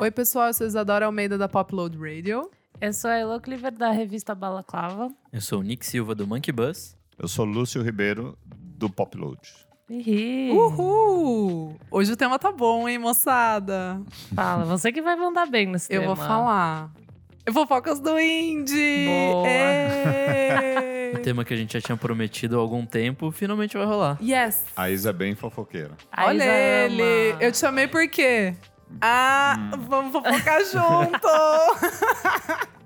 Oi, pessoal, eu sou Isadora Almeida da Popload Radio. Eu sou a Elo Cleaver da revista Balaclava. Eu sou o Nick Silva do Monkey Bus. Eu sou Lúcio Ribeiro do Popload. Uhul! Hoje o tema tá bom, hein, moçada? Fala, você que vai mandar bem nesse Eu tema. vou falar. Eu fofocas do Indie! Boa. Ê! O tema que a gente já tinha prometido há algum tempo, finalmente vai rolar. Yes! A Isa é bem fofoqueira. A Olha Isa ele! ama. Eu te chamei por quê? Ah, vamos fofocar junto!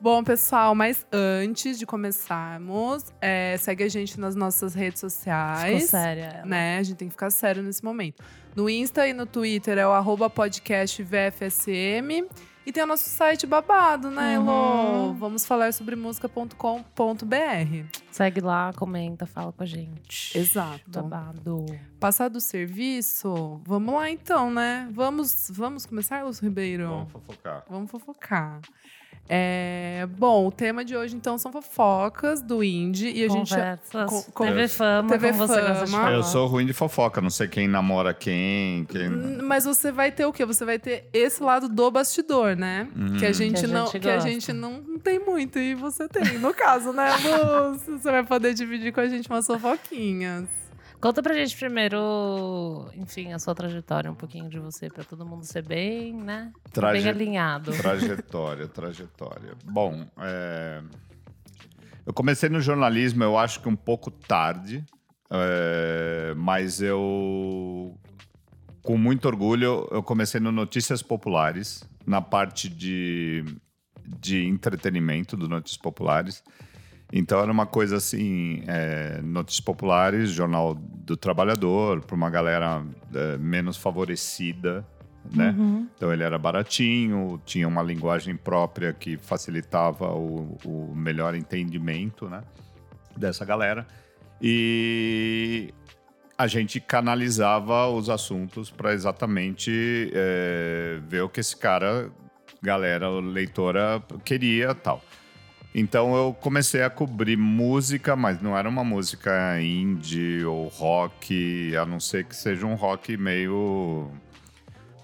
Bom, pessoal, mas antes de começarmos, é, segue a gente nas nossas redes Ficou sociais. séria. ela. né? A gente tem que ficar sério nesse momento. No Insta e no Twitter é o arroba podcast VFSM. E tem o nosso site babado, né, Uhum. Elô? Vamos falar sobre música.com.br. Segue lá, comenta, fala com a gente. Exato. Babado. Passar do serviço? Vamos lá então, né? Vamos, vamos começar, Lúcio Ribeiro? Vamos fofocar. Vamos fofocar. É, bom, o tema de hoje, então, são fofocas do indie. E a gente. Conversas. com- com- TV Fama, TV como você gosta de Fama. falar. Eu sou ruim de fofoca, não sei quem namora quem. quem... Mas você vai ter o quê? Você vai ter esse lado do bastidor, né? Que a gente, Que a não, gente que a gente não tem muito e você tem. No caso, né, Luz? Você vai poder dividir com a gente umas fofoquinhas. Conta pra gente primeiro, enfim, a sua trajetória, um pouquinho de você, pra todo mundo ser bem, né? Traje- Bem alinhado. Trajetória, trajetória. Bom, é, eu comecei no jornalismo, eu acho que um pouco tarde, é, mas eu, com muito orgulho, eu comecei no Notícias Populares, na parte de, de entretenimento do Notícias Populares. Então era uma coisa assim, é, Notícias Populares, Jornal do Trabalhador, para uma galera é, menos favorecida, né? Então ele era baratinho, tinha uma linguagem própria que facilitava o, o melhor entendimento, né? Dessa galera. E a gente canalizava os assuntos para exatamente é, ver o que esse cara, galera, leitora, queria tal. Então eu comecei a cobrir música, mas não era uma música indie ou rock, a não ser que seja um rock meio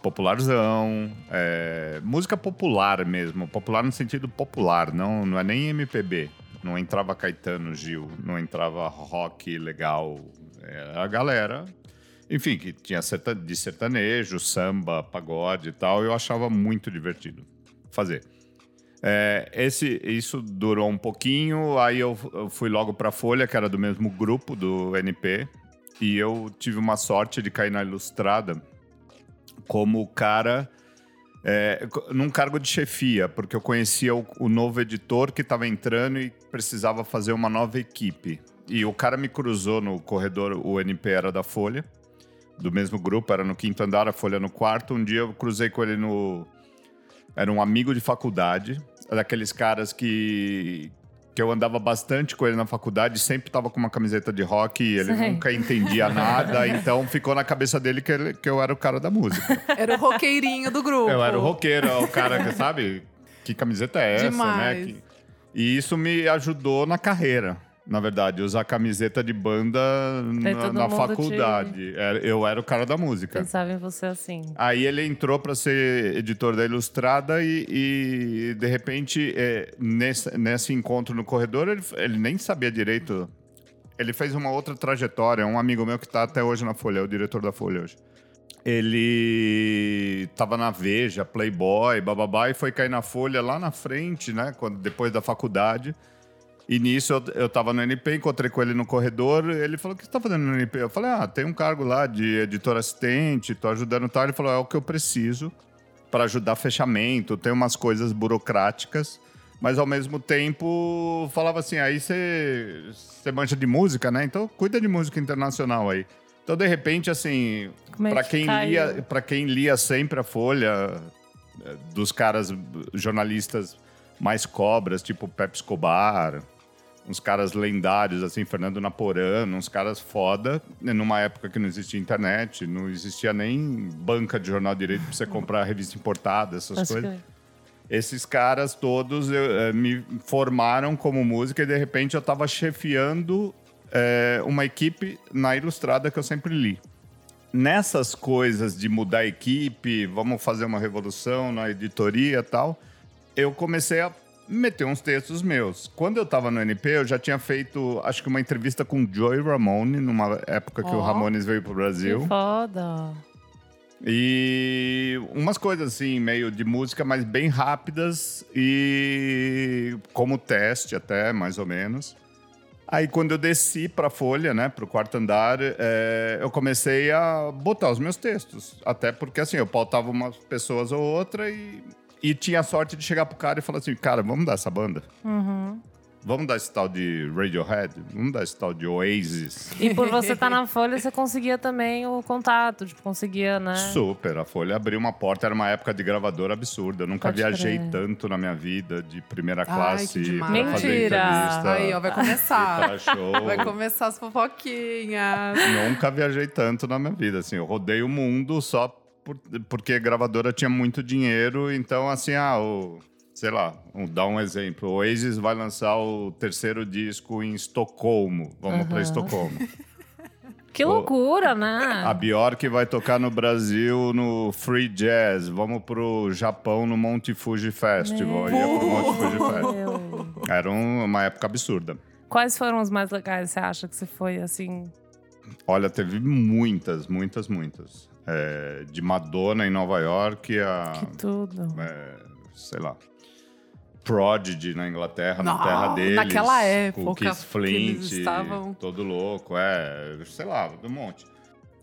popularzão, é, música popular mesmo, popular no sentido popular, não, não é nem MPB. Não entrava Caetano Gil, não entrava rock legal. Era a galera, enfim, que tinha de sertanejo, samba, pagode e tal. Eu achava muito divertido fazer. É, esse, isso durou um pouquinho, aí eu, eu fui logo para Folha, que era do mesmo grupo do NP, e eu tive uma sorte de cair na Ilustrada como cara é, num cargo de chefia, porque eu conhecia o, o novo editor que estava entrando e precisava fazer uma nova equipe. E o cara me cruzou no corredor, o NP era da Folha, do mesmo grupo, era no quinto andar, a Folha no quarto. Um dia eu cruzei com ele no. Era um amigo de faculdade, daqueles caras que. Que eu andava bastante com ele na faculdade, sempre tava com uma camiseta de rock e ele Sei. nunca entendia nada, então ficou na cabeça dele que, ele- que eu era o cara da música. Era o roqueirinho do grupo. Eu era o roqueiro, o cara que, sabe? Que camiseta é essa, Demais. né? Que- E isso me ajudou na carreira, na verdade, usar camiseta de banda na, na faculdade. Era- Eu era o cara da música. Pensava em você assim. Aí ele entrou para ser editor da Ilustrada e, e, de repente, é, nesse, nesse encontro no corredor, ele, ele nem sabia direito. Ele fez uma outra trajetória. Um amigo meu que está até hoje na Folha, é o diretor da Folha hoje. Ele estava na Veja, Playboy, bababá, e foi cair na Folha lá na frente, né? Quando, depois da faculdade. E nisso eu, eu tava no NP, encontrei com ele no corredor, ele falou: O que você tá fazendo no NP? Eu falei: Ah, tem um cargo lá de editor assistente, tô ajudando tal. Ele falou: É o que eu preciso para ajudar fechamento, tem umas coisas burocráticas, mas ao mesmo tempo falava assim: aí você mancha de música, né? Então cuida de música internacional aí. Então, de repente, assim, é para que quem caiu? lia, para quem lia sempre a Folha eh, dos caras jornalistas mais cobras, tipo Pepe Escobar, uns caras lendários assim, Fernando Naporano, uns caras foda, numa época que não existia internet, não existia nem banca de jornal direito para você comprar revista importada, essas Acho coisas. que- esses caras todos eu, eh, me formaram como música e de repente eu estava chefiando eh, uma equipe na Ilustrada que eu sempre li. Nessas coisas de mudar a equipe, vamos fazer uma revolução na editoria e tal, eu comecei a meter uns textos meus. Quando eu estava no NP, eu já tinha feito, acho que uma entrevista com Joey Ramone, numa época que o. Ramones veio pro Brasil. Que foda. E umas coisas assim, meio de música, mas bem rápidas e como teste até, mais ou menos. Aí quando eu desci pra Folha, né, pro quarto andar, é, eu comecei a botar os meus textos. Até porque assim, eu pautava umas pessoas ou outra e, e tinha a sorte de chegar pro cara e falar assim, cara, vamos dar essa banda? Vamos dar esse tal de Radiohead? Vamos dar esse tal de Oasis? E por você estar na Folha, você conseguia também o contato, tipo, conseguia, né? Super, a Folha abriu uma porta, era uma época de gravadora absurda. Eu nunca Pode viajei crer. tanto na minha vida de primeira Ai, classe que demais. pra fazer Mentira! Aí, ó, vai começar. Vai começar as fofoquinhas. Nunca viajei tanto na minha vida, assim. Eu rodei o mundo só por- porque a gravadora tinha muito dinheiro. Então, assim, ah, o... Sei lá, vou dar um exemplo. O Oasis vai lançar o terceiro disco em Estocolmo. Vamos pra Estocolmo. Que loucura, né? A Bjork vai tocar no Brasil no Free Jazz. Vamos pro Japão no Monte Fuji Festival. Ia pro Monte Fuji Festival. Era um- uma época absurda. Quais foram os mais legais, você acha que você foi, assim? Olha, teve muitas, muitas, muitas. É, de Madonna em Nova York a, Que tudo. é, sei lá, Prodigy na Inglaterra, na Não, terra deles. naquela Com época Keith que Flint, estavam- todo louco, é, sei lá, um monte.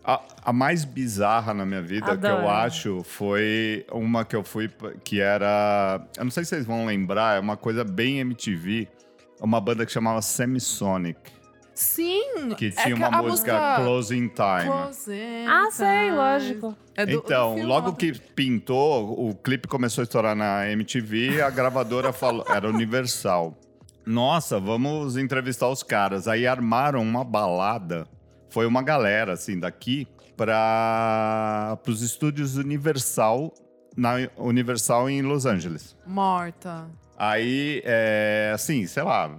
A, a mais bizarra na minha vida, que eu Adoro. acho, foi uma que eu fui, que era... Eu não sei se vocês vão lembrar, é uma coisa bem MTV, uma banda que chamava Semisonic, Sim! que é tinha uma a música, Closing Time. Closing Ah, sei, Time. lógico. É do- do Então, filme logo que pintou, o clipe começou a estourar na MTV, a gravadora falou, era Universal. Nossa, vamos entrevistar os caras. Aí armaram uma balada. Foi uma galera, assim, daqui para os estúdios Universal, na Universal em Los Angeles. Morta. Aí, é, assim, sei lá,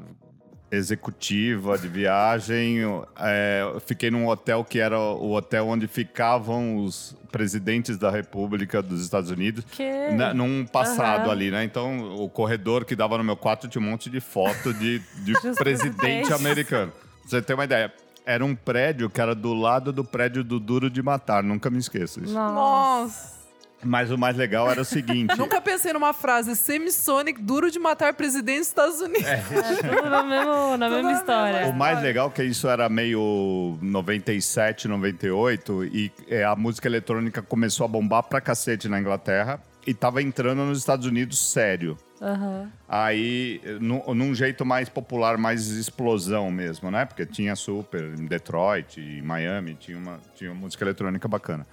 executiva de viagem. é, fiquei num hotel que era o hotel onde ficavam os presidentes da República dos Estados Unidos. Que? Na- num passado Aham. ali, né? Então, o corredor que dava no meu quarto tinha um monte de foto de, de presidente presidentes. americano. Pra você ter uma ideia. Era um prédio que era do lado do prédio do Duro de Matar. Nunca me esqueço isso. Nossa. Mas o mais legal era o seguinte. Nunca pensei numa frase semisonic, duro de matar presidente dos Estados Unidos. É tudo na, mesmo, na mesma na história. mesma O mais legal é que isso era meio 97, 98 e é, a música eletrônica começou a bombar pra cacete na Inglaterra e tava entrando nos Estados Unidos sério. Aham. Aí, num, num jeito mais popular, mais explosão mesmo, né? Porque tinha super em Detroit, em Miami, tinha uma, tinha uma música eletrônica bacana.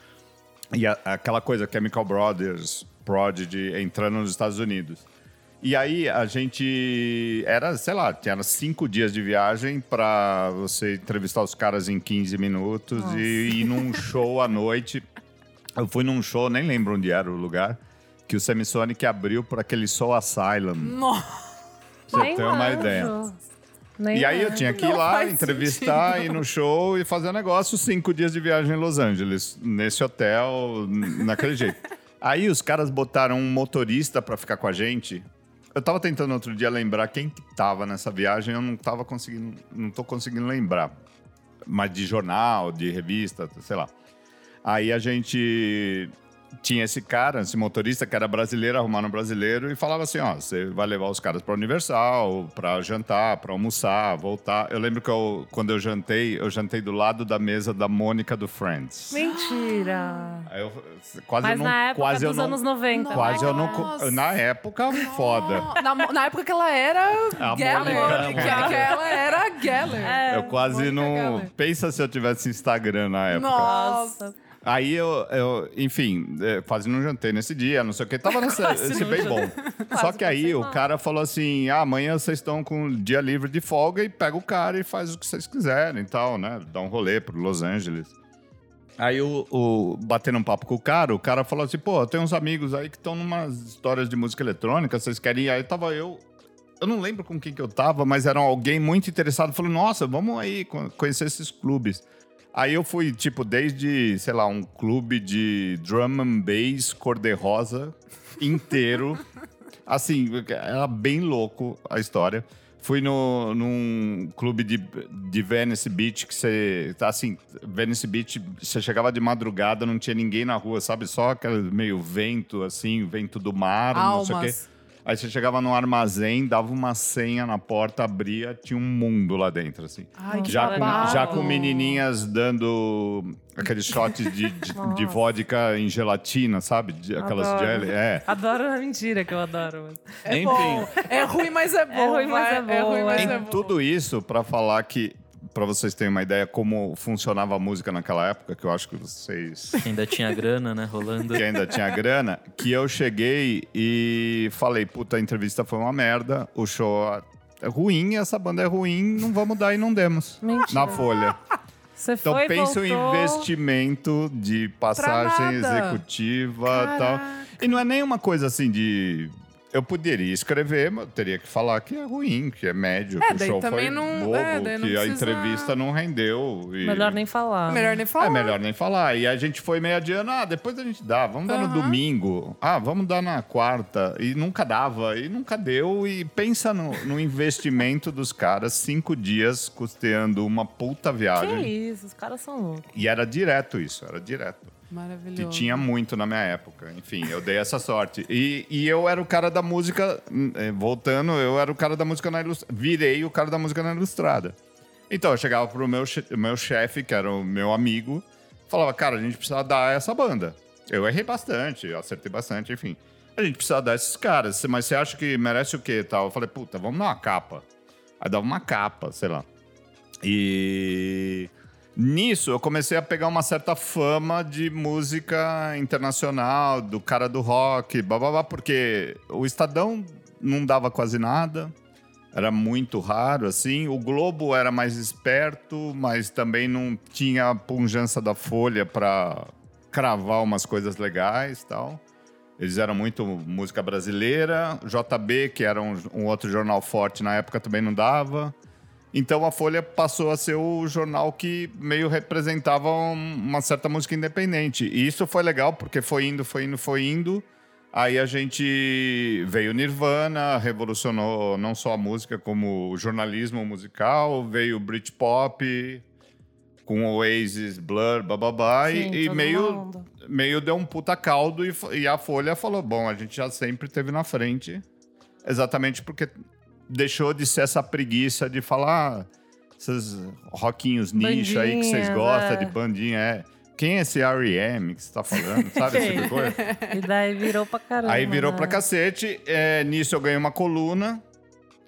E a- aquela coisa, Chemical Brothers, Prodigy, entrando nos Estados Unidos. E aí a gente era, sei lá, tinha cinco dias de viagem pra você entrevistar os caras em 15 minutos e ir num show à noite. Eu fui num show, nem lembro onde era o lugar, que o Semisonic abriu por aquele Soul Asylum. Nossa. Você tem uma ideia. Nem E aí eu manjo. tinha que ir lá, entrevistar, sentido. ir no show e fazer um negócio, cinco dias de viagem em Los Angeles, nesse hotel, naquele jeito. Aí os caras botaram um motorista pra ficar com a gente. Eu tava tentando outro dia lembrar quem que tava nessa viagem, eu não tava conseguindo, não tô conseguindo lembrar. Mas de jornal, de revista, sei lá. Aí a gente tinha esse cara, esse motorista que era brasileiro, arrumaram um brasileiro e falava assim, ó, você vai levar os caras pra Universal, pra jantar, pra almoçar, voltar. Eu lembro que eu, quando eu jantei, eu jantei do lado da mesa da Mônica do Friends. Mentira. Aí eu, quase Mas eu não, na época quase eu dos não, anos 90. quase eu não, Nossa. na época foda. Na, na época que ela era A Geller. Mônica. Que, que ela era Geller. É, eu quase Mônica não. Geller. Pensa se eu tivesse Instagram na época. Nossa. Aí eu, eu enfim, quase não jantei nesse dia, não sei o que. Tava nesse, esse bem bom. Só que aí o cara falou assim: ah, amanhã vocês estão com dia livre de folga e pega o cara e faz o que vocês quiserem e tal, né? Dá um rolê pro Los Angeles. Aí o, o batendo um papo com o cara, o cara falou assim: pô, tem uns amigos aí que estão numas histórias de música eletrônica, vocês querem ir? Aí tava eu. Eu não lembro com quem que eu tava, mas era alguém muito interessado. Falou, nossa, vamos aí co- conhecer esses clubes. Aí eu fui, tipo, desde, sei lá, um clube de drum and bass cor-de-rosa inteiro. assim, era bem louco a história. Fui no, num clube de, de Venice Beach que você. Assim, Venice Beach, você chegava de madrugada, não tinha ninguém na rua, sabe? Só aquele meio vento, assim, vento do mar, não sei o quê. Aí você chegava no armazém, dava uma senha na porta, abria, tinha um mundo lá dentro, assim. Ai, que Já com, já com menininhas dando aqueles shots de, de, de vodka em gelatina, sabe? De- aquelas Adoro. jelly. É. Adoro a mentira que eu adoro. mas- É Enfim. bom. É ruim, mas é bom. ruim, mas é bom, ruim, mas é. é bom. tudo isso pra falar que, pra vocês terem uma ideia como funcionava a música naquela época, que eu acho que vocês Ainda tinha grana, né, rolando. que ainda tinha grana, que eu cheguei e falei, puta, a entrevista foi uma merda, o show é ruim, essa banda é ruim, não vamos dar e não demos. Mentira. Na Folha. Você Então foi, pensa um voltou... investimento de passagem executiva e tal. E não é nenhuma coisa assim de. Eu poderia escrever, mas eu teria que falar que é ruim, que é médio, É, que o show também foi não- bobo, é, daí não que a precisa- entrevista não rendeu. e- Melhor nem falar. Melhor nem falar. é melhor nem falar. E a gente foi meio adiando, ah, depois a gente dá, vamos dar no domingo, ah, vamos dar na quarta. E nunca dava, e nunca deu. E pensa no, no investimento dos caras, cinco dias custeando uma puta Que viagem. isso, os caras são loucos. E era direto isso, era direto. Que Maravilhoso. tinha muito na minha época. Enfim, eu dei essa sorte. E, e eu era o cara da música, hum, eh, voltando, eu era o cara da música na ilustrada. Virei o cara da música na ilustrada. Então eu chegava pro meu, meu chefe, que era o meu amigo, falava, cara, a gente precisa dar essa banda. Eu errei bastante, eu acertei bastante, enfim. A gente precisa dar esses caras, mas você acha que merece o quê tal? Eu falei, puta, vamos dar uma capa. Aí dava uma capa, sei lá. E nisso eu comecei a pegar uma certa fama de música internacional, do cara do rock, babá, porque o Estadão não dava quase nada. Era muito raro, assim. O Globo era mais esperto, mas também não tinha a punjança da Folha para cravar umas coisas legais tal. Eles eram muito música brasileira. JB, que era um, um outro jornal forte na época, também não dava. Então a Folha passou a ser o jornal que meio representava um- uma certa música independente. E isso foi legal porque foi indo, foi indo, foi indo. Aí a gente veio Nirvana, revolucionou não só a música como o jornalismo musical, veio Britpop com Oasis, Blur, bababá Sim, e, e meio mundo. meio deu um puta caldo e, e a Folha falou: bom, a gente já sempre teve na frente, exatamente porque deixou de ser essa preguiça de falar ah, esses rockinhos nicho aí que vocês gostam, é. de bandinha, é. Quem é esse R.E.M. que você tá falando, sabe? Esse tipo coisa? E daí virou pra caramba. Aí virou né? pra cacete. é, nisso eu ganhei uma coluna.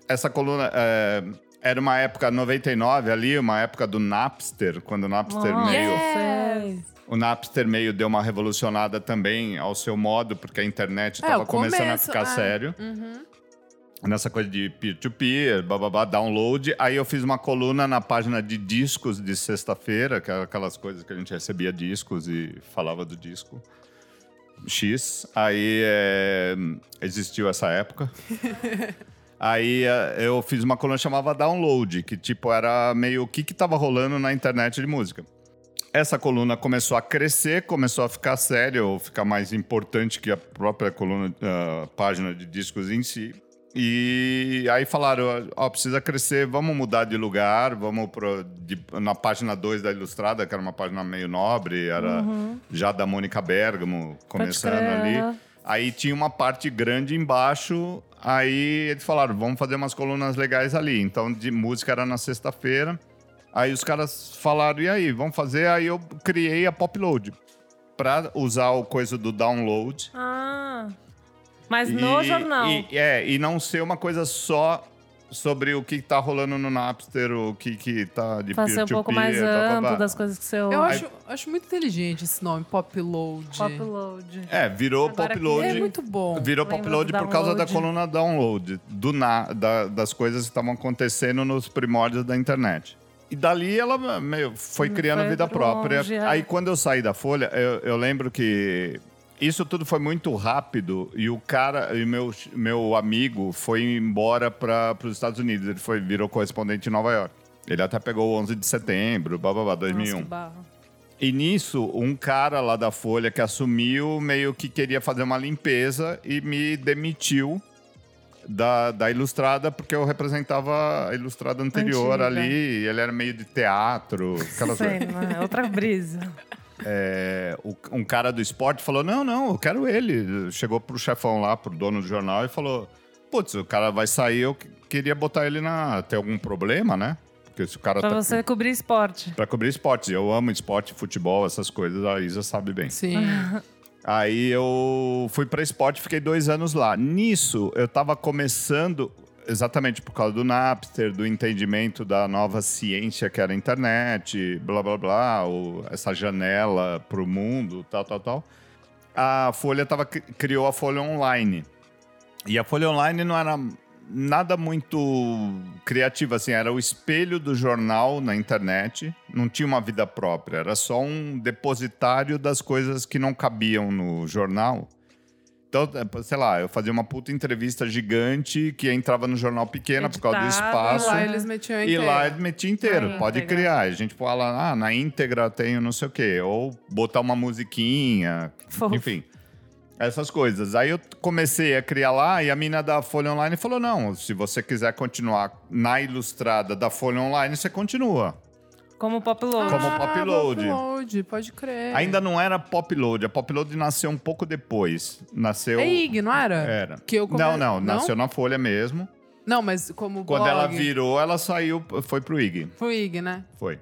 Essa coluna é, era uma época 99 ali, uma época do Napster, quando o Napster Nossa, meio. sei. O Napster meio deu uma revolucionada também ao seu modo, porque a internet É, estava o começando a ficar é. sério. Uhum. Nessa coisa de peer-to-peer, bababá, download. Aí eu fiz uma coluna na página de discos de sexta-feira, que era aquelas coisas que a gente recebia discos e falava do disco. X. Aí é, existiu essa época. Aí é, eu fiz uma coluna que chamava Download, que tipo era meio o que que tava rolando na internet de música. Essa coluna começou a crescer, começou a ficar séria, ou ficar mais importante que a própria coluna, ah, página de discos em si. E aí falaram, ó, precisa crescer, vamos mudar de lugar, vamos pro, de- na página 2 da Ilustrada, que era uma página meio nobre, era já da Mônica Bergamo, começando ali. Aí tinha uma parte grande embaixo, aí eles falaram, vamos fazer umas colunas legais ali. Então, de música era na sexta-feira. Aí os caras falaram, e aí, vamos fazer? Aí eu criei a Popload para usar o coisa do download. Ah. Mas no E- jornal. E, é, e não ser uma coisa só sobre o que tá rolando no Napster, o que, que tá de Pra ser um pouco mais blá, blá, amplo blá. das coisas que você ouve. Eu acho, acho muito inteligente esse nome, Popload. Popload. É, virou Agora Popload. É muito bom. Virou Lembra Popload por causa da coluna download, do na, da- das coisas que estavam acontecendo nos primórdios da internet. E dali ela meio, foi Hum, criando foi vida própria. longe, é. Aí quando eu saí da Folha, eu, eu lembro que isso tudo foi muito rápido e o cara, e meu, meu amigo foi embora para os Estados Unidos. Ele foi, virou correspondente em Nova York. Ele até pegou o 11 de setembro, blá, blá, blá, 2001. Nossa, que barro. E nisso, um cara lá da Folha que assumiu meio que queria fazer uma limpeza e me demitiu da, da Ilustrada, porque eu representava a Ilustrada anterior Antiga. ali. Ele era meio de teatro, aquelas. Sei, né? Outra brisa. É, o- um cara do esporte falou: Não, não, eu quero ele. Chegou pro chefão lá, pro dono do jornal, e falou: Putz, o cara vai sair, eu que- queria botar ele na. Tem algum problema, né? Porque se o cara Pra tá. você cobrir esporte. Pra cobrir esportes. Eu amo esporte, futebol, essas coisas, a Isa sabe bem. Sim. Aí eu fui pra esporte fiquei dois anos lá. Nisso, eu tava começando, exatamente por causa do Napster, do entendimento da nova ciência que era a internet, blá blá blá, o- essa janela pro mundo, tal, tal, tal. A Folha tava, cri- criou a Folha Online. E a Folha Online não era nada muito criativa, assim, era o espelho do jornal na internet, não tinha uma vida própria, era só um depositário das coisas que não cabiam no jornal. Então, é, sei lá, eu fazia uma puta entrevista gigante que entrava no jornal pequena por causa do Editada, E espaço. lá eles metiam E inteiro. lá ele metia inteiro, Na pode íntegra. criar. A gente fala, ah, na íntegra tenho não sei o quê. Ou botar uma musiquinha, Fofo. enfim. Essas coisas. Aí eu comecei a criar lá e a mina da Folha Online falou: não, se você quiser continuar na ilustrada da Folha Online, você continua. Como pop load. Como ah, Popload. Popload, pode crer. Ainda não era Popload. A Popload nasceu um pouco depois. Nasceu. É IG, não era? Era. Que eu come- Não, não, Não? nasceu na Folha mesmo. Não, mas como Quando blog. ela virou, ela saiu, foi pro IG. Foi IG, né? Foi.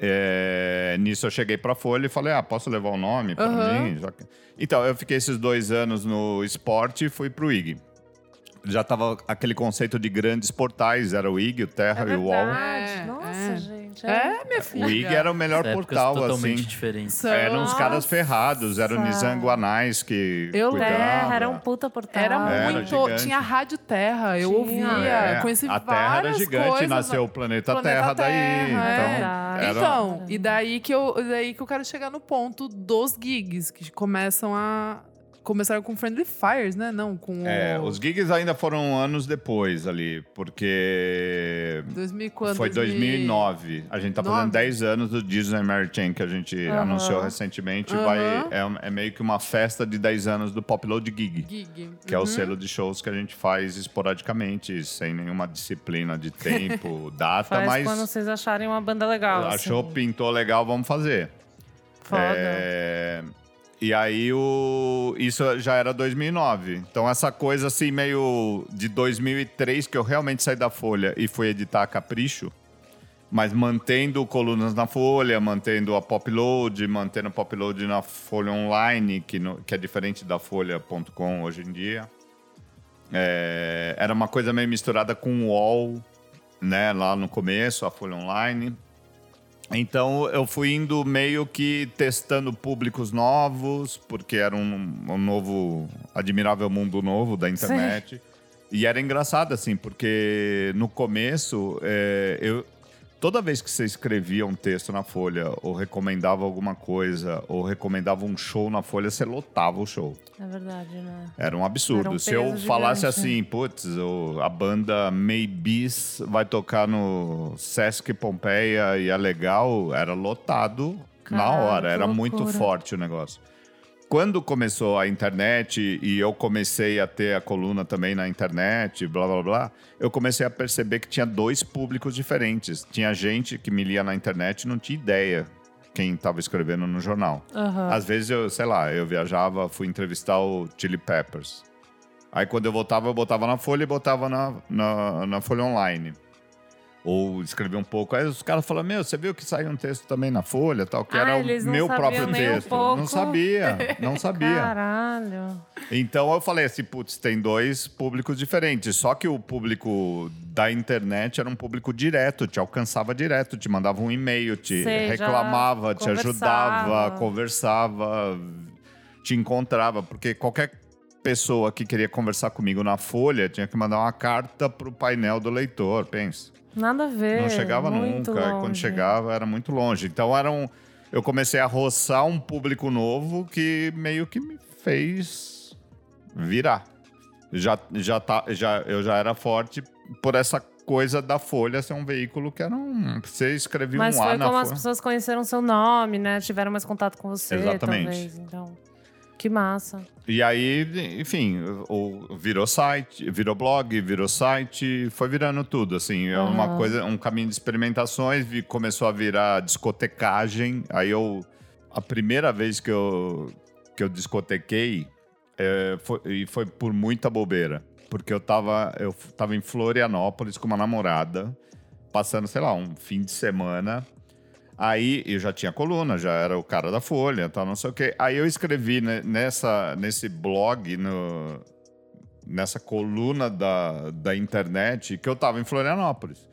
É, nisso eu cheguei pra Folha e falei, ah, posso levar o nome pra Aham. mim? Então, eu fiquei esses dois anos no esporte e fui pro IG. Já tava aquele conceito de grandes portais, era o IG, o Terra É e o UOL. verdade. É, Nossa, é. gente. É, minha filha. O IG era o melhor portal, totalmente assim. diferentes. Eram os caras ferrados, era o Nizam Guanais que Eu cuidava. Terra era um puta portal. Era Era muito. gigante. tinha Rádio Terra, eu Tinha. ouvia. É, conheci a Terra era gigante, coisas, nasceu o planeta, Planeta Terra, daí. Terra, então, é. era- Então, e daí que, eu, daí que eu quero chegar no ponto dos gigs, que começam a. Começaram com Friendly Fires, né? Não, com É, o. os gigs ainda foram anos depois ali, porque 2000 quando? foi 2009. A gente tá fazendo Nove? 10 anos do Disney Mary Chain que a gente Aham. anunciou recentemente. Aham. Vai, é, é meio que uma festa de 10 anos do Popload Gig. Gig. Que é o Uhum. selo de shows que a gente faz esporadicamente, sem nenhuma disciplina de tempo, data, Faz mas quando vocês acharem uma banda legal. achou, assim. pintou legal, vamos fazer. Foda. É, E aí o isso já era 2009. Então essa coisa assim meio de 2003 que eu realmente saí da Folha e fui editar a Capricho, mas mantendo colunas na Folha, mantendo a Popload, mantendo a Popload na Folha Online, que, no- que é diferente da Folha.com hoje em dia. É, era uma coisa meio misturada com o UOL, né, lá no começo, a Folha Online. Então eu fui indo meio que testando públicos novos, porque era um, um novo, admirável mundo novo da internet. E era engraçado, assim, porque no começo, é, eu, toda vez que você escrevia um texto na Folha, ou recomendava alguma coisa, ou recomendava um show na Folha, você lotava o show. É verdade, né? Era um absurdo. Era um Se eu peso falasse gigante, assim, putz, a banda Maybes vai tocar no Sesc Pompeia e é legal, era lotado na Caralho, hora. Era muito loucura. forte o negócio. Quando começou a internet e eu comecei a ter a coluna também na internet, blá blá blá, eu comecei a perceber que tinha dois públicos diferentes. Tinha gente que me lia na internet e não tinha ideia quem estava escrevendo no jornal. Aham. Às vezes eu, sei lá, eu viajava, fui entrevistar o Chili Peppers. Aí quando eu voltava, eu botava na Folha e botava na, na, na Folha Online. Ou escrevia um pouco. Aí os caras falavam, meu, você viu que saiu um texto também na Folha, tal, que Ah, era o meu próprio um texto. pouco. Não sabia, não sabia. Caralho. Então eu falei assim, putz, tem dois públicos diferentes. Só que o público da internet era um público direto, te alcançava direto, te mandava um e-mail, te Sei, reclamava, te ajudava, conversava, te encontrava, porque qualquer pessoa que queria conversar comigo na Folha tinha que mandar uma carta pro painel do leitor, pensa. Nada a ver. Não chegava nunca. E quando longe. chegava, era muito longe. Então era um, eu comecei a roçar um público novo que meio que me fez virar. Já, já tá, já, eu já era forte por essa coisa da Folha ser um veículo que era um. Você escrevia Mas um A foi na como as Folha. pessoas conheceram seu nome, né? Tiveram mais contato com você, Exatamente. talvez. Então, que massa. E aí, enfim, o, virou site, virou blog, virou site, foi virando tudo, assim, é uma Aham. coisa, um caminho de experimentações, começou a virar discotecagem. Aí eu, a primeira vez que eu, que eu discotequei, é, foi, e foi por muita bobeira, porque eu tava, eu tava em Florianópolis com uma namorada, passando, sei lá, um fim de semana. Aí eu já tinha coluna, já era o cara da Folha, tal, não sei o quê. Aí eu escrevi né, nessa, nesse blog, no, nessa coluna da, da internet, que eu tava em Florianópolis.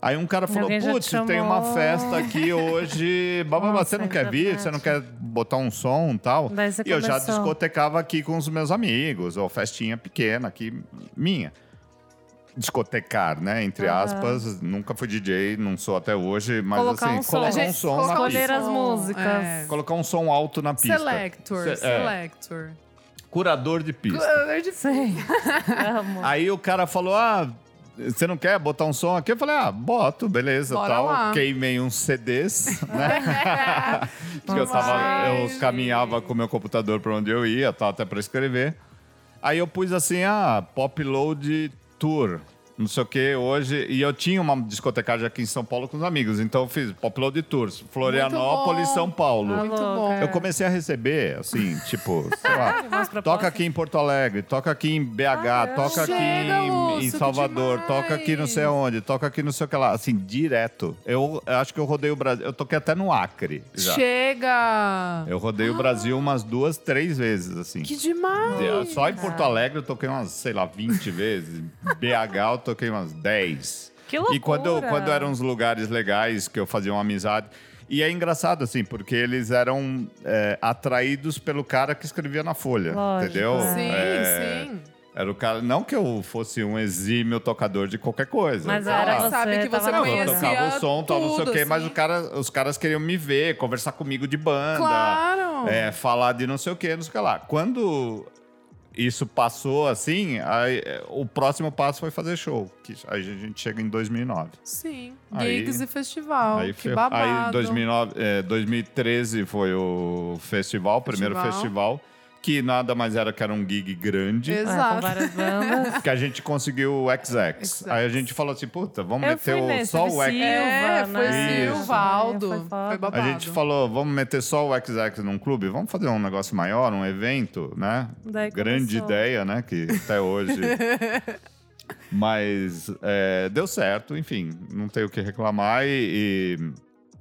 Aí um cara falou: Putz, tem uma chamou." festa aqui hoje. Bababá, você não quer vir? Você não quer botar um som e tal? E eu já discotecava aqui com os meus amigos, ou festinha pequena aqui, minha. Discotecar, né? Entre aspas. Nunca fui DJ, não sou até hoje, mas Colocar assim, um som. colocar um gente- som na escolher pista. as músicas. é. Colocar um som alto na pista. Selector, Cê- é. selector. Curador de pista. É de- Sei. Amo. Aí o cara falou: Ah, você não quer botar um som aqui? Eu falei: Ah, boto, beleza, Bora tal. lá. Queimei uns CDs, né? que eu, tava, eu caminhava com o meu computador pra onde eu ia, tal, até pra escrever. Aí eu pus assim: Ah, Pop Load Tour. Não sei o que hoje. E eu tinha uma discotecagem aqui em São Paulo com os amigos. Então eu fiz Pop Load Tours. Florianópolis. São Paulo. Muito louca. bom. Eu comecei a receber, assim, tipo, sei lá. Toca aqui em Porto Alegre, toca aqui em BH, toca aqui em, Lúcio, em Salvador, toca aqui não sei aonde, toca aqui não sei o que lá. Assim, direto. Eu, acho que eu rodei o Brasil. Eu toquei até no Acre. Já. Chega! Eu rodei o Brasil umas duas, três vezes, assim. Que demais! Só em Porto Alegre eu toquei umas, sei lá, 20 vezes. BH eu toquei umas 10. Que loucura. E quando, quando eram uns lugares legais que eu fazia uma amizade. E é engraçado, assim, porque eles eram é, atraídos pelo cara que escrevia na Folha. Lógico, entendeu? é. Sim, É, sim. Era o cara. Não que eu fosse um exímio tocador de qualquer coisa. Mas era lá. você, sabe que você Não, eu conhecia tocava o som, tal, não sei o tudo, quê, mas assim. o cara, os caras queriam me ver, conversar comigo de banda. Claro! É, falar de não sei o que, não sei o que lá. Quando isso passou assim, aí, é, o próximo passo foi fazer show. Que aí a gente chega em 2009. Sim. Aí- Gigs e festival. aí, que babado. aí 2009, é, 2013 foi o festival, o primeiro Festival. festival, que nada mais era que era um gig grande. É, Exato. várias bandas. Que a gente conseguiu o XX. Aí a gente falou assim, puta, vamos Eu meter fui o, só o XX. É, foi né? Isso. Silva, Aldo. Foi foda. Foi babado. A gente falou, vamos meter só o XX num clube? Vamos fazer um negócio maior, um evento, né? Daí Grande começou. ideia, né? Que até hoje. Mas é, deu certo, enfim, não tenho o que reclamar. E, e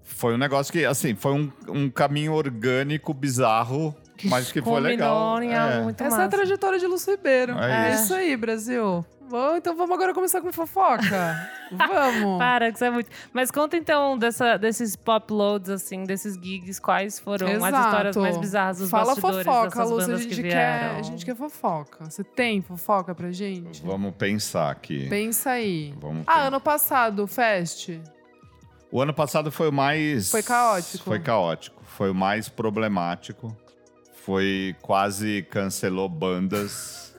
foi um negócio que, assim, foi um, um caminho orgânico, bizarro, mas que foi legal. É. muito Essa é a massa. trajetória de Lúcio Ribeiro. É É, isso. isso aí, Brasil. Bom, então vamos agora começar com fofoca. vamos. Para, que isso é muito. Mas conta então dessa, desses pop loads, assim, desses gigs, quais foram as Exato. histórias mais bizarras dos Fala bastidores fofoca, Lúcio. A gente, que quer, a gente quer fofoca. Você tem fofoca pra gente? Vamos pensar aqui. Pensa aí. Vamos Ah, pensar. ano passado, Fest. O ano passado foi o mais. Foi caótico. Foi caótico. Foi o mais problemático. Foi quase cancelou bandas.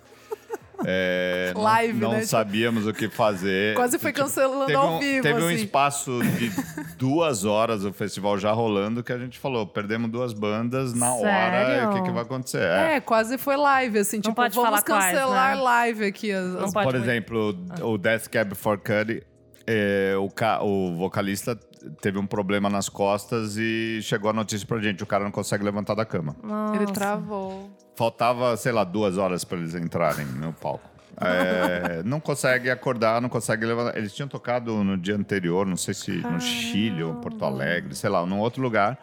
É, não- Live, não, né? Tipo, sabíamos o que fazer. Quase foi Tipo, cancelando teve ao um, vivo, Teve um assim. espaço de duas horas o festival já rolando que a gente falou: perdemos duas bandas na hora. Sério? O que, que vai acontecer? É. É, quase foi live, assim. tipo, pode vamos falar quais, cancelar né? live aqui. As, Não as- pode Por muito. exemplo, o Death Cab for Cutie, é, o, o vocalista teve um problema nas costas e chegou a notícia pra gente: o cara não consegue levantar da cama. Nossa. Ele travou. Faltava, sei lá, duas horas pra eles entrarem no palco. É, não consegue acordar, não consegue levantar. Eles tinham tocado no dia anterior, não sei se no Chile ou Porto Alegre, sei lá, num outro lugar.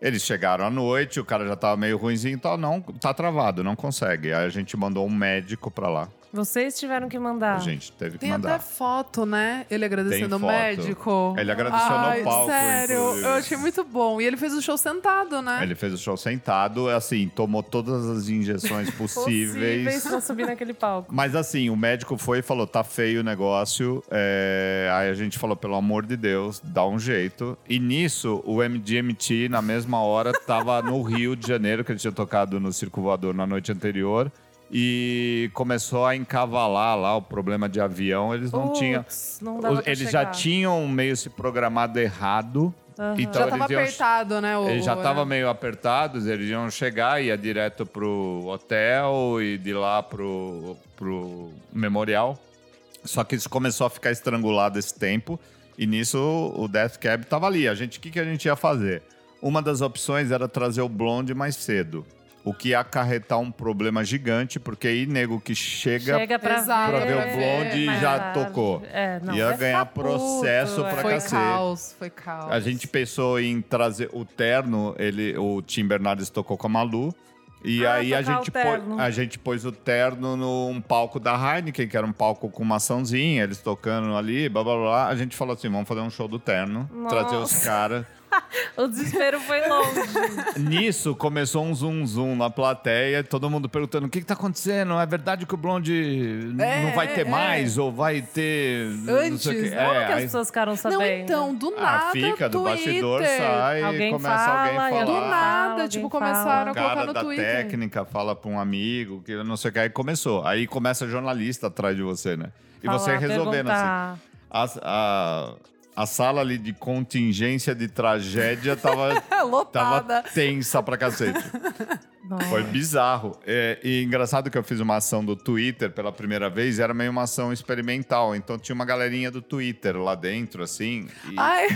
Eles chegaram à noite, o cara já tava meio ruimzinho e tal, não, tá travado, não consegue. Aí a gente mandou um médico pra lá. Vocês tiveram que mandar. A gente teve que Tem mandar. até foto, né? Ele agradecendo o médico. Ele agradeceu no Ai, palco, Sério, inclusive. eu achei muito bom. E ele fez o show sentado, né? Ele fez o show sentado, assim, tomou todas as injeções possíveis. Possíveis pra subir naquele palco. Mas assim, o médico foi e falou: tá feio o negócio. É, Aí a gente falou: pelo amor de Deus, dá um jeito. E nisso, o MGMT, na mesma hora, tava no Rio de Janeiro, que ele tinha tocado no Circo Voador na noite anterior. E começou a encavalar lá o problema de avião. Eles não tinham. Putz, Não Eles chegar. já tinham meio se programado errado. Então Já tava eles iam apertado, né? O, eles já o- estavam meio apertados, eles iam chegar, ia direto pro hotel e de lá pro, pro memorial. Só que isso começou a ficar estrangulado esse tempo. E nisso o Death Cab tava ali. A gente, o que, que a gente ia fazer? Uma das opções era trazer o Blonde mais cedo. O que ia acarretar um problema gigante, porque aí nego que chega, Chega pra, Exato, pra ver o Blonde mais já tocou. É, não, ia ganhar puto, processo é. pra Foi cacete. caos, foi caos. A gente pensou em trazer o terno, ele, o Tim Bernardes tocou com a Malu. E Ah, aí a gente, pôs, a gente pôs o terno num palco da Heineken, que era um palco com uma açãozinha, eles tocando ali, blá blá blá. A gente falou assim: vamos fazer um show do terno, trazer os Nossa. caras. O desespero foi longe. Nisso começou um zoom zoom na plateia, todo mundo perguntando: o que, que tá acontecendo? É verdade que o Blonde É, não vai ter é. mais? Ou vai ter. não Antes, sei o quê? né? Como É, que as aí- pessoas ficaram sabendo? Não, então, do ah, nada, fica do Twitter. bastidor, sai Alguém e começa alguém fala, a e falar. Do alguém nada, Alguém tipo, fala. começaram a colocar cara no da Twitter. técnica fala pra um amigo que não sei o que, aí começou. Aí começa jornalista atrás de você, né? E Falar, você resolvendo assim. perguntar. A, a, a sala ali de contingência de tragédia tava, tava Lotada. tensa pra cacete. Nossa. Foi bizarro. É, e engraçado que eu fiz uma ação do Twitter pela primeira vez, era meio uma ação experimental. Então tinha uma galerinha do Twitter lá dentro, assim. E Ai,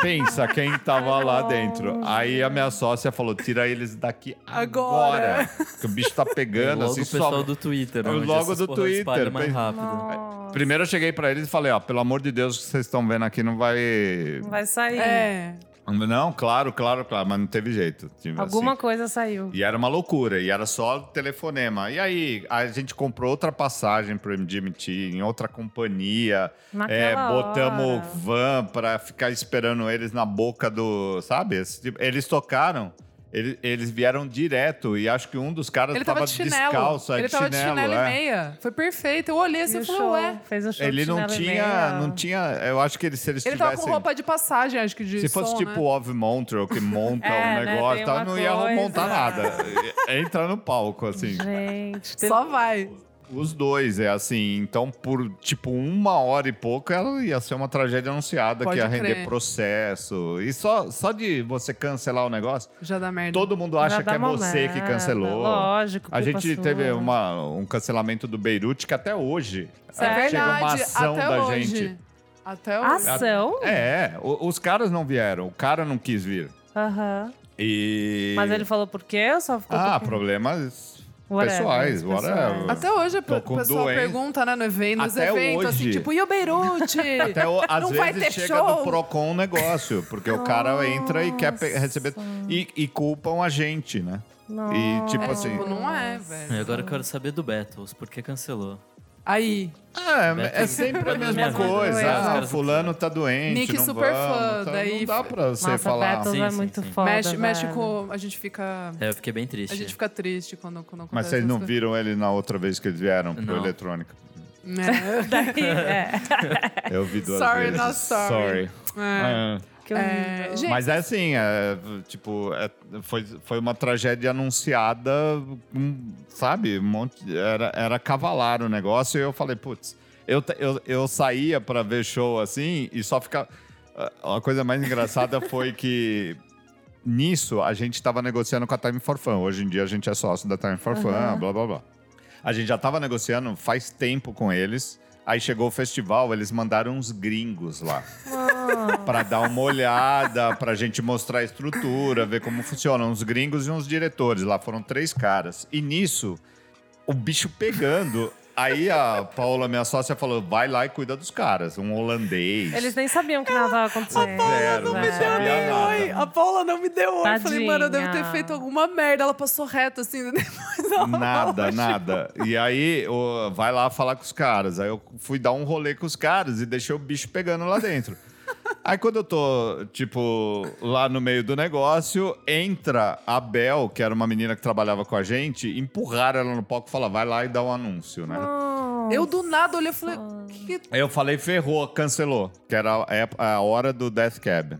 pensa quem tava lá dentro. Aí a minha sócia falou: tira eles daqui Agora. agora. que o bicho tá pegando, Logo assim, o pessoal só... do Twitter. O onde logo do Twitter, mais rápido. Nossa. Primeiro eu cheguei pra eles e falei: ó, pelo amor de Deus, o que vocês estão vendo aqui não vai. Não vai sair. é. Não, claro, claro, claro, mas não teve jeito. Tipo, Alguma assim. coisa saiu. E era uma loucura, e era só telefonema. E aí, a gente comprou outra passagem pro MGMT, em outra companhia. É, botamos hora. van pra ficar esperando eles na boca do. Sabe? Tipo- Eles tocaram, eles, eles vieram direto, e acho que um dos caras Ele tava, tava de chinelo. descalço, é, ele tava de chinelo é. e meia. Foi perfeito. Eu olhei assim E falei, show, ué. fez o show Ele de não chinelo e tinha, meia. não tinha. Eu acho que eles, se eles Ele tava tivessem. com roupa de passagem, acho que de Se fosse som, tipo né? o Of Montreal, que monta É, o né, negócio, e tal, não ia montar nada. Entra no palco, assim. Gente, Só vai. Os dois, é assim. Então, por tipo uma hora e pouco, ela ia ser uma tragédia anunciada Pode que ia render crer. processo. E só, só de você cancelar o negócio, Já dá merda. todo mundo já acha que é você que merda. cancelou. Lógico. A gente sua. teve uma, um cancelamento do Beirute que até hoje é eh, chega uma verdade. ação Até da hoje. gente. Até hoje. Ação? É, os caras não vieram, o cara não quis vir. Aham. E. Mas ele falou por quê ou só ficou Ah, porque... problemas Whatever, pessoais, whatever. Até hoje a Tô pe- com o pessoal doença. pergunta, né, no evento, nos Até eventos, assim, hoje. tipo, e o Beirute? Até o- às Não vai vezes ter chega show? do Procon um negócio, porque o cara entra e quer receber. E, e culpam a gente, né? E tipo É, assim. tipo, não é, velho. E agora eu quero saber do Battles, por que cancelou? Aí, Ah, Beto- é sempre a mesma Mesma coisa. Ah, fulano tá doente. Nick não super vamos, fã, tá- daí Não dá pra você Nossa, falar. Battles Sim, é sim, muito sim. foda, mexe, mexe velho. com... A gente fica... É, eu fiquei bem triste. A gente fica triste quando, quando acontece Mas vocês não viram ele na outra vez que eles vieram pro Não. eletrônica? coisas. É. Daí, é. Eu vi duas Sorry, vezes. not sorry. É. Que É, horrível. gente, Mas é assim, é, tipo, é, foi, foi uma tragédia anunciada, hum, sabe? Um monte, era, era cavalar o negócio e eu falei, putz, eu, eu, eu saía pra ver show assim e só ficava. A a coisa mais engraçada foi que nisso a gente tava negociando com a Time for Fun. Hoje em dia a gente é sócio da Time for Fun, blá blá blá. A gente já tava negociando faz tempo com eles. Aí chegou o festival, eles mandaram uns gringos lá para dar uma olhada, pra gente mostrar a estrutura, ver como funciona. Uns gringos e uns diretores lá, foram três caras. E nisso, o bicho pegando. Aí a Paola, minha sócia, falou: vai lá e cuida dos caras. Um holandês. Eles nem sabiam que nada acontecendo. Zero, Não não me deu nem nada. oi. A Paula não me deu oi. Eu Falei, mano, eu devo ter feito alguma merda. Ela passou reto assim. Depois ela Nada, falou, nada. E aí, vai lá falar com os caras. Aí eu fui dar um rolê com os caras e deixei o bicho pegando lá dentro. Aí quando eu tô, tipo, lá no meio do negócio, entra a Bel, que era uma menina que trabalhava com a gente, empurraram ela no palco e falaram, vai lá e dá um anúncio, né? Eu do nada olhei e falei, que que Aí eu falei, ferrou, cancelou. Que era a, a hora do Death Cab.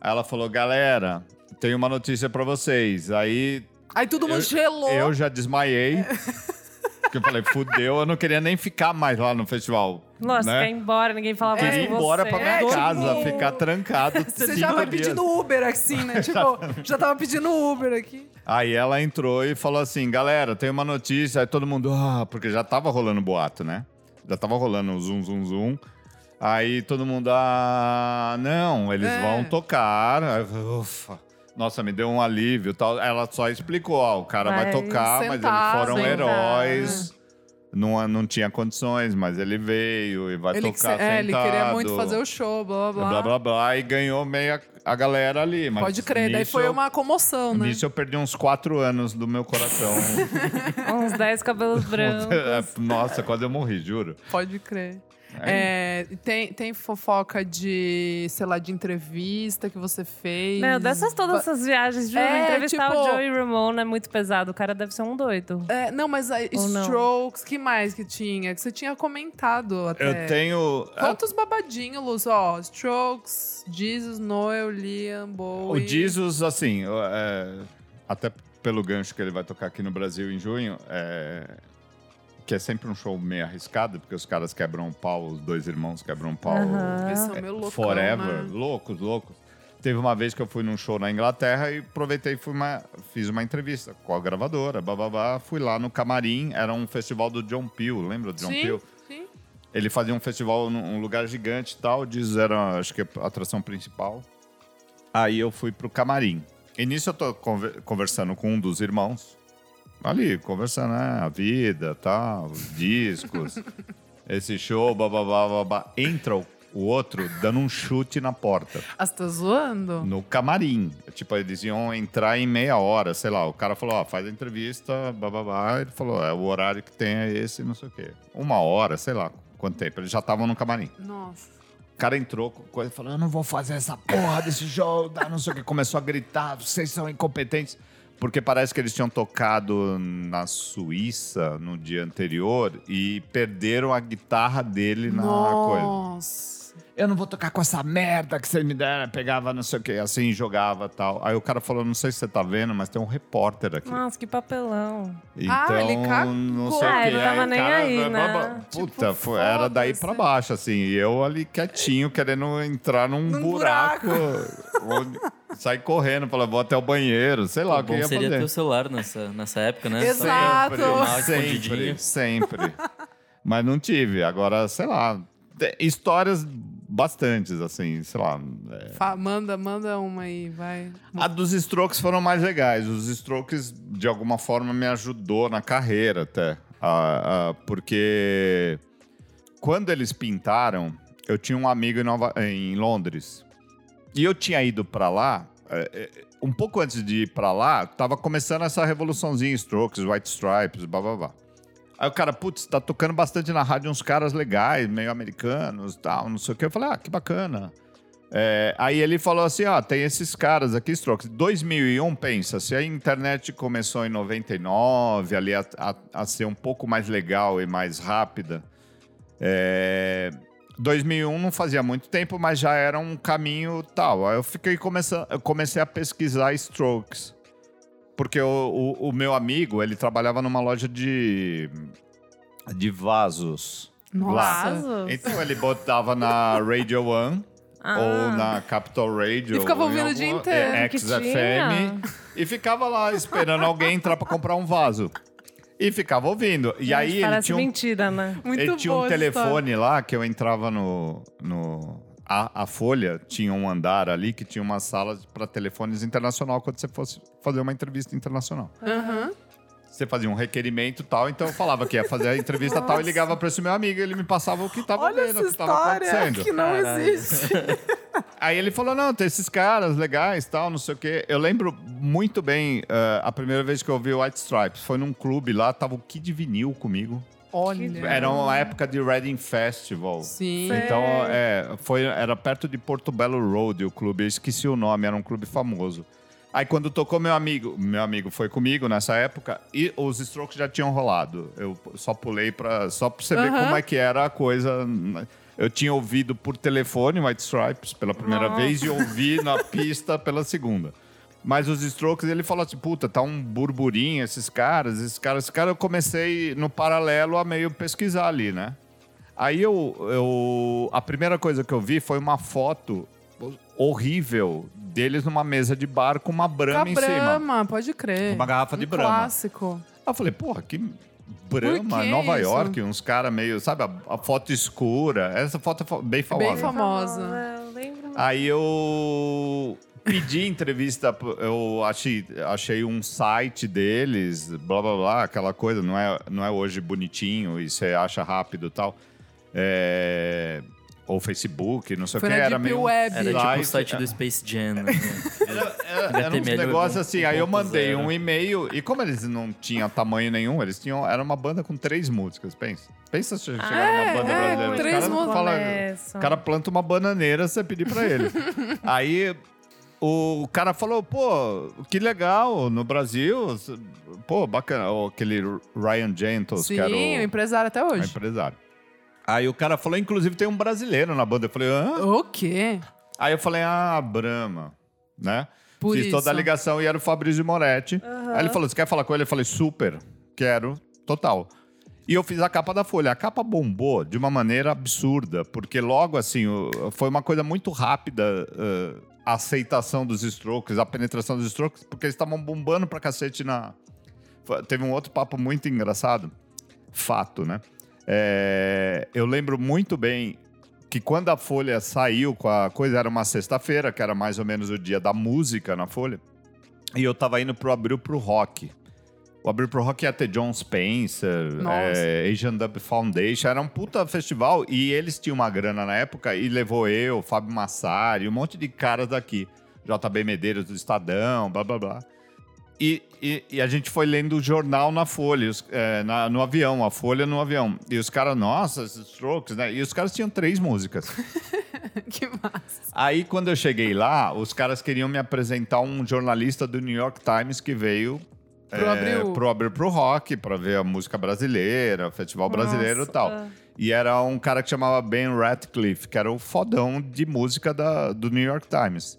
Aí ela falou, galera, tem uma notícia pra vocês. Aí Aí todo mundo eu, gelou. eu já desmaiei. Porque eu falei, fudeu, eu não queria nem ficar mais lá no festival. Nossa, né? quer ir embora, ninguém falava mais Queria ir embora você. pra minha É, tipo, casa, ficar trancado. Você já vai dias. pedindo Uber assim, né? Tipo, já tava pedindo Uber aqui. Aí ela entrou e falou assim: galera, tem uma notícia. Aí todo mundo, ah, porque já tava rolando boato, né? Já tava rolando o zoom, zoom, zoom. Aí todo mundo, ah, não, eles É. vão tocar. Aí eu falei, Ufa. Nossa, me deu um alívio e tal. Ela só explicou: ó, o cara vai, Vai tocar, mas sentar, eles foram sentar, heróis. Não, não tinha condições, mas ele veio e vai Ele, tocar é, ele sentado. queria muito fazer o show, blá blá blá. blá blá blá e ganhou meia a galera ali. Mas Pode crer, daí nisso foi eu- uma comoção, né? Nisso eu perdi uns quatro anos do meu coração. Uns 10 cabelos brancos. Nossa, quase eu morri, juro. Pode crer. É, tem, tem fofoca de, sei lá, de entrevista que você fez. Meu, dessas todas essas viagens, juro, É, entrevistar tipo- o Joey Ramone é muito pesado. O cara deve ser um doido. É, não, mas a Ou não? Strokes, que mais que tinha? Que você tinha comentado até. Eu tenho. Quantos babadinhos, Luz? Ó, Strokes, Jesus, Noel, Liam, O Bowie. Jesus, assim, é, até pelo gancho que ele vai tocar aqui no Brasil em junho, é, que é sempre um show meio arriscado, porque os caras quebram o pau, os dois irmãos quebram o pau. Aham. Eles são meio loucão, Forever, né? loucos, loucos. Teve uma vez que eu fui num show na Inglaterra e aproveitei e fui uma, fiz uma entrevista com a gravadora, bababá. Fui lá no camarim, era um festival do John Peel, lembra do John Sim, Peel? sim. Ele fazia um festival num lugar gigante e tal, diz era, acho que a atração principal. Aí eu fui pro camarim. E nisso eu tô conver- conversando com um dos irmãos. Ali, conversando, né? A vida, tal, os discos, esse show, bababá, babá. Entra o, o outro dando um chute na porta. Ah, você tá zoando? No camarim. Tipo, eles iam entrar em meia hora, sei lá. O cara falou, ó, faz a entrevista, bababá. Ele falou, é, o horário que tem é esse, não sei o quê. Uma hora, sei lá quanto tempo. Eles já estavam no camarim. Nossa. O cara entrou com coisa e falou: Eu não vou fazer essa porra desse dá não sei o que. Começou a gritar: Vocês são incompetentes. Porque parece que eles tinham tocado na Suíça no dia anterior e perderam a guitarra dele na coisa. Nossa. Eu não vou tocar com essa merda que você me deram. Pegava não sei o que, assim, jogava tal. Aí o cara falou: Não sei se você tá vendo, mas tem um repórter aqui. Nossa, que papelão. Então, Ah, ele cagou. não sei o Ah, que. ele tava o nem cara- aí, né? Puta, Tipo, foi- era daí pra baixo, assim. E eu ali quietinho, querendo entrar num, Num buraco. onde- sair correndo, falar, vou até o banheiro, sei lá o, O que bom ia seria fazer. ter o celular nessa, nessa época, né? Exato. Sempre, escondidinho. sempre. Mas não tive. Agora, sei lá, histórias bastantes, assim, sei lá. é, Fa- manda, manda uma aí, vai. A dos Strokes foram mais legais. Os Strokes, de alguma forma, me ajudou na carreira até. Ah, ah, porque quando eles pintaram, eu tinha um amigo em, Nova- em Londres. E eu tinha ido pra lá. eh, eh, um pouco antes de ir pra lá, tava começando essa revoluçãozinha Strokes, White Stripes, blá blá blá. Aí o cara, putz, tá tocando bastante na rádio uns caras legais, meio americanos tal, não sei o que. Eu falei, ah, que bacana. É, aí ele falou assim: ó, tem esses caras aqui, Strokes. 2001, pensa, se a internet começou em 99, ali a, a- a ser um pouco mais legal e mais rápida. É, 2001 não fazia muito tempo, mas já era um caminho tal. Aí eu fiquei começando, eu comecei a pesquisar Strokes. Porque o, o- o meu amigo, ele trabalhava numa loja de, de vasos. Nossa. Vasos? Então ele botava na Radio One Ah. ou na Capital Radio. E ficava ouvindo o dia inteiro. é, Que XFM. E ficava lá esperando alguém entrar pra comprar um vaso. E ficava ouvindo. E Gente, aí ele tinha um, mentira, né? Muito ele tinha um telefone lá que eu entrava no. no a, a Folha tinha um andar ali que tinha uma sala para telefones internacional quando você fosse fazer uma entrevista internacional. Aham. Você fazia um requerimento e tal, então eu falava que ia fazer a entrevista tal e ligava para esse meu amigo, ele me passava o que tava Olha vendo, o que tava história acontecendo. que não Caralho. existe. Aí ele falou: não, tem esses caras legais tal, não sei o quê. Eu lembro muito bem eh, a primeira vez que eu ouvi o White Stripes. Foi num clube lá, tava o Kid Vinil comigo. Olha. Era uma época de Reading Festival. Sim. Então, é, foi, era perto de Porto Belo Road o clube. Eu esqueci o nome, era um clube famoso. Aí quando tocou meu amigo, meu amigo foi comigo nessa época e os Strokes já tinham rolado. Eu só pulei para só pra você ver Aham. como é que era a coisa. Eu tinha ouvido por telefone White Stripes pela primeira Nossa. vez e ouvi na pista pela segunda. Mas os Strokes, ele falou assim, puta, tá um burburinho esses caras, esses caras, esses caras. Eu comecei no paralelo a meio pesquisar ali, né? Aí eu, eu. A primeira coisa que eu vi foi uma foto horrível deles numa mesa de bar com uma Com a brama em cima. Brahma, pode crer. Uma garrafa de um Brahma. clássico. Aí eu falei, porra, que Brahma, que Nova isso? York, uns caras meio, sabe, a, a foto escura. Essa foto é bem famosa. Bem famosa. Eu lembro. Aí eu pedi entrevista, pro- eu achei, achei um site deles, blá blá blá, aquela coisa, não é, não é hoje bonitinho e você acha rápido e tal. É, ou Facebook, não sei o que, era meio. Web. Era tipo o Site, site do Space Jam. né? Era, era uns HTML negócios assim, aí eu mandei 1.0. um e-mail, e como eles não tinham tamanho nenhum, eles tinham. Era uma banda com três músicas, pensa. Pensa se chegar numa banda é, brasileira. três músicas. Começo. o cara planta uma bananeira, você pedir pra ele. Aí o cara falou, pô, que legal, no Brasil, pô, bacana. Aquele Ryan Gentles, Sim, que era o o, empresário até o hoje. empresário. Aí o cara falou, inclusive tem um brasileiro na banda. Eu falei, hã? O quê? Aí eu falei, ah, Brahma, né? Por Fiz isso. toda a ligação e era o Fabrício Moretti. Aí ele falou, você quer falar com ele? Eu falei, super, quero, total. E eu fiz a capa da Folha. A capa bombou de uma maneira absurda, porque logo assim, foi uma coisa muito rápida eh, a aceitação dos strokes, a penetração dos strokes, porque eles estavam bombando pra cacete na... Teve um outro papo muito engraçado, fato, né? É, eu lembro muito bem que quando a Folha saiu com a coisa, era uma sexta-feira, que era mais ou menos o dia da música na Folha, e eu tava indo pro Abril pro Rock. O Abril pro Rock ia ter John Spencer, é, Asian Dub Foundation, era um puta festival, e eles tinham uma grana na época, e levou eu, Fábio Massari, um monte de caras daqui, JB Medeiros do Estadão, blá blá blá. E, e- e a gente foi lendo o jornal na Folha, os- é, na- no avião, a Folha no avião. E os caras, nossa, esses strokes, né? E os caras tinham três músicas. que massa. Aí, quando eu cheguei lá, os caras queriam me apresentar um jornalista do New York Times que veio Pro é, Abril. pro Abril pro Rock, pra ver a música brasileira, o festival brasileiro e Nossa, tal. E era um cara que chamava Ben Ratcliffe, que era o fodão de música da- do New York Times.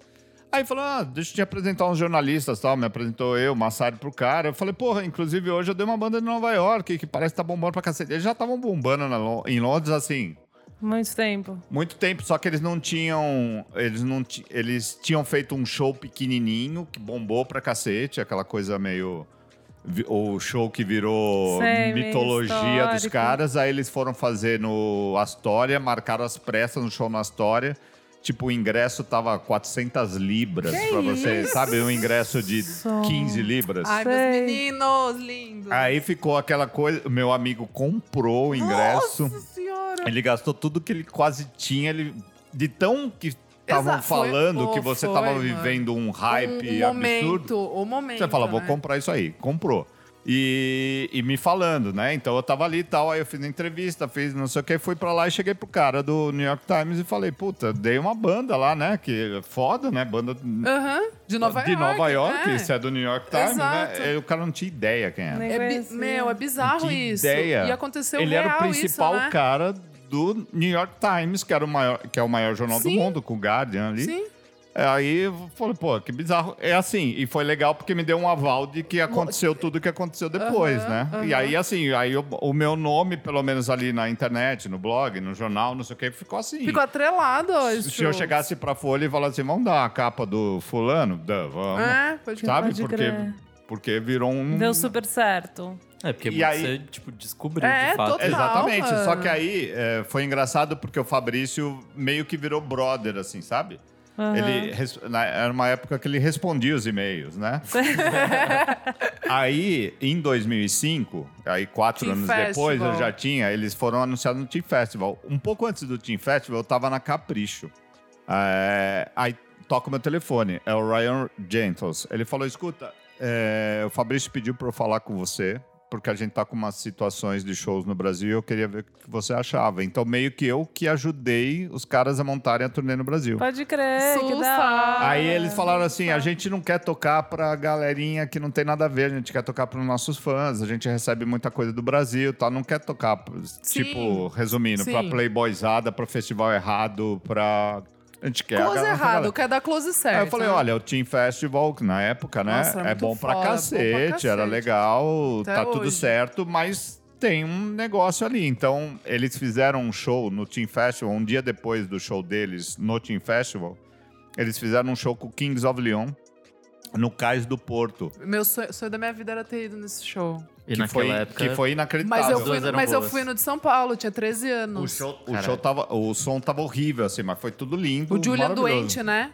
Aí falou, ah, deixa eu te apresentar uns jornalistas tal. Me apresentou eu, Massari pro cara. Eu falei, porra, inclusive hoje eu dei uma banda de Nova York que parece que tá bombando pra cacete. Eles já estavam bombando na em Londres, assim, Muito tempo. muito tempo, só que eles não tinham. Eles não eles tinham feito um show pequenininho que bombou pra cacete, aquela coisa meio. O show que virou Sei, mitologia dos caras. Aí eles foram fazer no Astoria, marcaram as pressas no show no Astoria. Tipo, o ingresso tava 400 libras Que pra você, isso? sabe? Um ingresso de Isso. 15 libras. Ai, Sei. meus meninos lindos. Aí ficou aquela coisa. O meu amigo comprou o ingresso. Nossa senhora. Ele gastou tudo que ele quase tinha. Ele, de tão que estavam Exato, foi- falando pô, que você estava mano. vivendo um hype um, um absurdo. momento, o momento. Você fala, vou né? comprar isso aí. Comprou. E, e me falando, né? Então eu tava ali e tal, aí eu fiz a entrevista, fiz não sei o que, fui pra lá e cheguei pro cara do New York Times e falei, puta, dei uma banda lá, né? Que é foda, né? Banda de Nova de York. Nova York, é. isso é do New York Times, Exato. né? E o cara não tinha ideia quem era. É bi- conhecia. meu, é bizarro Que isso. ideia. E aconteceu Ele real era o principal isso, né? cara do New York Times, que, era o maior, que é o maior jornal Sim. do mundo, com o Guardian ali. Sim. É, Aí eu falei, pô, que bizarro. É assim, e foi legal porque me deu um aval de que aconteceu tudo que aconteceu depois, Aham, né? E aham. aí, assim, aí eu- o meu nome, pelo menos ali na internet, no blog, no jornal, não sei o que, ficou assim. Ficou atrelado hoje. Se eu chegasse pra Folha e falasse assim, vamos dar a capa do fulano? Dá, vamos. É, pode Sabe? Pode Porque, crer. porque virou um... Deu super certo. É, porque E aí- você, tipo, descobriu É, de fato. total. Exatamente. mano. Só que aí é, foi engraçado porque o Fabrício meio que virou brother, assim, sabe? Aham. Ele, na- era uma época que ele respondia os e-mails, né? aí, em 2005, aí quatro Team anos Festival. depois, eu já tinha, eles foram anunciados no Team Festival. Um pouco antes do Team Festival, eu tava na Capricho. É, aí toca o meu telefone, é o Ryan Gentles. Ele falou: escuta, é, o Fabrício pediu para eu falar com você, porque a gente tá com umas situações de shows no Brasil e eu queria ver o que você achava. Então, meio que eu que ajudei os caras a montarem a turnê no Brasil. Pode crer, que Sussa. da hora. Aí eles falaram assim: a gente não quer tocar pra galerinha que não tem nada a ver, a gente quer tocar pros nossos fãs, a gente recebe muita coisa do Brasil, tá? Não quer tocar, tipo, resumindo, pra sim. playboyzada, pra festival errado, pra. A gente quer. Close errado, quer dar close certo. Aí eu falei, né? olha, o Team Festival, que na época, né? Nossa, é bom pra, foda, bom pra cacete, era cacete. legal, Até tá tudo hoje. certo, mas tem um negócio ali. Então, eles fizeram um show no Team Festival, um dia depois do show deles no Team Festival, eles fizeram um show com o Kings of Leon no Cais do Porto. Meu sonho, sonho da minha vida era ter ido nesse show. E que, naquela foi, época. que foi inacreditável. Mas eu fui, mas eu fui no de São Paulo, tinha 13 O anos. show, o, show tava, o som tava horrível, assim, mas foi tudo lindo. O Julian doente, né?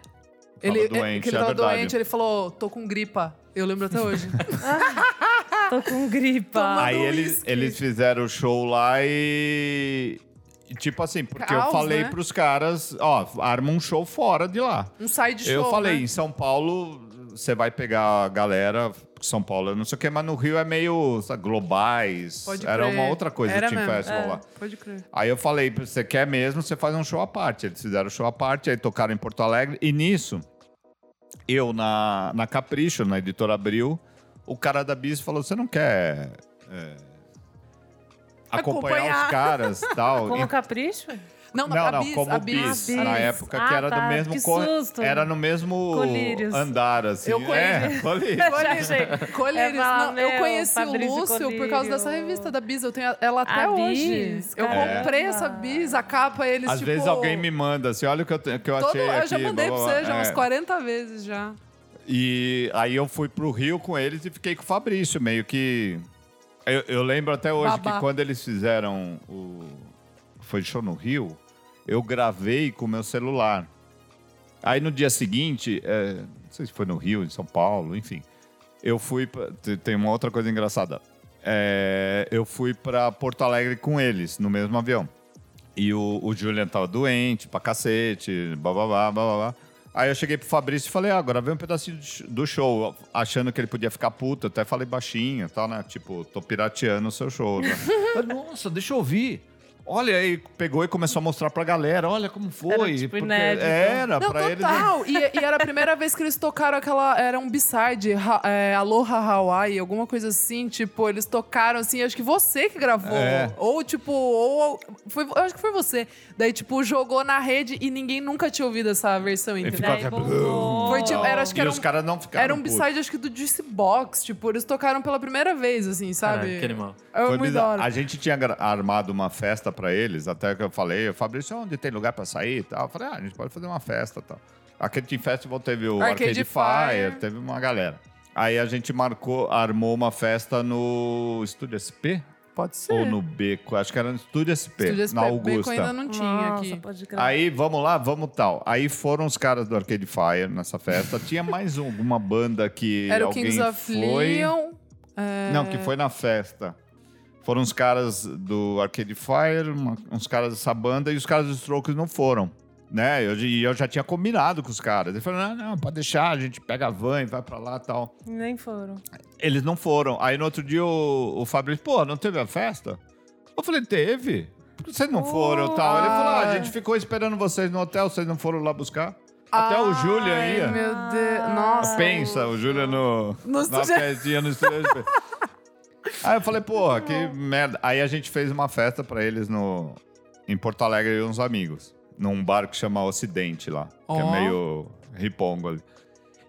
Tava Ele, doente, que ele é tava verdade. doente, ele falou, tô com gripa. Eu lembro até hoje. Tô com gripa. Tomando Aí eles, eles fizeram o show lá e. tipo assim, porque eu Caos, falei né? pros caras, ó, arma um show fora de lá. Um side show, eu falei, né? em São Paulo, você vai pegar a galera. São Paulo, eu não sei o que, mas no Rio é meio sabe, globais. Pode Era crer. uma outra coisa Era o Team mesmo, Festival é, lá. Pode crer. Aí eu falei, você quer mesmo, você faz um show à parte. Eles fizeram show à parte, aí tocaram em Porto Alegre. E nisso, eu na, na Capricho, na editora Abril, o cara da Bis falou: você não quer é, acompanhar, Acompanhar. os caras tal? Como E- capricho? Não, não, a não, bis, como a bis, bis. bis. na época que Ah, era tá, do mesmo que co- susto. era no mesmo Colírios. andar assim. Eu é, colírios. Colírios. Colírios. É Não, eu conheci o Fabrício Lúcio por causa Colírio. dessa revista da Bis. Eu tenho ela até A hoje. Bis? Eu comprei essa Bis, a capa, eles Às tipo... vezes alguém me manda assim, olha o que eu, que eu todo, achei Eu aqui. já mandei blá, pra você, já É. uns 40 vezes já. E aí eu fui pro Rio com eles e fiquei com o Fabrício, meio que. Eu, eu lembro até hoje Babá. que quando eles fizeram o. Foi show no Rio, eu gravei com meu celular. Aí no dia seguinte, é, não sei se foi no Rio, em São Paulo, enfim. Eu fui. Tem uma outra coisa engraçada. É, eu fui pra Porto Alegre com eles, no mesmo avião. E o, o Julian tava doente pra cacete, bababá, bababá. Aí eu cheguei pro Fabrício e falei, ah, agora vem um pedacinho do sh- do show, achando que ele podia ficar puto, até falei baixinho tal, né? Tipo, tô pirateando o seu show. Eu, Nossa, deixa eu ouvir. Olha, aí pegou e começou a mostrar pra galera, olha como foi. Era, tipo, inédito. Era, Não, pra eles. total. E, e era a primeira vez que eles tocaram aquela. Era um B-side, ha- é, Aloha Hawaii, alguma coisa assim. Tipo, eles tocaram assim. Acho que você que gravou. É. Ou, tipo, ou. Foi, eu acho que foi você. Daí, tipo, jogou na rede e ninguém nunca tinha ouvido essa versão, entendeu? Daí bombou. Foi tipo, era, acho que E era os um, caras não ficaram era um. B-side, acho que do Juice Box. Tipo, eles tocaram pela primeira vez, assim, sabe? Caralho, que animal. É Foi muito bizarro. da hora. A gente tinha armado uma festa pra eles, até que eu falei, Fabrício, onde tem lugar pra sair e tal? Eu falei, ah, a gente pode fazer uma festa e tal. Aquele Team Festival teve o Arcade Arcade, Fire, Fire. teve uma galera. Aí a gente marcou, armou uma festa no Estúdio SP? Pode ser. Ou no Beco? Acho que era no Estúdio SP, Estúdio SP na Beco Augusta. ainda não tinha Nossa, aqui. pode crer. Aí, vamos lá, vamos tal. Aí foram os caras do Arcade Fire nessa festa. Tinha mais alguma banda que Era o alguém Kings of foi... Leon. é, Não, que foi na festa. Foram os caras do Arcade Fire, uma- uns caras dessa banda, e os caras dos Strokes não foram. Né? Eu, e eu já tinha combinado com os caras. Eles falaram, não, não, pode deixar, a gente pega a van e vai pra lá e tal. Nem foram. Eles não foram. Aí no outro dia o, o Fabrício, pô, não teve a festa? Eu falei, teve. Por que vocês não foram e tal? Ele falou, ah, a gente ficou esperando vocês no hotel, vocês não foram lá buscar? Até o Julian Ai, ia. meu Deus. Nossa. Pensa, o Júlio no, No na festinha no estúdio. Aí eu falei, porra, que merda. Aí a gente fez uma festa pra eles no, em Porto Alegre e uns amigos. Num bar que chama Ocidente lá. Que Ó. é meio ripongo ali.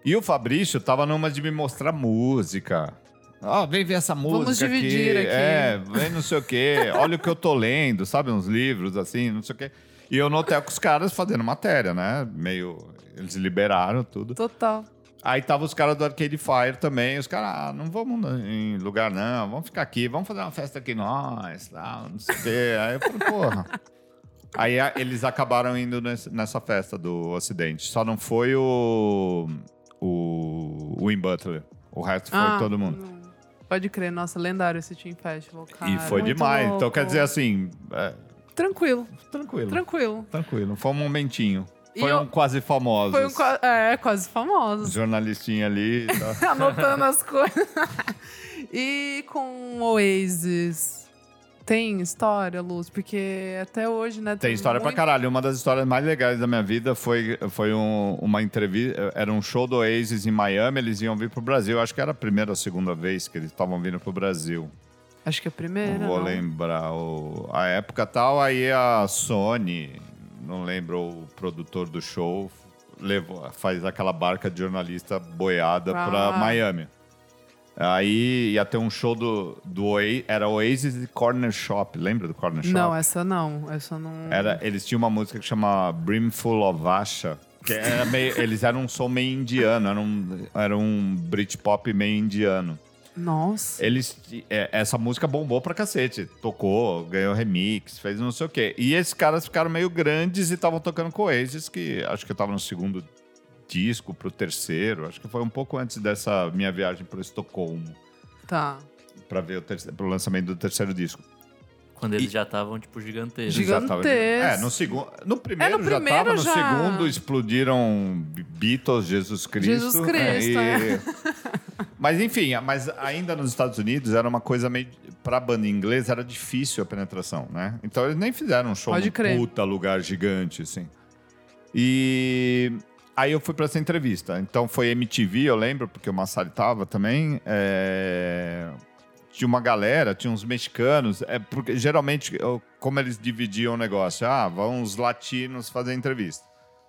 E o Fabrício tava numa de me mostrar música. Ó, vem ver essa música Vamos dividir aqui. É, vem não sei o quê. Olha o que eu tô lendo, sabe? Uns livros assim, não sei o quê. E eu no hotel com os caras fazendo matéria, né? Meio... Eles liberaram tudo. Total. Aí tava os caras do Arcade Fire também. Os caras, ah, não vamos em lugar não, vamos ficar aqui, vamos fazer uma festa aqui nós, tal, não sei o quê. Aí eu falei, porra. Aí a- eles acabaram indo nesse- nessa festa do Ocidente. Só não foi o. O. O Win Butler. O resto foi Ah, todo mundo. não. Pode crer, nossa, lendário esse Team Festival, cara. e foi muito demais. Então louco. quer dizer assim. é, Tranquilo, tranquilo. tranquilo. Tranquilo. Foi um momentinho. Foi eu- um quase famoso. Foi um é, quase famoso. Jornalistinha ali. Tá. Anotando as coisas. e com Oasis. Tem história, Luz? Porque até hoje, né? Tem história pra muito- caralho. Uma das histórias mais legais da minha vida foi, foi um- uma entrevista. Era um show do Oasis em Miami. Eles iam vir pro Brasil. Acho que era a primeira ou segunda vez que eles estavam vindo pro Brasil. Acho que é a primeira. Não vou não? lembrar o- a época tal. Aí a Sony, não lembro o produtor do show, levou, faz aquela barca de jornalista boiada Ah. pra Miami. Aí ia ter um show do, do Oasis, era Oasis e Corner Shop. Lembra do Corner Shop? Não, essa não. Essa não. Era, eles tinham uma música que chama Brimful of Asha. Que era meio, eles eram um som meio indiano, era um, era um Britpop meio indiano. Nossa. Eles, é, essa música bombou pra cacete. Tocou, ganhou remix, fez não sei o quê. E esses caras ficaram meio grandes e estavam tocando com Oasis, que acho que eu tava no segundo disco pro terceiro. Acho que foi um pouco antes dessa minha viagem pro Estocolmo Tá. pra ver o, terceiro, pro lançamento do terceiro disco. Quando eles já estavam, tipo, gigantescos. Giga- Já tava- Gigantesco. É, no segundo. No primeiro, É, no já primeiro tava, no já. segundo explodiram Beatles, Jesus Cristo. Jesus Cristo, e- é. Mas enfim, mas ainda nos Estados Unidos era uma coisa meio. Pra banda inglesa era difícil a penetração, né? Então eles nem fizeram um show Pode num puta lugar gigante, assim. E. Aí eu fui pra essa entrevista. Então foi MTV, eu lembro, porque o Massari tava também. É, Tinha uma galera, tinha uns mexicanos. É porque geralmente, como eles dividiam o negócio? Ah, vão os latinos fazer entrevista.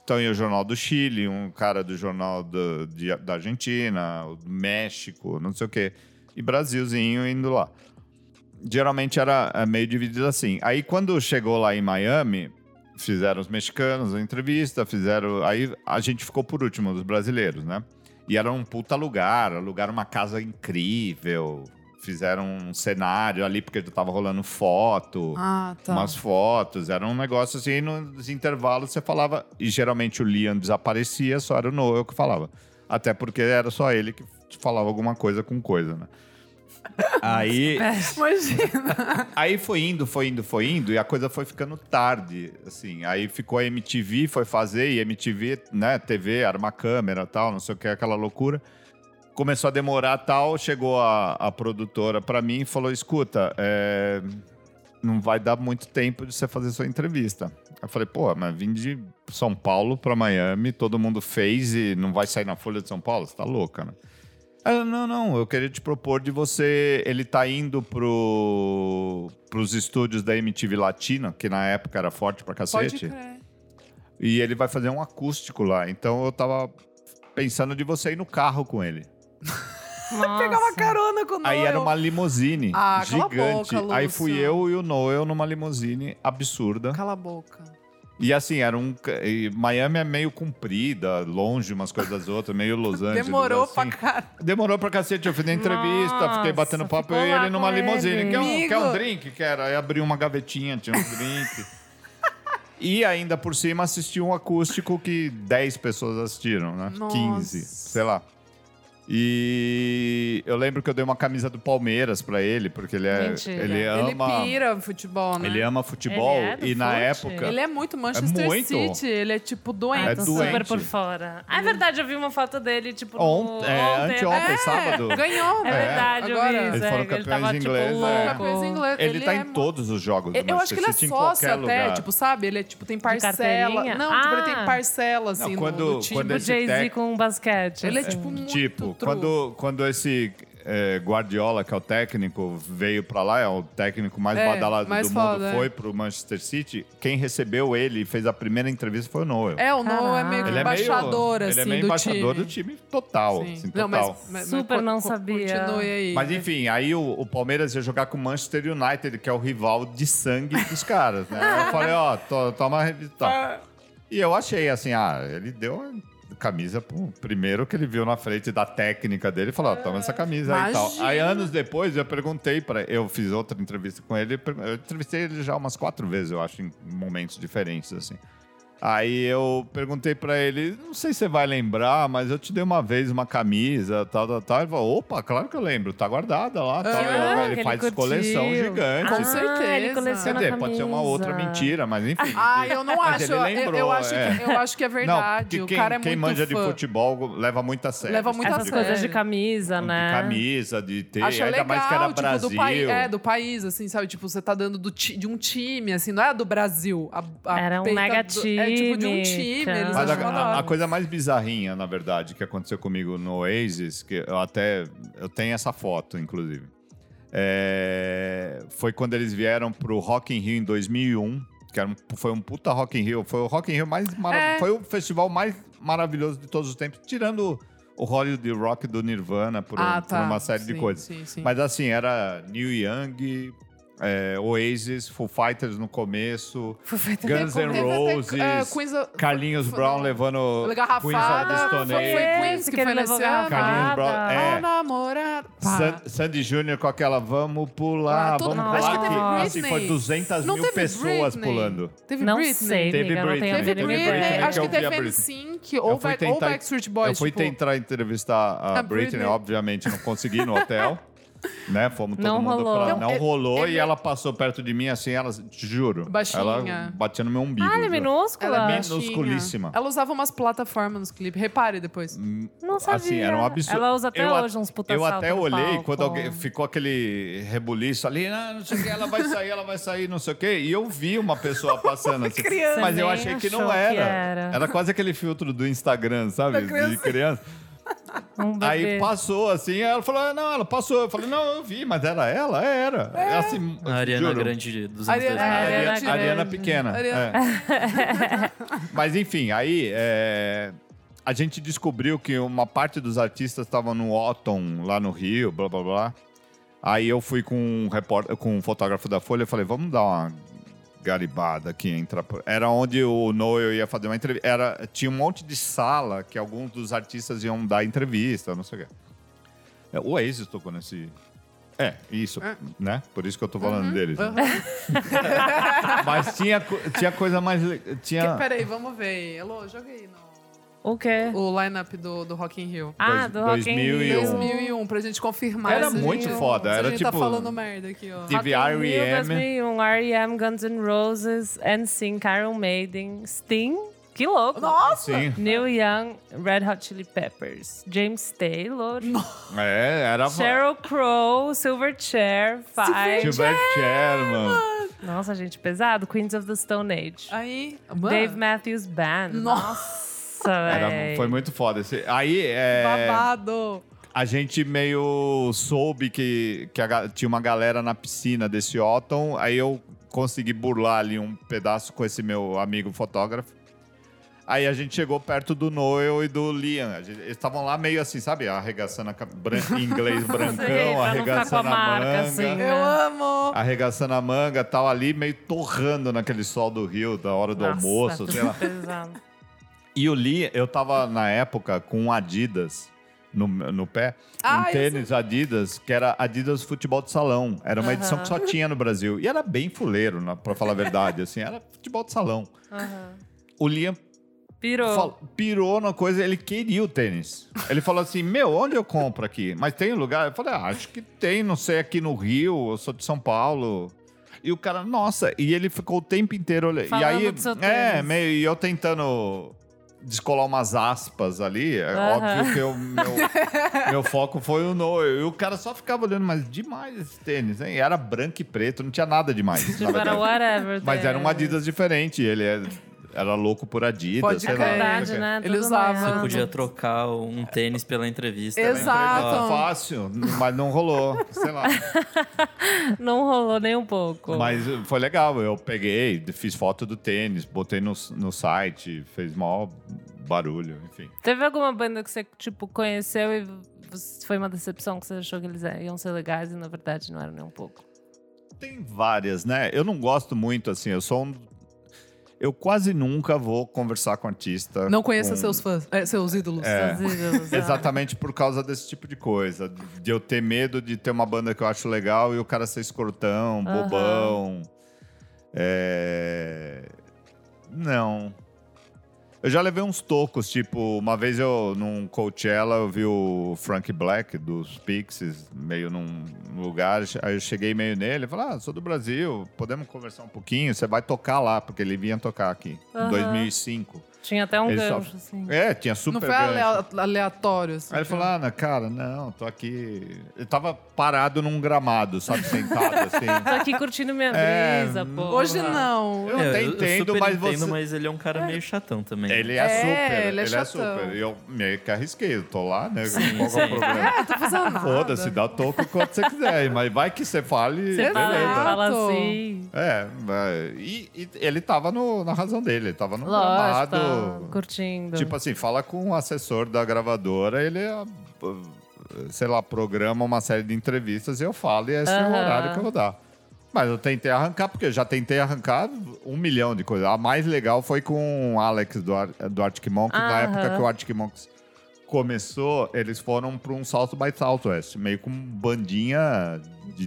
Então ia o Jornal do Chile, um cara do Jornal do- de- da Argentina, do México, não sei o quê. E Brasilzinho indo lá. Geralmente era é, meio dividido assim. Aí quando chegou lá em Miami, fizeram os mexicanos a entrevista, fizeram. Aí a gente ficou por último, os brasileiros, né? E era um puta lugar, alugaram uma casa incrível, fizeram um cenário ali, porque tava rolando foto Ah, tá. umas fotos, era um negócio assim, nos intervalos você falava, e geralmente o Liam desaparecia, só era o Noel que falava. Até porque era só ele que falava alguma coisa com coisa, né? Aí, Imagina. aí foi indo, foi indo, foi indo, e a coisa foi ficando tarde, assim. Aí ficou a MTV, foi fazer, e MTV, né, TV, era uma câmera tal, não sei o que, aquela loucura. Começou a demorar tal, chegou a, a produtora pra mim e falou: escuta, é, não vai dar muito tempo de você fazer sua entrevista. Eu falei, pô, mas vim de São Paulo pra Miami, todo mundo fez e não vai sair na Folha de São Paulo? Você tá louca, né? Ela, não, não, eu queria te propor de você. Ele tá indo pro, pros estúdios da MTV Latina, que na época era forte pra Pode cacete. crer. E ele vai fazer um acústico lá. Então eu tava pensando de você ir no carro com ele. Uma carona com o Aí Noel. era uma limusine Ah, cala a gigante. boca, Aí Lúcio. fui eu e o Noel numa limusine absurda. Cala a boca. E assim, era um. e Miami é meio comprida, longe umas coisas das outras, meio Los Angeles. Demorou assim. pra caralho. Demorou pra cacete. Eu fiz a entrevista, Nossa, fiquei batendo papo ficou eu e lá ele numa com limusine. ele. Quer um, Amigo. quer um drink? Quero. Aí abri uma gavetinha, tinha um drink. e ainda por cima assisti um acústico que 10 pessoas assistiram, né? Nossa. 15, sei lá. E eu lembro que eu dei uma camisa do Palmeiras pra ele, porque ele é. Mentira. Ele Ele ama. pira futebol, né? Ele ama futebol Ele é do e na fute? época. Ele é muito Manchester muito. City. Ele é tipo doente. Ah, É doente. super por fora. Ah, é verdade, eu vi uma foto dele, tipo, no... Ont- é, anteontem, É, sábado. Ganhou, É né? verdade, Agora. eu vi. Eles foram ele campeões tava, tipo, ingleses, louco. é. Campeões ingleses. Ele, tá é em mo- todos os jogos do Eu eu acho que ele é Manchester City, sócio até, lugar. tipo, sabe? Ele é tipo, tem parcela. Não, tipo, ele tem Ah. parcela, assim, Não, no- quando- no time. quando Tipo esse Jay-Z com basquete. Ele é assim. tipo muito Tipo, true. quando, quando esse é, Guardiola, que é o técnico, veio pra lá, é o técnico mais É, badalado mais do foda, mundo, é. foi pro Manchester City, quem recebeu ele e fez a primeira entrevista foi o Noel. É, o Noel é meio que ele é meio, embaixador, assim, ele é meio do embaixador time. do time total, Sim. assim, não, total. mas, mas, Super mas não sabia. Continue aí. Mas enfim, aí o, o Palmeiras ia jogar com o Manchester United, que é o rival de sangue dos caras, né? Eu falei, ó, to- toma uma revista. E eu achei assim, ah, ele deu uma camisa, pô, primeiro que ele viu na frente da técnica dele, falou, toma essa camisa aí e tal. Imagina. Aí anos depois eu perguntei para eu fiz outra entrevista com ele, eu entrevistei ele já umas quatro vezes, eu acho, em momentos diferentes assim. Aí eu perguntei pra ele, não sei se você vai lembrar, mas eu te dei uma vez uma camisa, tal, tal, tal. Ele falou, opa, claro que eu lembro, tá guardada lá. Tal. Ah, ele faz ele coleção curtiu. gigante. Com ah, certeza. Ele Quer coleciona dizer, pode ser uma outra mentira, mas enfim. Ah, eu não Mas acho. Eu, lembrou, eu acho é. que, eu acho que é Não, verdade. porque o quem, cara é quem muito manja de fã. futebol leva muito a sério. Leva muito tipo Essas de coisas de camisa, De né? camisa, de ter, Acho ainda legal, mais que era tipo, Brasil. do país, é, do país, assim, sabe? Tipo, você tá dando do de um time, assim, não é do Brasil. A, a Era um mega do- É tipo de um time, eles Mas a, a- a coisa mais bizarrinha, na verdade, que aconteceu comigo no Oasis, que eu até eu tenho essa foto, inclusive, é, foi quando eles vieram pro Rock in Rio em 2001, que era um- foi um puta Rock in Rio, foi o Rock in Rio mais mara- É. foi o festival mais maravilhoso de todos os tempos, tirando o Hollywood Rock do Nirvana por, um- Ah, por tá. uma série de Sim, coisas. Sim, sim. Mas assim, era Neil Young, é, Oasis, Foo Fighters no começo, Guns N' até, Roses, Queens of- Carlinhos foi- Brown levando Queens of the Stone foi- foi Age. Queens que que foi nesse ano. Carlinhos Brown, é. Namorado. Pá. San- Sandy Júnior com aquela vamos pular, Ah, vamos acho pular. que teve Que, assim, foi 200 Não mil teve pessoas Britney? pulando. Teve Não Britney? sei, Teve amiga, não Britney. tenho a Teve Britney. Britney, acho que teve. NSYNC ou, ou Backstreet Boys. eu fui tipo, tentar entrevistar a, A Britney, Britney. obviamente não consegui no hotel. Né? Fomos todo Não mundo rolou. pra. Não, Não é- rolou é- e ela passou perto de mim assim, ela, te juro. Baixinha. Ela batia no meu umbigo. Ah, ela é minúscula? Ela é minusculíssima. Ela usava umas plataformas nos clipes. Repare depois. Não sabia. Assim, era um absurdo. Ela usa até Eu hoje uns puta Eu até olhei palco. quando alguém ficou aquele rebuliço ali, ah, não sei o que, ela vai sair, ela vai sair, não sei o que. E eu vi uma pessoa passando assim. Criança. Mas eu achei que não que era. era. quase aquele filtro do Instagram, sabe? De criança. Um. Aí passou assim, aí ela falou: ah, não, ela passou. Eu falei, não, eu vi, mas era ela? Era. É. Assim, A Ariana juro. Grande dos anos Ariana- 2000. A Ariana Ariana. Ariana pequena. Ariana- é. Mas enfim, aí é, a gente descobriu que uma parte dos artistas estavam no Otton, lá no Rio, blá blá blá. Aí eu fui com um, repórter, com um fotógrafo da Folha e falei, vamos dar uma garibada aqui. Entra... por-" Era onde o Noel ia fazer uma entrevista. Era, tinha um monte de sala que alguns dos artistas iam dar entrevista, não sei o quê. É, O Oasis tocou nesse... É, isso, É. né? Por isso que eu tô falando deles. né? Aham. Mas tinha, tinha coisa mais. Tinha. Que- Peraí, vamos ver. Elô, joga aí no- O quê? o line-up do, do Rock in Rio. Ah, Dois- do Rock in 2001. Rio. 2001, pra gente confirmar. Era muito gente- foda, era a gente tipo- tá falando merda aqui, ó. Teve Rock in Rio R.E.M.. 2001, R.E.M., Guns N' Roses, NSYNC, Iron Maiden, Sting. Que louco. Nossa! Sim. Neil Young, Red Hot Chili Peppers, James Taylor, É, era. Sheryl Crow, Silverchair, Five. Gilbert Sherman. Nossa, gente, pesado. Queens of the Stone Age. Aí, mano, Dave Matthews Band. Nossa, Era, véi. foi muito foda. Esse- Aí é, babado. a gente meio soube que, que a tinha uma galera na piscina desse Otton. Aí eu consegui burlar ali um pedaço com esse meu amigo fotógrafo. Aí a gente chegou perto do Noel e do Liam. Gente- eles estavam lá meio assim, sabe? Arregaçando a ca- bran- em inglês brancão, a arregaçando a marca, manga. assim, né? Eu amo. arregaçando a manga, tal, ali meio torrando naquele sol do Rio, da hora do Nossa, almoço, sei lá. pesado. E o Lee, eu tava na época com um Adidas no, no pé, Ah, um tênis Adidas, que era Adidas Futebol de Salão. Era uma edição que só tinha no Brasil. E era bem fuleiro, na- pra falar a verdade, assim, era futebol de salão. O Liam Pirou. fal- pirou na coisa, ele queria o tênis. Ele falou assim: Meu, onde eu compro aqui? Mas tem lugar? Eu falei: ah, Acho que tem, não sei, aqui no Rio, eu sou de São Paulo. E o cara, nossa, e ele ficou o tempo inteiro olhando. E aí, é, meio, e eu tentando descolar umas aspas ali. É óbvio que o meu, meu foco foi o Noel. E o cara só ficava olhando, mas demais esse tênis, hein? Era branco e preto, não tinha nada demais. Tipo, era whatever. Mas era um. Adidas diferente. Ele é- era louco por Adidas, Pode sei É crer. lá. verdade, né? Ele Tudo usava. Você podia trocar um tênis pela entrevista. né? Exato. Tá fácil, mas não rolou, sei lá. Não rolou nem um pouco. Mas foi legal, eu peguei, fiz foto do tênis, botei no, no site, fez maior barulho, enfim. Teve alguma banda que você, tipo, conheceu e foi uma decepção que você achou que eles iam ser legais e na verdade não eram nem um pouco? Tem várias, né? Eu não gosto muito, assim, eu sou um... Eu quase nunca vou conversar com artista. Não conheça com- seus fãs, é, seus ídolos. É. Seus ídolos, ah. Exatamente por causa desse tipo de coisa. De eu ter medo de ter uma banda que eu acho legal e o cara ser escrotão, bobão. É... Não. Eu já levei uns tocos, tipo, uma vez eu, num Coachella, eu vi o Frank Black, dos Pixies, meio num lugar, aí eu cheguei meio nele, e falei, ah, sou do Brasil, podemos conversar um pouquinho? Você vai tocar lá, porque ele vinha tocar aqui, em Aham. 2005. Tinha até um Ele só- gancho, assim. É, tinha super Não foi gancho. alea- aleatório, assim. Aí ele falou, ah, cara, não, tô aqui. Eu tava parado num gramado, sabe, sentado assim. Tô aqui curtindo minha É, brisa, pô. Hoje não. Eu até entendo, super mas entendo, você- mas ele é um cara meio chatão também. Ele é, É, super, ele é ele é super. Eu meio que arrisquei, eu tô lá, né? Qual que é o sim. problema? É, tô fazendo nada. Foda-se, dá toco quanto você quiser, mas vai que você fale. Você fala, beleza. fala Exato. assim. É, e, e ele tava no- na razão dele, ele tava no Lógico, tá gramado. Curtindo. Tipo assim, fala com o assessor da gravadora, ele, é, sei lá, programa uma série de entrevistas e eu falo, e esse é o horário que eu vou dar. Mas eu tentei arrancar, porque eu já tentei arrancar um milhão de coisas. A mais legal foi com o Alex do, Ar- do Arctic Monkeys. Na Aham. época que o Arctic Monkeys começou, eles foram para um Salto by Southwest, meio com bandinha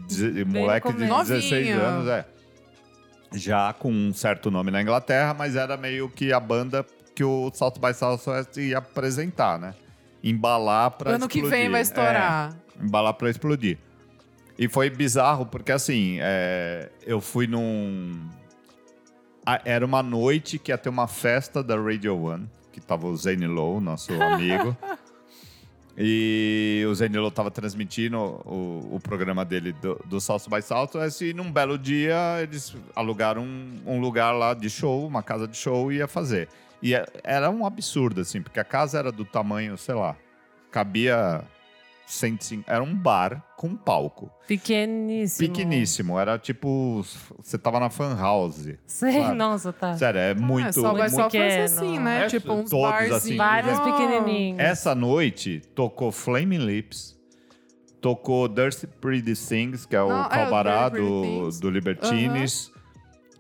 de, no moleque de começo. 16 Novinho. anos, é. Já com um certo nome na Inglaterra, mas era meio que a banda que o Salto by Southwest ia apresentar, né? Embalar pra Ano que explodir. vem vai estourar. É, embalar pra explodir. E foi bizarro, porque assim, é, eu fui num. Era uma noite que ia ter uma festa da Radio One, que tava o Zane Lowe, nosso amigo. E o Zane Lowe tava transmitindo o, o programa dele do, do South by Southwest e num belo dia eles alugaram um, um lugar lá de show, uma casa de show e ia fazer. E é- era um absurdo, assim, porque a casa era do tamanho, sei lá, cabia 105... Era um bar com um palco. Pequeníssimo. Pequeníssimo. Era tipo... Você tava na fan house. Sei, sabe? nossa, tá. Sério, é muito... é, só muito- só pequeno. assim, né? É, tipo, uns todos barzinhos. assim. Vários Ah. pequenininhos. Essa noite tocou Flaming Lips, tocou Dirty Pretty Things, que é o Não, é, do, do Libertines.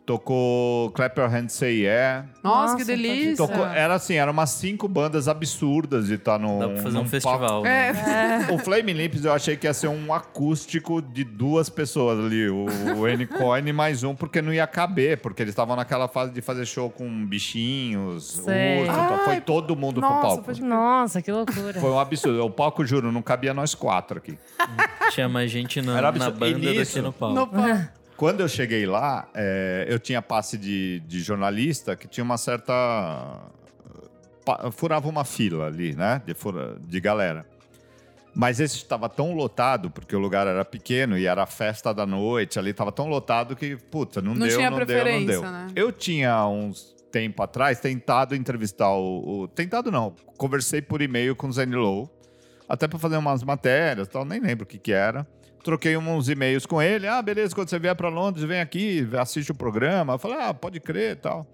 Tocou Clap Your Hands Say Yeah. Nossa, que Nossa, delícia. Tocou, era assim, eram umas cinco bandas absurdas de estar no. Dá pra fazer um festival. É, né? O Flaming Lips eu achei que ia ser um acústico de duas pessoas ali, o, o N-Coin e mais um, porque não ia caber, porque eles estavam naquela fase de fazer show com bichinhos, Sei. urso, então foi Ai, todo mundo pro nossa, palco. pode- Nossa, que loucura. Foi um absurdo. O palco, juro, não cabia nós quatro aqui. Tinha mais gente na, Era na banda do que no palco. no pau. Quando eu cheguei lá, é, eu tinha passe de, de jornalista que tinha uma certa. Furava uma fila ali, né? De, fura- de galera. Mas esse estava tão lotado, porque o lugar era pequeno e era a festa da noite, ali estava tão lotado que, puta, não, Não deu, não deu, não deu. né? Eu tinha uns tempo atrás tentado entrevistar o, o- Tentado não, conversei por e-mail com o Zane Lowe, até para fazer umas matérias tal, nem lembro o que que era. Troquei uns e-mails com ele. Ah, beleza, quando você vier para Londres, vem aqui, assiste o programa. Eu falei, ah, pode crer e tal.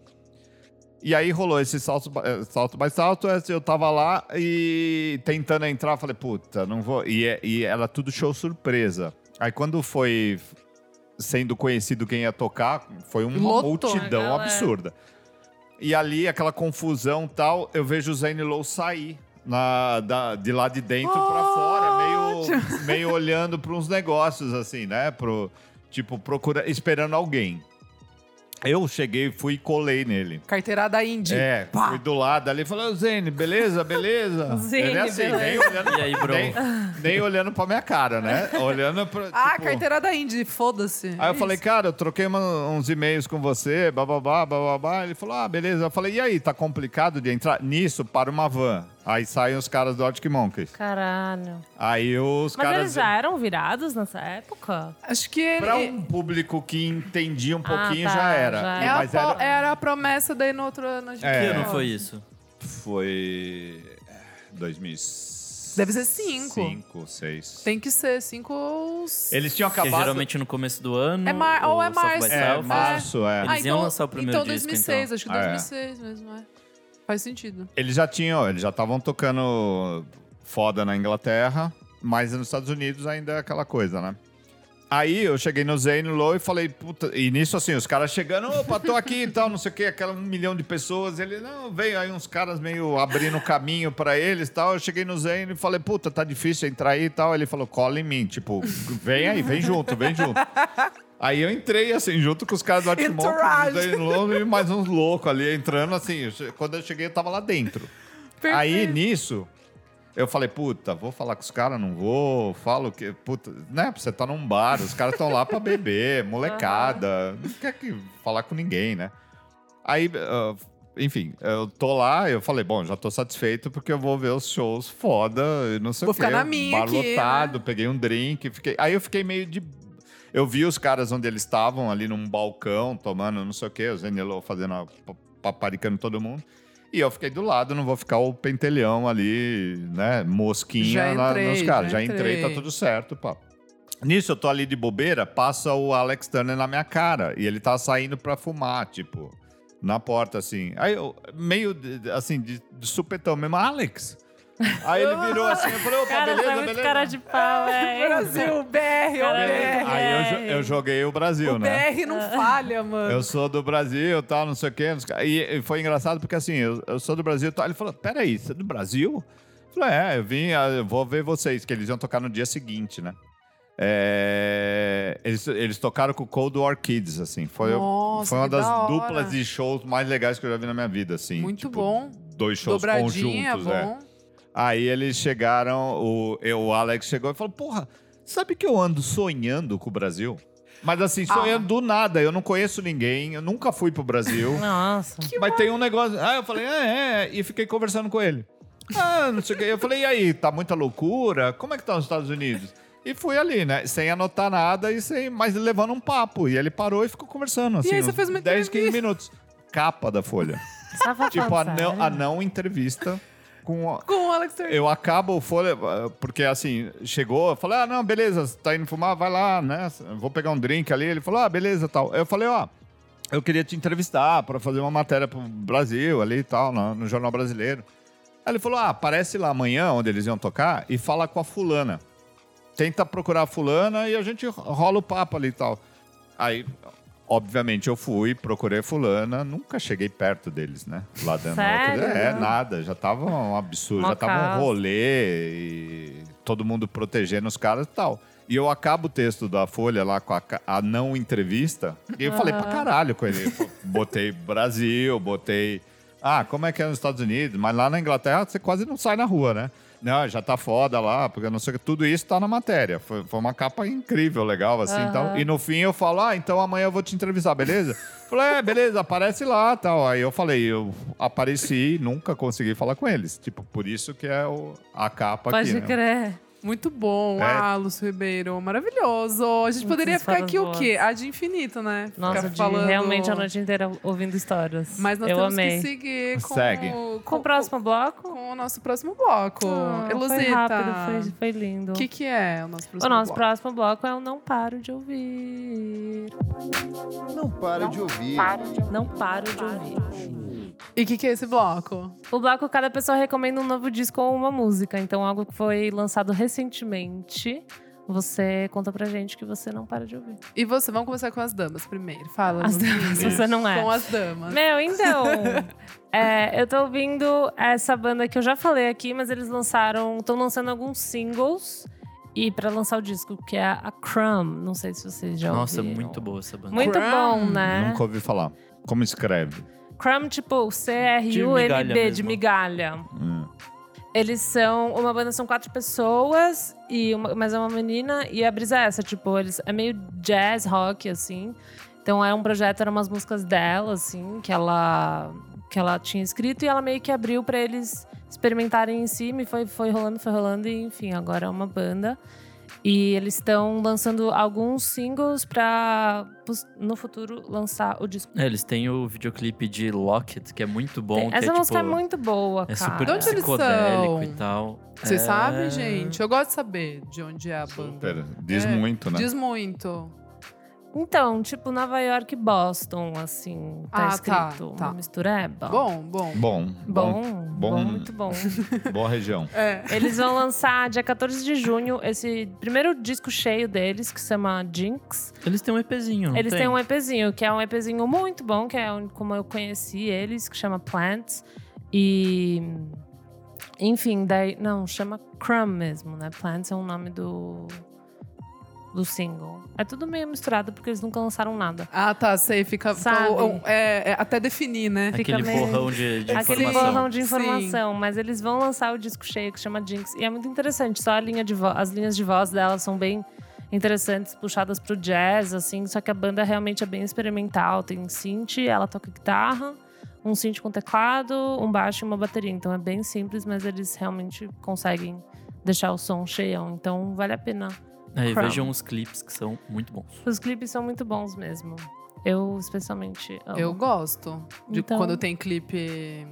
E aí rolou esse salto, eh, salto by salto, eu tava lá e tentando entrar, falei, puta, não vou. E, é- e era tudo show surpresa. Aí quando foi sendo conhecido quem ia tocar, foi uma Lotou. multidão A galera. absurda. E ali, aquela confusão tal, eu vejo o Zane Lowe sair na, da- de lá de dentro pra fora, meio, olhando para uns negócios, assim, né? Pro, tipo, procura, esperando alguém. Eu cheguei, fui e colei nele. Carteirada indie. É, Pá. fui do lado ali e falei, "Ô, Zene, beleza, beleza? Zene, Ele é assim, beleza. nem olhando, E aí, bro? nem, nem olhando pra minha cara, né? Olhando pra. Ah, tipo, carteirada indie, foda-se. Aí eu É falei, cara, eu troquei uma- uns e-mails com você, bababá, bababá. Ele falou, ah, beleza. Eu falei, e aí, tá complicado de entrar? Nisso, para uma van. Aí saem os caras do Arctic Monkeys. Caralho. Aí os Mas caras... eles já eram virados nessa época? Acho que ele. Pra um público que entendia um Ah, pouquinho, tá, já era. já É a Mas era... era... a promessa daí no outro ano. gente É. Que ano foi isso? Foi... 2000... Deve ser cinco. 5, 6. Tem que ser cinco ou... Eles tinham Que é acabado... geralmente no começo do ano. É mar- ou é South by março. É, South. março, é. Eles iam lançar o primeiro então, disco, 2006, então. acho que Ah, é. 2006 mesmo, é. Faz sentido. Eles já tinham, eles já estavam tocando foda na Inglaterra, mas nos Estados Unidos ainda é aquela coisa, né? Aí eu cheguei no Zane Low e falei, puta, e nisso assim, os caras chegando, opa, tô aqui e tal, não sei o quê, aquela um milhão de pessoas. Ele, não, veio aí uns caras meio abrindo caminho pra eles e tal. Eu cheguei no Zane e falei, puta, tá difícil entrar aí e tal. Ele falou, cola em mim, tipo, vem aí, vem junto, vem junto. Aí eu entrei, assim, junto com os caras do Low e mais uns loucos ali entrando, assim. Quando eu cheguei, eu tava lá dentro. Aí, nisso, eu falei, puta, vou falar com os caras, não vou, falo que, puta, né, você tá num bar, os caras estão lá pra beber, molecada, não quer que falar com ninguém, né? Aí, ah, enfim, eu tô lá, eu falei, bom, já tô satisfeito porque eu vou ver os shows foda e não sei Vou o quê. ficar na minha bar aqui, lotado, né? peguei um drink, fiquei, aí eu fiquei meio de... Eu vi os caras onde eles estavam, ali num balcão, tomando não sei o quê, o Zenilo fazendo, a, paparicando todo mundo. E eu fiquei do lado, não vou ficar o pentelhão ali, né? Mosquinha lá entrei, nos caras. já Já entrei, tá tudo certo, pá. Nisso, eu tô ali de bobeira, passa o Alex Turner na minha cara. E ele tá saindo pra fumar, tipo, na porta, assim. Aí eu, meio, assim, de, de supetão mesmo, Alex. Aí ele virou assim, eu falei, opa, Cara, beleza, tá muito beleza. cara de pau, é. Brasil, BR, Cara, BR. Aí eu, eu joguei o Brasil, O né? BR não falha, mano. Eu sou do Brasil, tal, não sei o quê. não sei o quê. E, foi engraçado porque assim, eu, eu sou do Brasil, tal. Ele falou: peraí, você é do Brasil? Eu falei: é, eu vim, ah, eu vou ver vocês, que eles iam tocar no dia seguinte, né? É, eles, eles tocaram com o Cold War Kids, assim. Foi, Nossa, foi uma das da duplas de shows mais legais que eu já vi na minha vida, assim. Muito Tipo, bom. Dois shows Dobradinha, conjuntos, é. Aí eles chegaram, o, eu, o Alex chegou e falou: Porra, sabe que eu ando sonhando com o Brasil? Mas assim, Ah. sonhando do nada. Eu não conheço ninguém, eu nunca fui pro Brasil. Nossa. mas tem um negócio. Ah, eu falei, é, é. E fiquei conversando com ele. Ah, não sei o quê. Eu falei, e aí, tá muita loucura? Como é que tá nos Estados Unidos? E fui ali, né? Sem anotar nada e sem. Mas levando um papo. E ele parou e ficou conversando. Assim, aí você uns fez uma 10, 15 entrevista. minutos. Capa da Folha. Você tá tipo, a não, sério? a não entrevista com. Com o Alex Turner. eu acabo o eh, porque assim, chegou, eu falei, ah, não, beleza, tá indo fumar, vai lá, né? Vou pegar um drink ali. Ele falou, ah, beleza, tal. Eu falei, ó, eu queria te entrevistar para fazer uma matéria pro Brasil ali e tal, no, no Jornal Brasileiro. Aí ele falou, ah, aparece lá amanhã, onde eles iam tocar, e fala com a fulana. Tenta procurar a fulana e a gente rola o papo ali e tal. Aí, obviamente, eu fui, procurei fulana, nunca cheguei perto deles, né? Lá dentro. Sério? É, nada, já tava um absurdo, Mó já tava um rolê e todo mundo protegendo os caras e tal. E eu acabo o texto da Folha lá com a, a não entrevista, e eu falei pra caralho com ele. Botei Brasil, botei. Ah, como é que é nos Estados Unidos? Mas lá na Inglaterra você quase não sai na rua, né? Não, já tá foda lá, porque eu não sei o que. Tudo isso tá na matéria. Foi, foi uma capa incrível, legal, assim e tal. E no fim eu falo, ah, então amanhã eu vou te entrevistar, beleza? Falei, é, beleza, aparece lá tal. Aí eu falei, eu apareci, nunca consegui falar com eles. Tipo, por isso que é o, a capa Pode aqui. né? crer. Muito bom. É. Ah, Lúcio Ribeiro. Maravilhoso. A gente poderia ficar aqui o histórias quê? A de infinito, né? Nossa, Ficar de falando... realmente a noite inteira ouvindo histórias. Mas nós Eu temos amei. que seguir com, Segue. o- Com o próximo bloco? com o nosso próximo bloco. Ah, Elusita. Foi rápido, foi, foi lindo. O que, que é o nosso próximo o nosso bloco? próximo bloco é o Não Paro de Ouvir. Não pare de ouvir. Não paro de ouvir. E o que, que é esse bloco? O bloco, cada pessoa recomenda um novo disco ou uma música. Então, algo que foi lançado recentemente. Você conta pra gente que você não para de ouvir. E você, vamos começar com as damas primeiro. Fala, As damas, você não é. Com as damas. Meu, então. é, eu tô ouvindo essa banda que eu já falei aqui, mas eles lançaram. estão lançando alguns singles. E pra lançar o disco, que é a Crumb. Não sei se vocês já Nossa, ouviram. muito boa essa banda. Muito Crumb. bom, né? Nunca ouvi falar. Como escreve? Crumb, tipo, C-R-U-M-B, de migalha. Hum. Eles são. Uma banda são quatro pessoas, e uma, mas é uma menina. E a brisa é essa, tipo, eles é meio jazz rock, assim. Então era um projeto, eram umas músicas dela, assim, que ela, que ela tinha escrito, e ela meio que abriu pra eles experimentarem em cima, e foi, foi rolando, foi rolando, e enfim, agora é uma banda. E eles estão lançando alguns singles pra pos- no futuro lançar o disco. É, eles têm o videoclipe de Locket, que é muito bom. que Essa é, música tipo, é muito boa, É cara. super De onde eles psicodélico são? e tal. Vocês É- sabem, gente? Eu gosto de saber de onde é a banda. Super. Diz É, muito, né? Diz muito. Então, tipo, Nova York e Boston, assim, tá Ah, tá, escrito. tá. Uma mistureba. Bom, bom. Bom, Bom, bom, bom, muito bom. boa região. É. Eles vão lançar dia 14 de junho esse primeiro disco cheio deles, que se chama Jinx. Eles têm um EPzinho, não Eles tem? têm um EPzinho, que é um EPzinho muito bom, que é um- como eu conheci eles, que chama Plants. E. Enfim, daí. Não, chama Crumb mesmo, né? Plants é o nome do. Do single. É tudo meio misturado porque eles nunca lançaram nada. Ah, tá, sei. Fica. Sabe? é, é, até definir, né? Fica Aquele meio- borrão de, de Aquele informação. borrão de Sim. informação, mas eles vão lançar o disco cheio que chama Jinx. E é muito interessante, só a linha de as linhas de voz delas são bem interessantes, puxadas pro jazz, assim, só que a banda realmente é bem experimental. Tem synth, ela toca guitarra, um synth com teclado, um baixo e uma bateria. Então é bem simples, mas eles realmente conseguem deixar o som cheião. Então vale a pena. É, e vejam os clipes que são muito bons. Os clipes são muito bons mesmo. Eu especialmente amo. Eu gosto de Então- quando tem clipe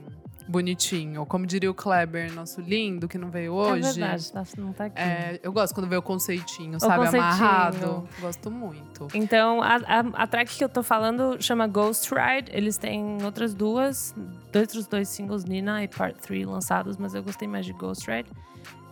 bonitinho. Como diria o Kleber, nosso lindo, que não veio hoje. É verdade, não tá aqui. É, eu gosto quando vê o conceitinho, sabe? conceitinho. Amarrado. Gosto muito. Então, a, a, a track que eu tô falando chama Ghost Ride. Eles têm outras duas, outros dois singles, Nina e Part 3, lançados, mas eu gostei mais de Ghost Ride.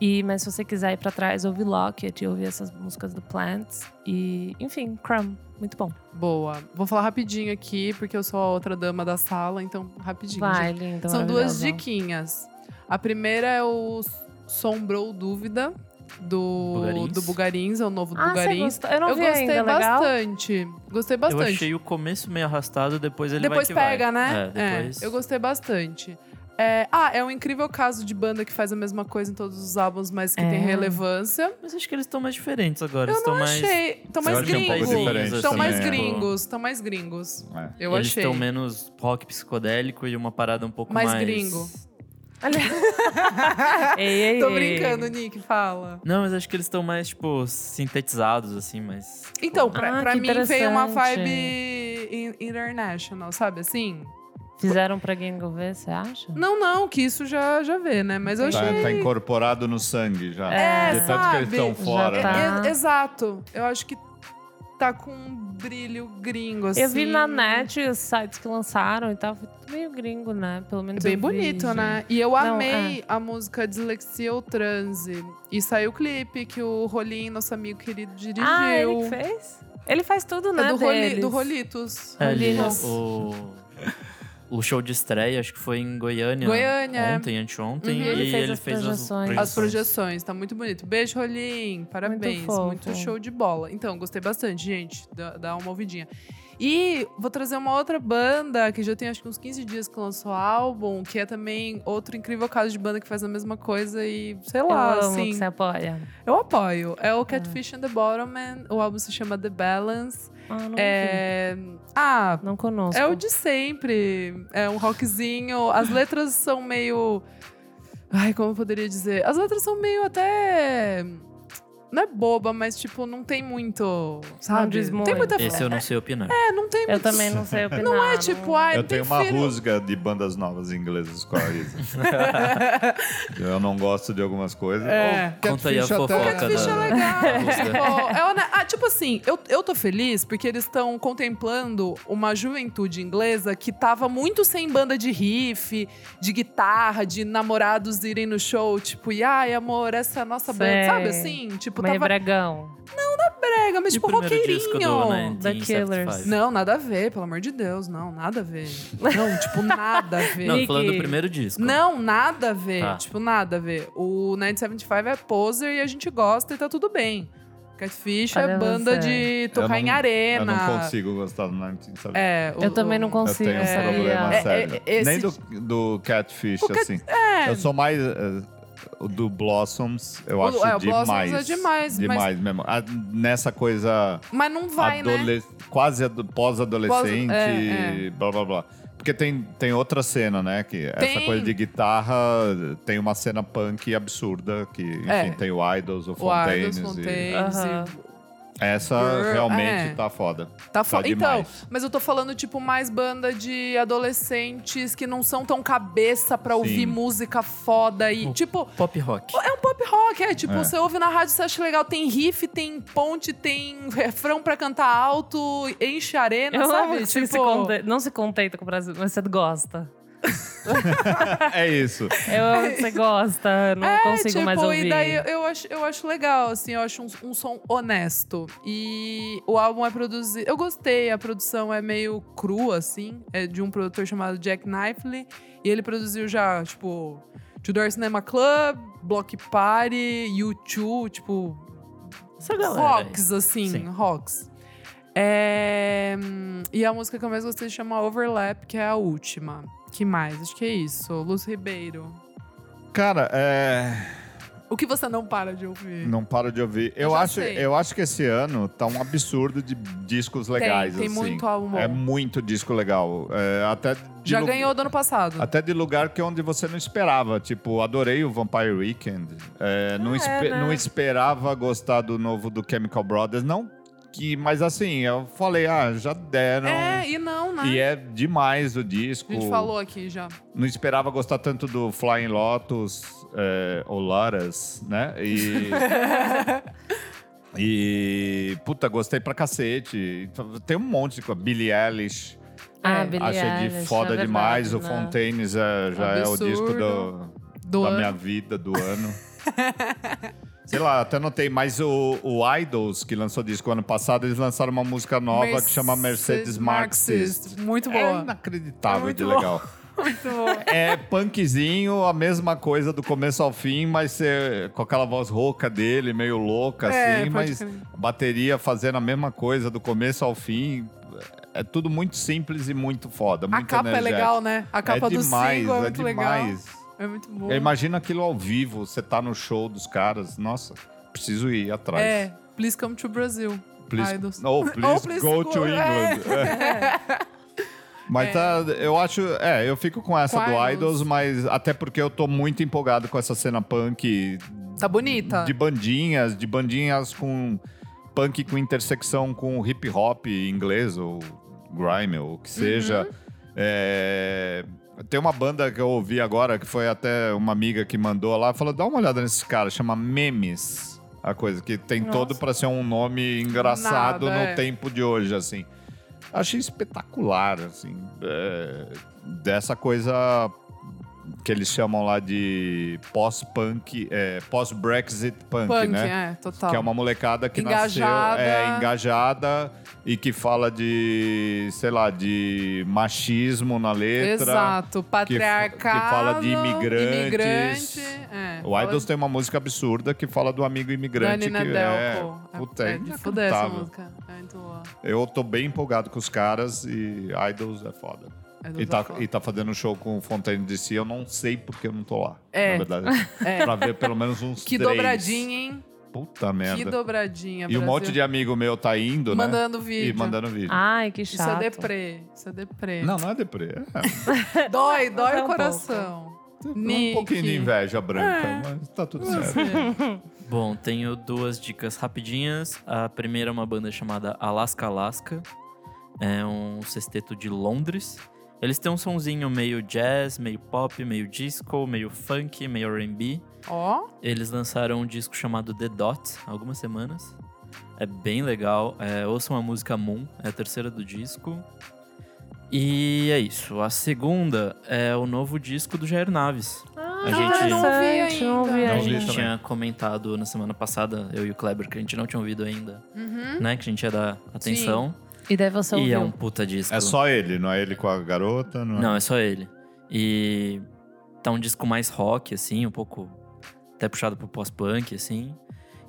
E, mas se você quiser ir pra trás, ouve Locket e ouvir essas músicas do Plants. E, enfim, Crumb, muito bom. Boa. Vou falar rapidinho aqui, porque eu sou a outra dama da sala, então rapidinho. Vai, gente. linda. São duas diquinhas. A primeira é o Sombrou Dúvida, do Bugarins. do Bugarins, é o novo do Ah, Bugarins. Eu não eu vi gostei ainda, legal? bastante. Gostei Eu bastante. achei o começo meio arrastado, depois ele depois vai pega, vai. né? É, depois... eu gostei bastante. É, ah, é um incrível caso de banda que faz a mesma coisa em todos os álbuns, mas que É. tem relevância. Mas acho que eles estão mais diferentes agora. Eu eles não estão mais... achei. Estão mais Eu achei um pouco gringos. diferente Estão mais gringos. Estão mais gringos. Eu eles achei. estão menos rock psicodélico e uma parada um pouco Mais mais... gringo. ei, ei, Tô ei. brincando, Nick, fala. Não, mas acho que eles estão mais, tipo, sintetizados, assim, mas... Então, pra, Ah, pra mim veio uma vibe in- international, sabe assim? Fizeram pra gringo ver, você acha? Não, não, que isso já, já vê, né? Mas eu Tá, achei. tá incorporado no sangue já. É, De tanto que eles estão fora. Tá. É, é- exato. Eu acho que tá com um brilho gringo, assim. Eu vi na net os sites que lançaram e tal. Foi tudo meio gringo, né? Pelo menos Bem eu vi, bonito, gente. né? E eu Não, amei a música Dislexia ou Transe. E saiu o clipe que o Rolim, nosso amigo querido, dirigiu. Ah, ele que fez? Ele faz tudo, né? É do, Roli, do Rolitos. É, ele- Rolinos. o, o show de estreia, acho que foi em Goiânia. Goiânia. Ontem, anteontem. Uhum. E Ele fez ele as fez as projeções. As projeções, tá muito bonito. Beijo, Rolim. Parabéns. fofo. Muito, show de bola. Então, gostei bastante, gente. Dá, dá uma ouvidinha. E vou trazer uma outra banda que já tem acho que uns 15 dias que lançou álbum, que é também outro incrível caso de banda que faz a mesma coisa e, sei Eu lá, amo assim. você apoia. Eu apoio. É o Catfish and the Bottom, o álbum se chama The Balance. Ah, não, É... Ah, não conosco. é o de sempre. É um rockzinho. As letras são meio. Ai, como eu poderia dizer? As letras são meio até. Não é boba, mas tipo, não tem muito. Sabe? diz Não tem muita. Esse eu não sei opinar. É, não tem Eu muito. também não sei opinar. Não é tipo, ai, Eu tenho uma prefiro- rusga de bandas novas inglesas com a Isa. eu não gosto de algumas coisas. É. Conta aí a até- fofoca Catfish é da... legal. Tipo, é hone- ah, tipo assim, eu, eu tô feliz porque eles estão contemplando uma juventude inglesa que tava muito sem banda de riff, de guitarra, de namorados irem no show, tipo, e ai, amor, essa é a nossa banda, Sei. sabe assim? Tipo, Meio tava bregão. brega, mas E o tipo, primeiro disco do roqueirinho. The 1975? Killers. Não, nada a ver, pelo amor de Deus, não, nada a ver. Não, tipo, nada a ver. Não, falando do primeiro disco. Não, nada a ver. Ah. Tipo, nada a ver. O 975 é poser e a gente gosta e tá tudo bem. Catfish é Olha banda você. de tocar Eu em não- arena. Eu não consigo gostar do 19, sabe? É, o- Eu também não o- Eu consigo, tenho um problema É, sério. é, esse- Nem do, do Catfish, O Cat- assim. É, Eu sou mais. O do Blossoms, eu O- acho é, o Blossoms demais. é demais, mas- Demais mesmo. Ah, nessa coisa mas não vai, né? quase ado- pós-adolescente, Pós- é, blá blá blá. Porque tem, tem outra cena, né? Que essa Tem. coisa de guitarra tem uma cena punk absurda, que enfim, É. tem o Idols, o O Fontaines. Idols, e- Fontaines. Aham. e- Essa Girl, realmente é. tá foda. Tá fo... Tá então, demais. mas eu tô falando, tipo, mais banda de adolescentes que não são tão cabeça pra Sim. ouvir música foda e, Oh. tipo, Pop rock. é um pop rock, é. Tipo, É. você ouve na rádio, você acha legal. Tem riff, tem ponte, tem refrão pra cantar alto, enche a arena, Eu sabe? Tipo, se conte- não se contenta com o Brasil, mas você gosta. É isso. Eu amo que você gosta, não É, consigo tipo, mais ouvir. E daí eu- eu acho, eu acho legal, assim, eu acho um, um som honesto. E o álbum é produzido. Eu gostei, a produção é meio crua, assim. É de um produtor chamado Jack Knifley. E ele produziu já, tipo, Tudor Cinema Club, Block Party, U2, tipo, Essa galera. rocks, assim, Sim. rocks. É, e a música que eu mais gostei chama Overlap, que é a última. Que mais? Acho que é isso. Luz Ribeiro. Cara, é. O que você não para de ouvir? Não paro de ouvir. Eu Eu, acho, sei. eu acho que esse ano tá um absurdo de discos legais. tem assim. muito álbum. É muito disco legal. É, até de Já lu- ganhou do ano passado. Até de lugar que onde você não esperava. Tipo, adorei o Vampire Weekend. É, não, é, espe- né? não esperava gostar do novo do Chemical Brothers. Não que... Mas assim, eu falei, ah, já deram. É, e não, né? E é demais o disco. A gente falou aqui já. Não esperava gostar tanto do Flying Lotus é, ou Lotus, né? E. e. Puta, gostei pra cacete. Tem um monte de coisa. Billie Eilish. Ah, É, Billie achei de foda é verdade, demais. O né? Fontaines é, já é o Absurdo. disco do, Do da ano. minha vida, do ano. Sei lá, até notei, mas o, o Idols, que lançou disco ano passado, eles lançaram uma música nova que chama Mercedes Marxist. Muito É boa. inacreditável É muito de boa. legal. Muito boa. É punkzinho, a mesma coisa do começo ao fim, mas ser, com aquela voz rouca dele, meio louca, É, assim, mas bateria fazendo a mesma coisa do começo ao fim. É tudo muito simples e muito foda, A muito capa é energético. legal, né? A capa é do demais, single é é muito legal. É muito bom. Imagina aquilo ao vivo, você tá no show dos caras. Nossa, preciso ir atrás. É, Please Come to Brazil. Please, Idols. oh, please, Oh, please go, go- to é. England. É. Mas tá, eu acho, é, eu fico com essa Com do Idols. Idols, mas até porque eu tô muito empolgado com essa cena punk Tá bonita. de bandinhas, de bandinhas com punk com intersecção com hip hop inglês ou grime ou o que seja. Uhum. É, tem uma banda que eu ouvi agora que foi até uma amiga que mandou lá, falou: "Dá uma olhada nesses caras, chama Memes". A coisa que tem Nossa. todo pra ser um nome engraçado Nada, no é. tempo de hoje assim. Achei espetacular assim, é, dessa coisa que eles chamam lá de pós-punk, é, pós-Brexit punk, Punk, né? é, total. Que é uma molecada que Engajada. nasceu é, engajada e que fala de, sei lá, de machismo na letra. Exato. Patriarcado. que fala de imigrantes. Imigrante. É, O Idols tem uma música absurda que fala do amigo imigrante Nina que Delco. é, puta, é, é de essa música. É muito boa. Eu tô bem empolgado com os caras e Idols é foda. Idols E tá, é e tá fazendo show com o Fontaine DC, eu não sei porque eu não tô lá. É. Na verdade. É. pra ver pelo menos uns Que três. dobradinha, hein? Puta merda. Que dobradinha. E um Brasil. monte de amigo meu tá indo, né? Mandando vídeo. E mandando vídeo. Ai, que Isso chato. é deprê. Isso é deprê. Não, não é deprê. É, Dói, dói É o um coração. um Nick. pouquinho de inveja branca, É. mas tá tudo Você. certo. Bom, tenho duas dicas rapidinhas. A primeira é uma banda chamada Alaska Alaska. É um sexteto de Londres. Eles têm um sonzinho meio jazz, meio pop, meio disco, meio funk, meio R&B. Ó, Eles lançaram um disco chamado The Dot há algumas semanas. É bem legal. É, ouçam a música Moon, é a terceira do disco. E é isso. A segunda é o novo disco do Jair Naves. Ah, A gente- não ouvi ainda. a Não vi gente também. tinha comentado na semana passada, eu e o Kleber, que a gente não tinha ouvido ainda, Uhum. né? Que a gente ia dar atenção. E daí você E ouviu. é um puta disco. É só ele, não é ele com a garota? Não, Não, é só ele. E tá um disco mais rock, assim, um pouco até puxado pro pós-punk, assim.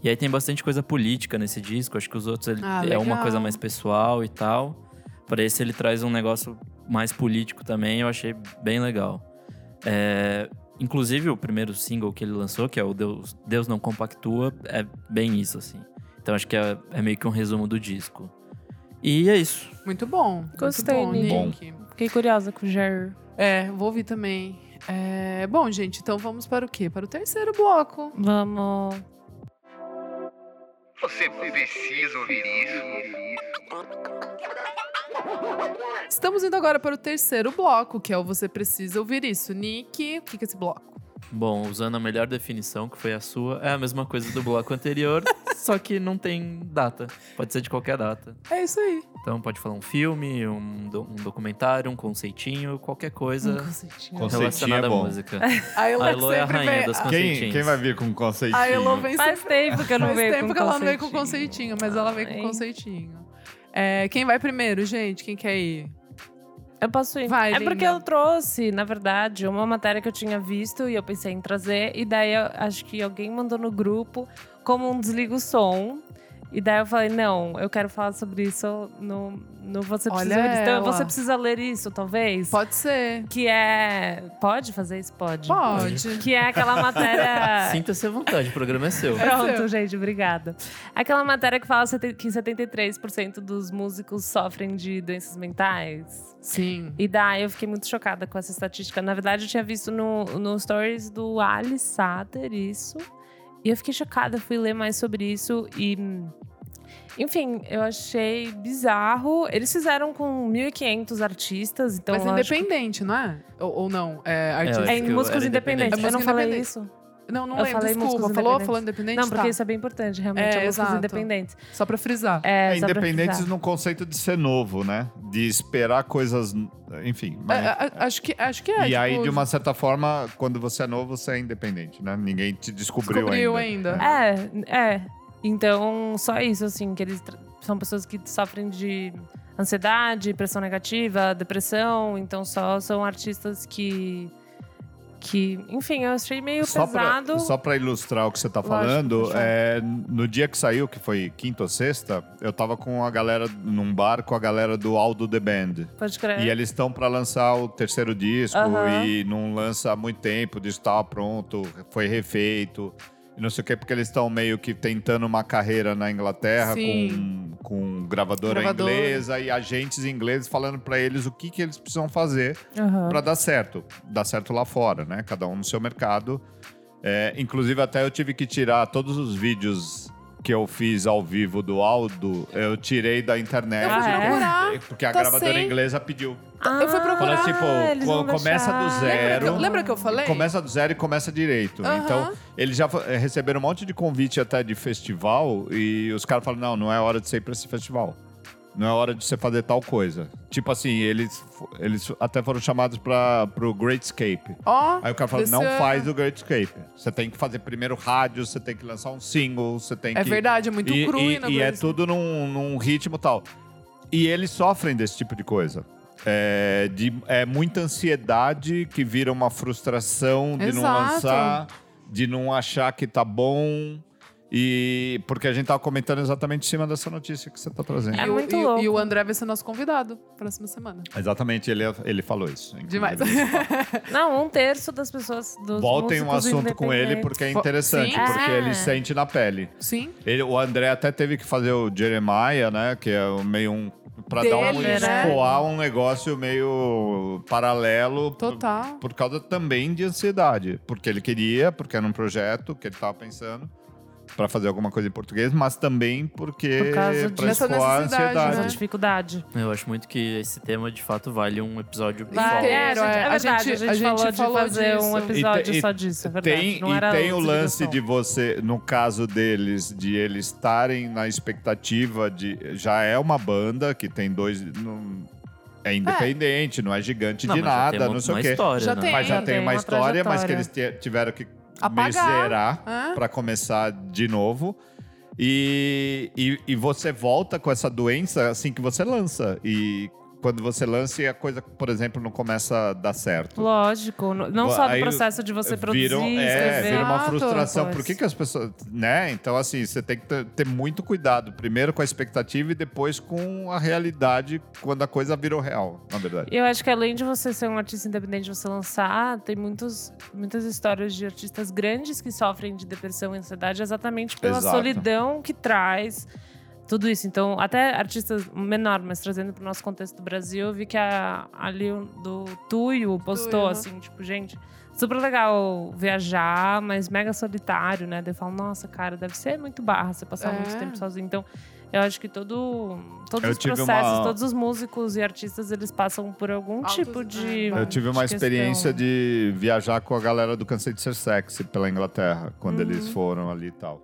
E aí tem bastante coisa política nesse disco. Acho que os outros ele Ah, é uma coisa mais pessoal e tal. Para esse ele traz um negócio mais político também. Eu achei bem legal. É, inclusive o primeiro single que ele lançou, que é o Deus, Deus Não Compactua, é bem isso, assim. Então acho que é, é meio que um resumo do disco. E é isso. Muito bom. Gostei, Muito bom, Nick. Nick. Fiquei curiosa com o Jair. É, vou ouvir também. É, bom, gente, então vamos para o quê? Para o terceiro bloco. Vamos. Você precisa ouvir isso. Estamos indo agora para o terceiro bloco, que é o Você Precisa Ouvir Isso. Nick, o que é esse bloco? Bom, usando a melhor definição, que foi a sua, é a mesma coisa do bloco anterior, só que não tem data. Pode ser de qualquer data. É isso aí. Então pode falar um filme, um, do- um documentário, um conceitinho, qualquer coisa conceitinho. Conceitinho relacionada é à música. A Elo, A Elo é a sempre rainha vem- das a- Quem, conceitinhos. quem vai vir com conceitinho? A Elo vem Faz sempre... tempo que eu não Faz vejo tempo com que ela não veio com conceitinho. conceitinho, mas ela veio com conceitinho. É, quem vai primeiro, gente? Quem quer ir? Eu posso ir. Vai, é linda. porque eu trouxe, na verdade, uma matéria que eu tinha visto e eu pensei em trazer. E daí eu acho que alguém mandou no grupo como um desliga o som. E daí eu falei, não, eu quero falar sobre isso no, no Você Precisa Olha Ler Isso. Então você precisa ler isso, talvez. Pode ser. Que é. Pode fazer isso? Pode. Pode. Que é aquela matéria. Sinta-se à vontade, o programa é seu. Pronto, seu. gente, obrigada. Aquela matéria que fala que 73% dos músicos sofrem de doenças mentais. Sim. E daí eu fiquei muito chocada com essa estatística. Na verdade, eu tinha visto no, no stories do Ali Sater isso. E eu fiquei chocada, fui ler mais sobre isso e. Enfim, eu achei bizarro. Eles fizeram com 1.500 artistas, então. Mas que- independente, não é? Ou, ou não? É artista. É acho em que músicos era independentes. independente. Eu não É falei isso. Não, não eu lembro. falei Desculpa. músicos Falou? independentes. Falou independente? Não, porque Tá. isso é bem importante, realmente. É, É, músicos exato. independentes. Só pra frisar. É, É, independentes frisar. no conceito de ser novo, né? De esperar coisas. Enfim. É, mas- a- a- acho, que, acho que é. e tipo, aí, de uma certa forma, quando você é novo, você é independente, né? Ninguém te descobriu, Descobriu ainda. ainda. É, é. Então, só isso, assim, que eles são pessoas que sofrem de ansiedade, pressão negativa, depressão. Então, só são artistas que. Que, enfim, eu achei meio Só pra, pesado. só pra ilustrar o que você tá Lógico, falando, é, no dia que saiu, que foi quinta ou sexta, eu tava com a galera num bar com a galera do Aldo The Band. Pode crer. E eles estão pra lançar o terceiro disco Aham. e não lança há muito tempo, o disco tava pronto, foi refeito. E não sei o que, porque eles estão meio que tentando uma carreira na Inglaterra Sim. com, com gravadora, Gravadora. inglesa e agentes ingleses falando pra eles o que, que eles precisam fazer Aham. Pra dar certo. Dar certo lá fora, né? Cada um no seu mercado. É, inclusive, até eu tive que tirar todos os vídeos que eu fiz ao vivo do Aldo, eu tirei da internet. Eu fui Ah, é? procurar. Porque a Tá gravadora sem- inglesa pediu. eu fui procurar. Falou tipo, Ah, eles co- vão começa do deixar. zero. Lembra que, eu, lembra que eu falei? Começa do zero e começa direito. Aham. Então, eles já fa- eh, receberam um monte de convite até de festival e os caras falam: não, não é hora de você ir pra esse festival. Não é hora de você fazer tal coisa. Tipo assim, eles, eles até foram chamados para pro Great Escape. Ó, Aí o cara desse não ano. faz o Great Escape. Você tem que fazer primeiro rádio, você tem que lançar um single, você tem É que. verdade, é muito e, cru e, e e é Grace. tudo num, num ritmo tal. E eles sofrem desse tipo de coisa. É, de, é muita ansiedade que vira uma frustração de não Exato. lançar, de não achar que tá bom. E porque a gente tava comentando exatamente em cima dessa notícia que você tá trazendo. É e, o- muito e, louco. e o André vai ser nosso convidado próxima semana. Exatamente, ele, ele falou isso. Demais. Não, um terço das pessoas. Dos Voltem um assunto com ele porque é interessante, Sim. porque É. ele sente na pele. Sim. Ele, o André até teve que fazer o Jeremiah, né? Que é meio um. Pra dar um né? escoar um negócio meio paralelo. por- Total. Por, causa também de ansiedade. Porque ele queria, porque era um projeto que ele tava pensando pra fazer alguma coisa em português, mas também porque. Por causa pra dessa escoar a necessidade, ansiedade. Essa né? dificuldade. Eu acho muito que esse tema, de fato, vale um episódio. Inteiro, é, a gente- é. é A verdade, gente- a gente, a gente falou de falou fazer um disso. episódio E e só disso, é verdade. Tem, Não e tem o lance de você, no caso deles, de eles estarem na expectativa de. Já é uma banda que tem dois. não- é independente, não é gigante Não, de já nada, tem uma, não sei uma o quê. história, Já né? tem. Mas já É, tem tem uma uma história, mas que eles tiveram que Apagar. zerar É. pra começar de novo. E, e, e você volta com essa doença assim que você lança. E quando você lança e a coisa, por exemplo, não começa a dar certo. Lógico, não só do Aí processo de você produzir, Viram, é, escrever. vira uma Exato. frustração. Por que, que as pessoas. Né? Então, assim, você tem que ter, ter muito cuidado. Primeiro com a expectativa e depois com a realidade quando a coisa virou real, na verdade. Eu acho que além de você ser um artista independente, você lançar, tem muitos, muitas histórias de artistas grandes que sofrem de depressão e ansiedade exatamente pela Exato. solidão que traz tudo isso. Então, até artistas menor, mas trazendo para o nosso contexto do Brasil, eu vi que a, ali o do Tuyo postou Tuyo. assim, tipo, gente, super legal viajar, mas mega solitário, né? Daí eu falo, nossa, cara, deve ser muito barra você passar muito É. tempo sozinho. Então, eu acho que todo, todos Eu os processos, uma- todos os músicos e artistas, eles passam por algum Altos- tipo de. é, Eu tive uma de experiência questão. de viajar com a galera do Cansei de Ser Sexy pela Inglaterra, quando eles Uhum. foram ali e tal.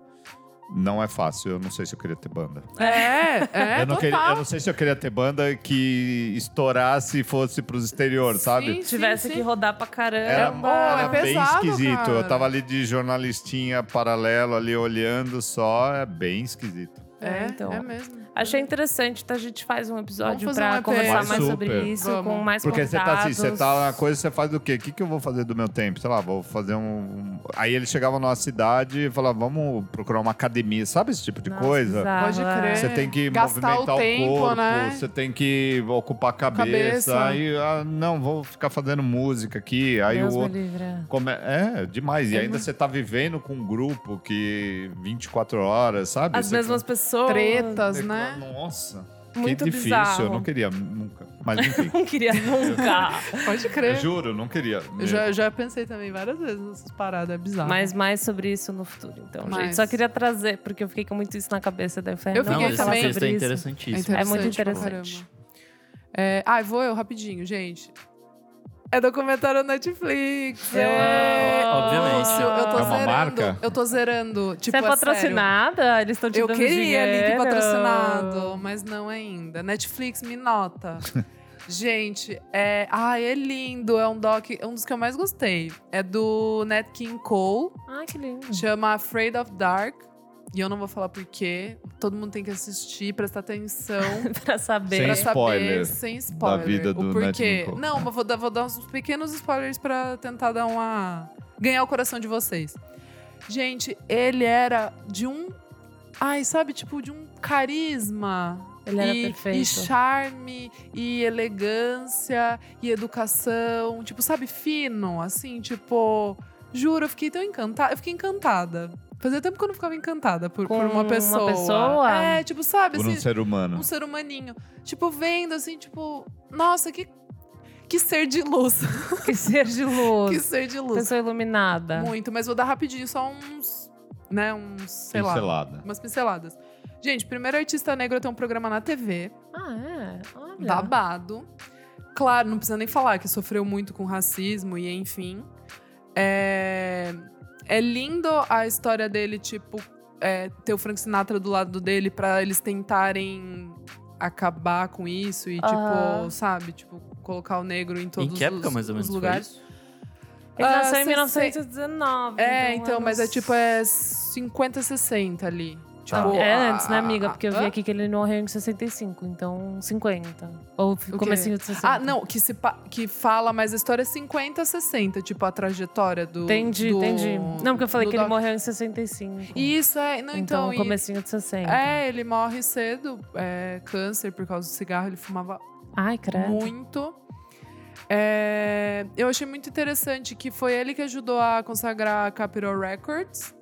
Não é fácil, eu não sei se eu queria ter banda. É, é, eu, não total. queria, eu não sei se eu queria ter banda que estourasse e fosse pros exterior, sabe? Sim, Se tivesse sim, que rodar pra caramba. Era, era é bem pesado, esquisito. cara. Eu tava ali de jornalistinha paralelo, ali olhando só, é bem esquisito. É, então. é mesmo. Achei interessante, então a gente faz um episódio EP. conversar mais sobre super. isso, Vamos. com mais Porque você tá assim, você tá na coisa, você faz do quê? O que, que eu vou fazer do meu tempo? Sei lá, vou fazer um. um- Aí eles chegavam numa cidade e falavam, vamos procurar uma academia, sabe esse tipo de Nossa, coisa? bizarro, Pode é. crer. Você tem que Gastar movimentar o o, tempo, corpo, né? você tem que ocupar a cabeça. Cabeça. Aí, ah, não, vou ficar fazendo música aqui. Aí Deus o outro. livre. é. Come... É, demais. E ainda você tá vivendo com um grupo que 24 horas, sabe? As Você mesmas pessoas. Tretas, Você- né? Nossa, Muito que difícil. bizarro. Eu não queria nunca. Mas enfim. Não queria nunca. Pode eu crer. juro, não queria. Eu já, já pensei também várias vezes nessas paradas, é bizarro. Mas mais sobre isso no futuro, então, Mas- gente. Só queria trazer, porque eu fiquei com muito isso na cabeça. Daí eu falei, Eu não, fiquei falar também. sobre é isso. interessantíssimo. É muito pra interessante. caramba. É, ah, vou eu rapidinho, gente. É documentário Netflix. É, Obviamente. Lúcio, eu tô É uma zerando. marca? Eu tô zerando. Tipo, Você é sério. patrocinada? Eles estão te Eu dando queria link dinheiro. patrocinado, mas não ainda. Netflix me nota. Gente, é. Ai, é lindo. É um doc. É um dos que eu mais gostei. É do Nat King Cole. Ai, que lindo. Chama Afraid of Dark. E eu não vou falar porquê. Todo mundo tem que assistir, prestar atenção. pra saber. Sem pra spoiler saber, sem spoiler. vida do o porquê. Nat. Não, mas vou dar, vou dar uns pequenos spoilers pra tentar dar uma. ganhar o coração de vocês. Gente, ele era de um. Ai, sabe, tipo, de um carisma. Ele era e, perfeito. e charme, e elegância, e educação. Tipo, sabe, fino, assim, tipo. Juro, eu fiquei tão encantada. Eu fiquei encantada. Fazia tempo que eu não ficava encantada por, por uma uma pessoa. pessoa? É, tipo, sabe, Por um assim, ser humano. um ser humaninho. Tipo, vendo assim, tipo, nossa, que, que ser de luz. Que ser de que luz. ser de luz. Pessoa iluminada. Muito, mas vou dar rapidinho só uns, né, uns, sei lá, Pincelada. umas pinceladas. Gente, primeiro artista negro a ter um programa na TV, Ah, é? Olha. babado. Claro, não precisa nem falar que sofreu muito com racismo e enfim. É, é lindo a história dele, tipo, é, ter o Frank Sinatra do lado dele pra eles tentarem acabar com isso e, Ah. tipo, sabe? Tipo, colocar o negro em todos em que época os, mais ou os menos foi lugares. isso? Ele Ah, nasceu em cê- 1919. É, então, anos- mas é tipo, é 50, 60 ali. Tipo, é a- antes, né, amiga? Porque eu vi aqui que ele morreu em 65, então 50. Ou comecinho de 60. Ah, não, que, se que fala, mas a história é 50, 60, tipo, a trajetória do. Entendi, do- entendi. Não, porque eu falei que ele doc- morreu em 65. Isso, é. Não, então, então. e- comecinho de 60. é, ele morre cedo, é, câncer por causa do cigarro, ele fumava Ai, credo. muito. É, eu achei muito interessante que foi ele que ajudou a consagrar a Capitol Records.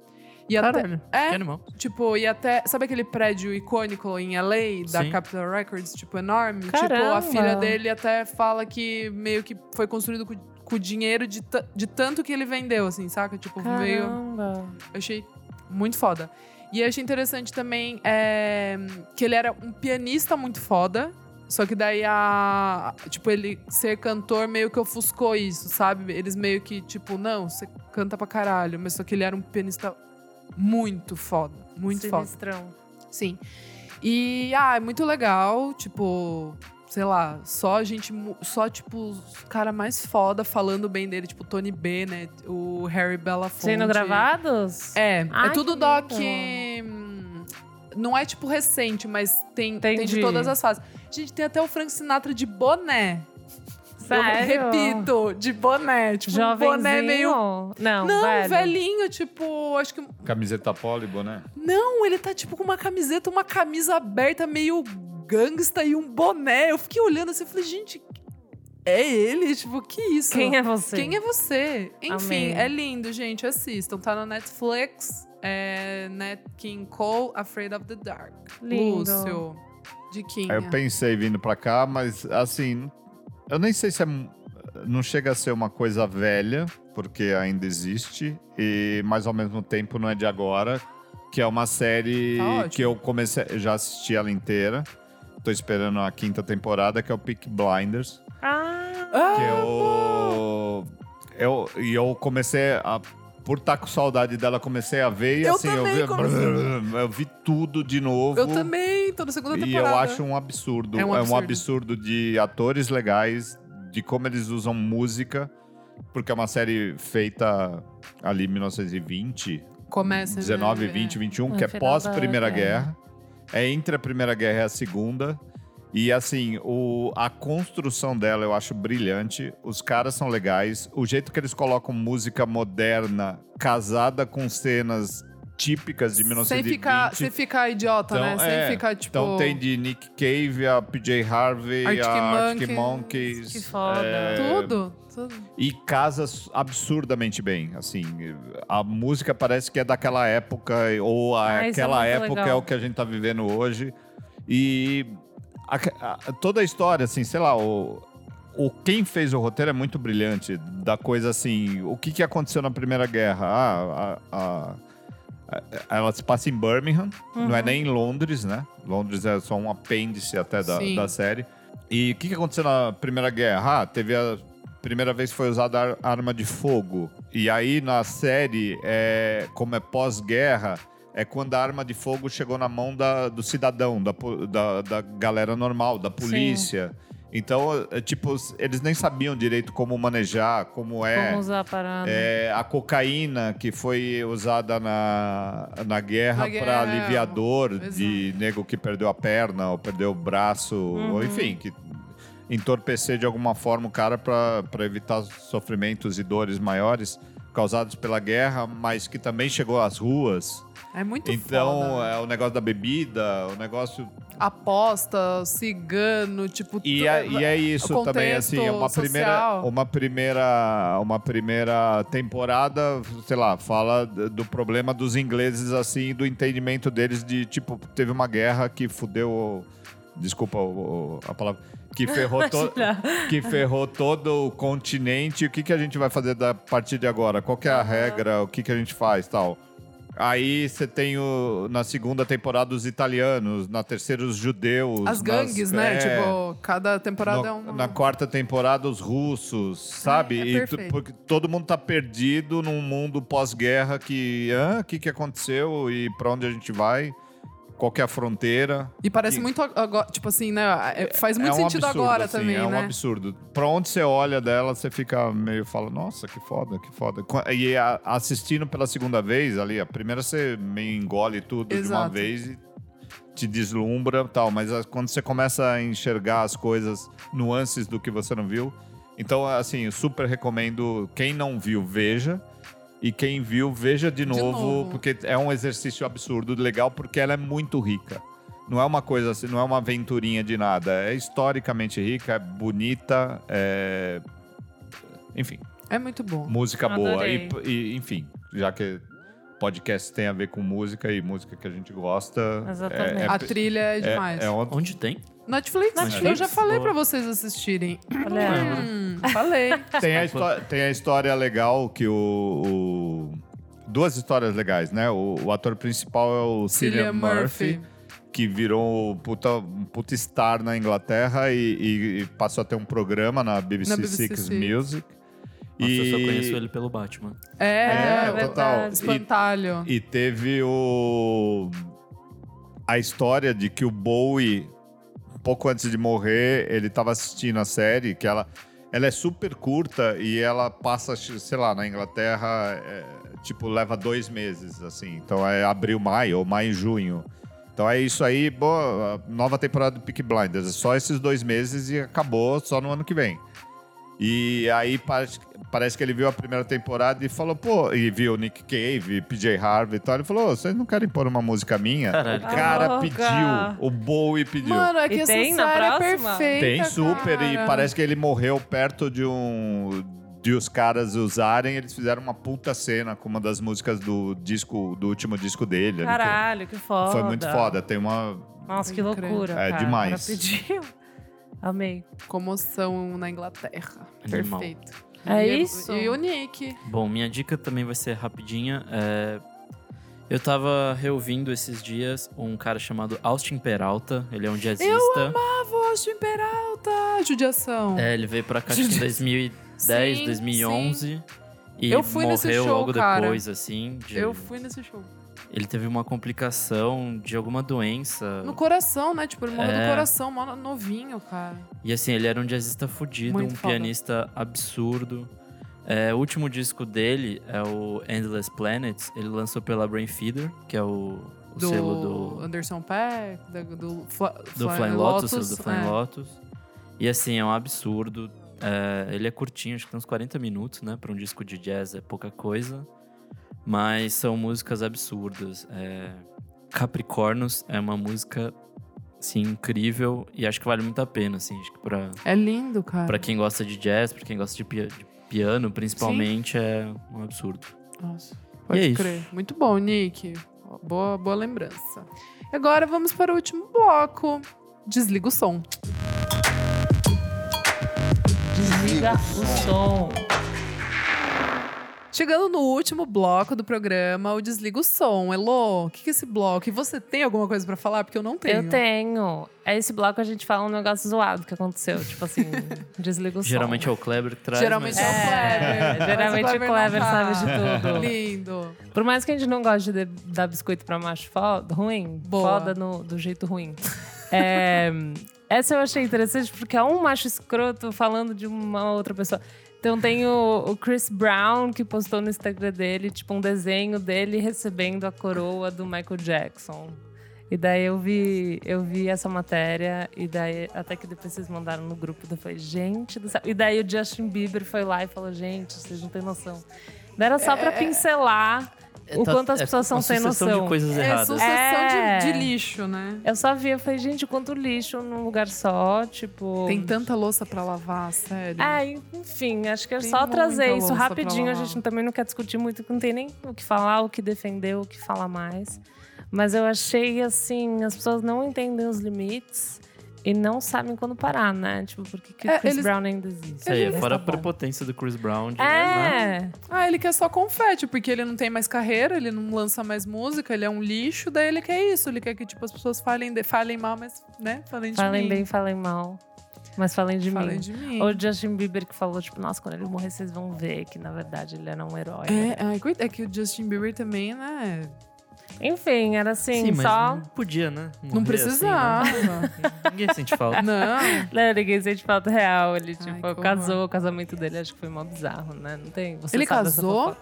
E até, Caralho, é, que animal. Tipo, e até. Sabe aquele prédio icônico em LA da Sim. Capitol Records? Tipo, enorme? Tipo, a Caramba! filha dele até fala que meio que foi construído com, com o dinheiro de, de tanto que ele vendeu, assim, saca? Tipo, meio. Caramba. Eu achei muito foda. E eu achei interessante também é, que ele era um pianista muito foda. Só que daí a. Tipo, ele ser cantor meio que ofuscou isso, sabe? Eles meio que, tipo, não, você canta pra caralho. Mas só que ele era um pianista muito foda. Muito foda. Sinistrão. Sim. E, ah, é muito legal, tipo, sei lá, só a gente, só, tipo, os cara mais foda falando bem dele, tipo, Tony Bennett, o Harry Belafonte. Sendo gravados? É, Ai, é tudo doc. hum, Não é, tipo, recente, mas tem, tem de todas as fases. Gente, tem até o Frank Sinatra de boné. Sério? Eu repito, de boné. Tipo, um Jovenzinho? boné meio. Não, Não, velho. velhinho, tipo, acho que Camiseta polo e boné. não, ele tá tipo com uma camiseta, uma camisa aberta, meio gangsta e um boné. Eu fiquei olhando assim e falei, gente, é ele? Tipo, que isso? Quem é você? Quem é você? Enfim, Amei. é lindo, gente. Assistam. Tá no Netflix. É Nat King Cole, Afraid of the Dark. Lindo. Lúcio. De Kim. Aí eu pensei vindo pra cá, mas assim, eu nem sei se é. não chega a ser uma coisa velha, porque ainda existe, e mas ao mesmo tempo não é de agora, que é uma série Tá que eu comecei, já assisti ela inteira. Tô esperando a quinta temporada, que é o Peak Blinders. Ah, Que eu. Eu, e eu comecei a. Por estar com saudade dela, comecei a ver e Eu assim, eu vi. comecei. Eu vi tudo de novo. Eu também, tô na segunda E temporada. eu acho um absurdo. É É um um, absurdo. absurdo. de atores legais, de como eles usam música, porque é uma série feita ali em 1920, Começa. 19, né? 20, 21, No que é pós Primeira guerra. Guerra. É entre a Primeira Guerra e a Segunda. E assim, o, a construção dela eu acho brilhante. Os caras são legais. O jeito que eles colocam música moderna casada com cenas típicas de Sem 1920. ficar, sem ficar idiota, né? Sem é, ficar, tipo... então tem de Nick Cave, a PJ Harvey, Arctic a Arctic Monkeys. Monkeys. Que foda. é, Tudo, tudo. E casas absurdamente bem, assim. A música parece que é daquela época, ou a- Ah, é aquela muito época legal. é o que a gente tá vivendo hoje. E a- a- toda a história, assim, sei lá, o, o quem fez o roteiro é muito brilhante. Da coisa assim, o que, que aconteceu na Primeira Guerra? Ah, a- a- ela se passa em Birmingham, não é nem em Londres, né? Londres é só um apêndice até da, Sim. da série. E o que, que aconteceu na Primeira Guerra? Ah, teve a primeira vez que foi usada ar- arma de fogo. E aí na série, é, como é pós-guerra, é quando a arma de fogo chegou na mão da- do cidadão, da, da, da galera normal, da polícia. Então, é, tipo, eles nem sabiam direito como manejar, como é. Como usar a parada. É, a cocaína que foi usada na, na guerra para aliviar dor exato. de nego que perdeu a perna ou perdeu o braço, ou enfim, que entorpecer de alguma forma o cara para evitar sofrimentos e dores maiores causados pela guerra, mas que também chegou às ruas. É muito então, foda. é o negócio da bebida, o negócio Aposta, cigano, tipo... E é, e é isso também, assim, uma primeira, social. uma primeira, uma primeira temporada, sei lá, fala do problema dos ingleses, assim, do entendimento deles de, tipo, teve uma guerra que fudeu, desculpa o- o- a palavra, que ferrou, to, que ferrou todo o continente, o que, que a gente vai fazer da partir de agora? Qual que é a regra, o que, que a gente faz, tal. Aí você tem o, na segunda temporada os italianos, na terceira os judeus. As nas- gangues, né? é. Tipo, cada temporada é No- um... Na quarta temporada, os russos, sabe? é e tu- perfeito. porque todo mundo tá perdido num mundo pós-guerra que. O que, que aconteceu e pra onde a gente vai? Qual que é a fronteira? E parece que- muito agora, tipo assim, né? é- Faz muito é um sentido absurdo, agora assim, também, É um né? absurdo. Pra onde você olha dela, você fica meio fala, nossa, que foda, que foda. E assistindo pela segunda vez ali, a primeira você meio engole tudo de uma Exato. vez e te deslumbra e tal. Mas a- quando você começa a enxergar as coisas, nuances do que você não viu. Então, assim, eu super recomendo. Quem não viu, veja. E quem viu, veja de novo, novo. porque é um exercício absurdo, legal, porque ela é muito rica. Não é uma coisa assim, não é uma aventurinha de nada. É historicamente rica, é bonita, é. Enfim, É muito bom. música boa. E, e, enfim, já que podcast tem a ver com música e música que a gente gosta. Exatamente. É, A trilha é é, demais. é, uma- Onde tem? Netflix, Netflix. eu já falei Boa. pra vocês assistirem. Hum, falei. tem, a histó- tem a história legal que o. o- Duas histórias legais, né? O, o ator principal é o Cillian Cillian Murphy, Murphy. que virou um puta, um puta star na Inglaterra e, e- e passou a ter um programa na BBC, Na BBC Six Six. Music. Nossa, eu só E- conheço ele pelo Batman. É, É, é total. verdade. espantalho. E teve o. A história de que o Bowie, pouco antes de morrer, ele tava assistindo a série, que ela, ela é super curta e ela passa, sei lá, na Inglaterra, é, tipo, leva dois meses, assim. Então é abril, maio, ou maio, junho. Então é isso aí, boa, nova temporada do Peak Blinders. É só esses dois meses e acabou só no ano que vem. E aí parece, parece que ele viu a primeira temporada e falou, pô, e viu Nick Cave, PJ Harvey e tal. Ele falou, "Ô, vocês não querem pôr uma música minha? Caralho. O cara Louca. pediu, o Bowie pediu. Mano, é que E essa tem na é perfeita, Tem super, e cara. parece que ele morreu perto de um. de os caras usarem. Eles fizeram uma puta cena com uma das músicas do disco, do último disco dele. ali, que Caralho, que foda. Foi muito foda. Tem uma. Nossa, que loucura. É cara. demais. O cara pediu. Amei. Comoção na Inglaterra. Animal. Perfeito. É E- isso? E o Nick. Bom, minha dica também vai ser rapidinha. É, Eu tava reouvindo esses dias um cara chamado Austin Peralta. Ele é um jazzista. Ah, Austin Peralta! Judiação. É, ele veio pra cá em 2010, Sim, 2011. E Eu fui morreu nesse show, logo cara. depois, assim. de- Eu fui nesse show. Ele teve uma complicação de alguma doença. No coração, né? Tipo, ele morreu É. do coração, mó novinho, cara. E assim, ele era um jazzista fudido, Muito um foda. pianista absurdo. É, o último disco dele é o Endless Planets. Ele lançou pela Brain Feeder, que é o, o Do selo do, Anderson Paak, da- do, Fla, do Flying Lotus, selo do Flying é. Lotus. E assim, é um absurdo. É, ele é curtinho, acho que tem uns 40 minutos, né? Pra um disco de jazz é pouca coisa. Mas são músicas absurdas. É, Capricornos é uma música, assim, incrível. E acho que vale muito a pena, assim. Acho que pra, É lindo, cara. pra quem gosta de jazz, pra quem gosta de, pia- de piano, principalmente, é um absurdo. Nossa, E pode é isso. crer. Muito bom, Nick. Boa, boa lembrança. E agora vamos para o último bloco. Desliga o som. Desliga o som. Chegando no último bloco do programa, o Desliga o Som. Elô, o que que é esse bloco? E você tem alguma coisa pra falar? Porque eu não tenho. Eu tenho. É esse bloco a gente fala um negócio zoado que aconteceu. Tipo assim, desliga o som. Geralmente é o Kleber que traz. Geralmente mas- é o Kleber. É, geralmente o Kleber tá. sabe de tudo. Lindo. Por mais que a gente não goste de dar biscoito pra macho foda, ruim, Boa. foda no- do jeito ruim. É, essa eu achei interessante porque é um macho escroto falando de uma outra pessoa. Então tem o, o Chris Brown que postou no Instagram dele, tipo, um desenho dele recebendo a coroa do Michael Jackson. E daí eu vi, eu vi essa matéria, e daí até que depois vocês mandaram no grupo, eu falei, gente do céu. E daí o Justin Bieber foi lá e falou, gente, vocês não têm noção. Daí era só pra pincelar o Tá- quanto as é pessoas são uma sem sucessão noção. de coisas É erradas. sucessão É. De, de lixo, né? Eu só vi, eu falei, gente, quanto lixo num lugar só, tipo. Tem tanta louça pra lavar, sério. É, enfim, acho que é Tem só trazer isso rapidinho. A gente também não quer discutir muito, não tem nem o que falar, o que defender, o que falar mais. Mas eu achei assim, as pessoas não entendem os limites e não sabem quando parar, né? Tipo, por que, que É, o Chris eles- Brown ainda existe? Isso aí, Ele- fora a tá prepotência do Chris Brown. De, né? É, Ah, ele quer só confete, porque ele não tem mais carreira, ele não lança mais música, ele é um lixo, daí ele quer isso. Ele quer que, tipo, as pessoas falem, de- falem mal, mas, né? Falem de falem mim. bem, falem mal. Mas falem de falem mim. de mim. O Justin Bieber que falou, tipo, nossa, quando ele morrer, vocês vão ver que, na verdade, ele era um herói. É, coit- é que o Justin Bieber também, né? Enfim, era assim, Sim, mas só. não podia, né? Não Morrer assim, precisava. né? Ninguém sente falta. não. Não, ninguém sente falta real. Ele, tipo, casou, o casamento dele acho que foi mó bizarro, né? Não tem. Você Ele casou?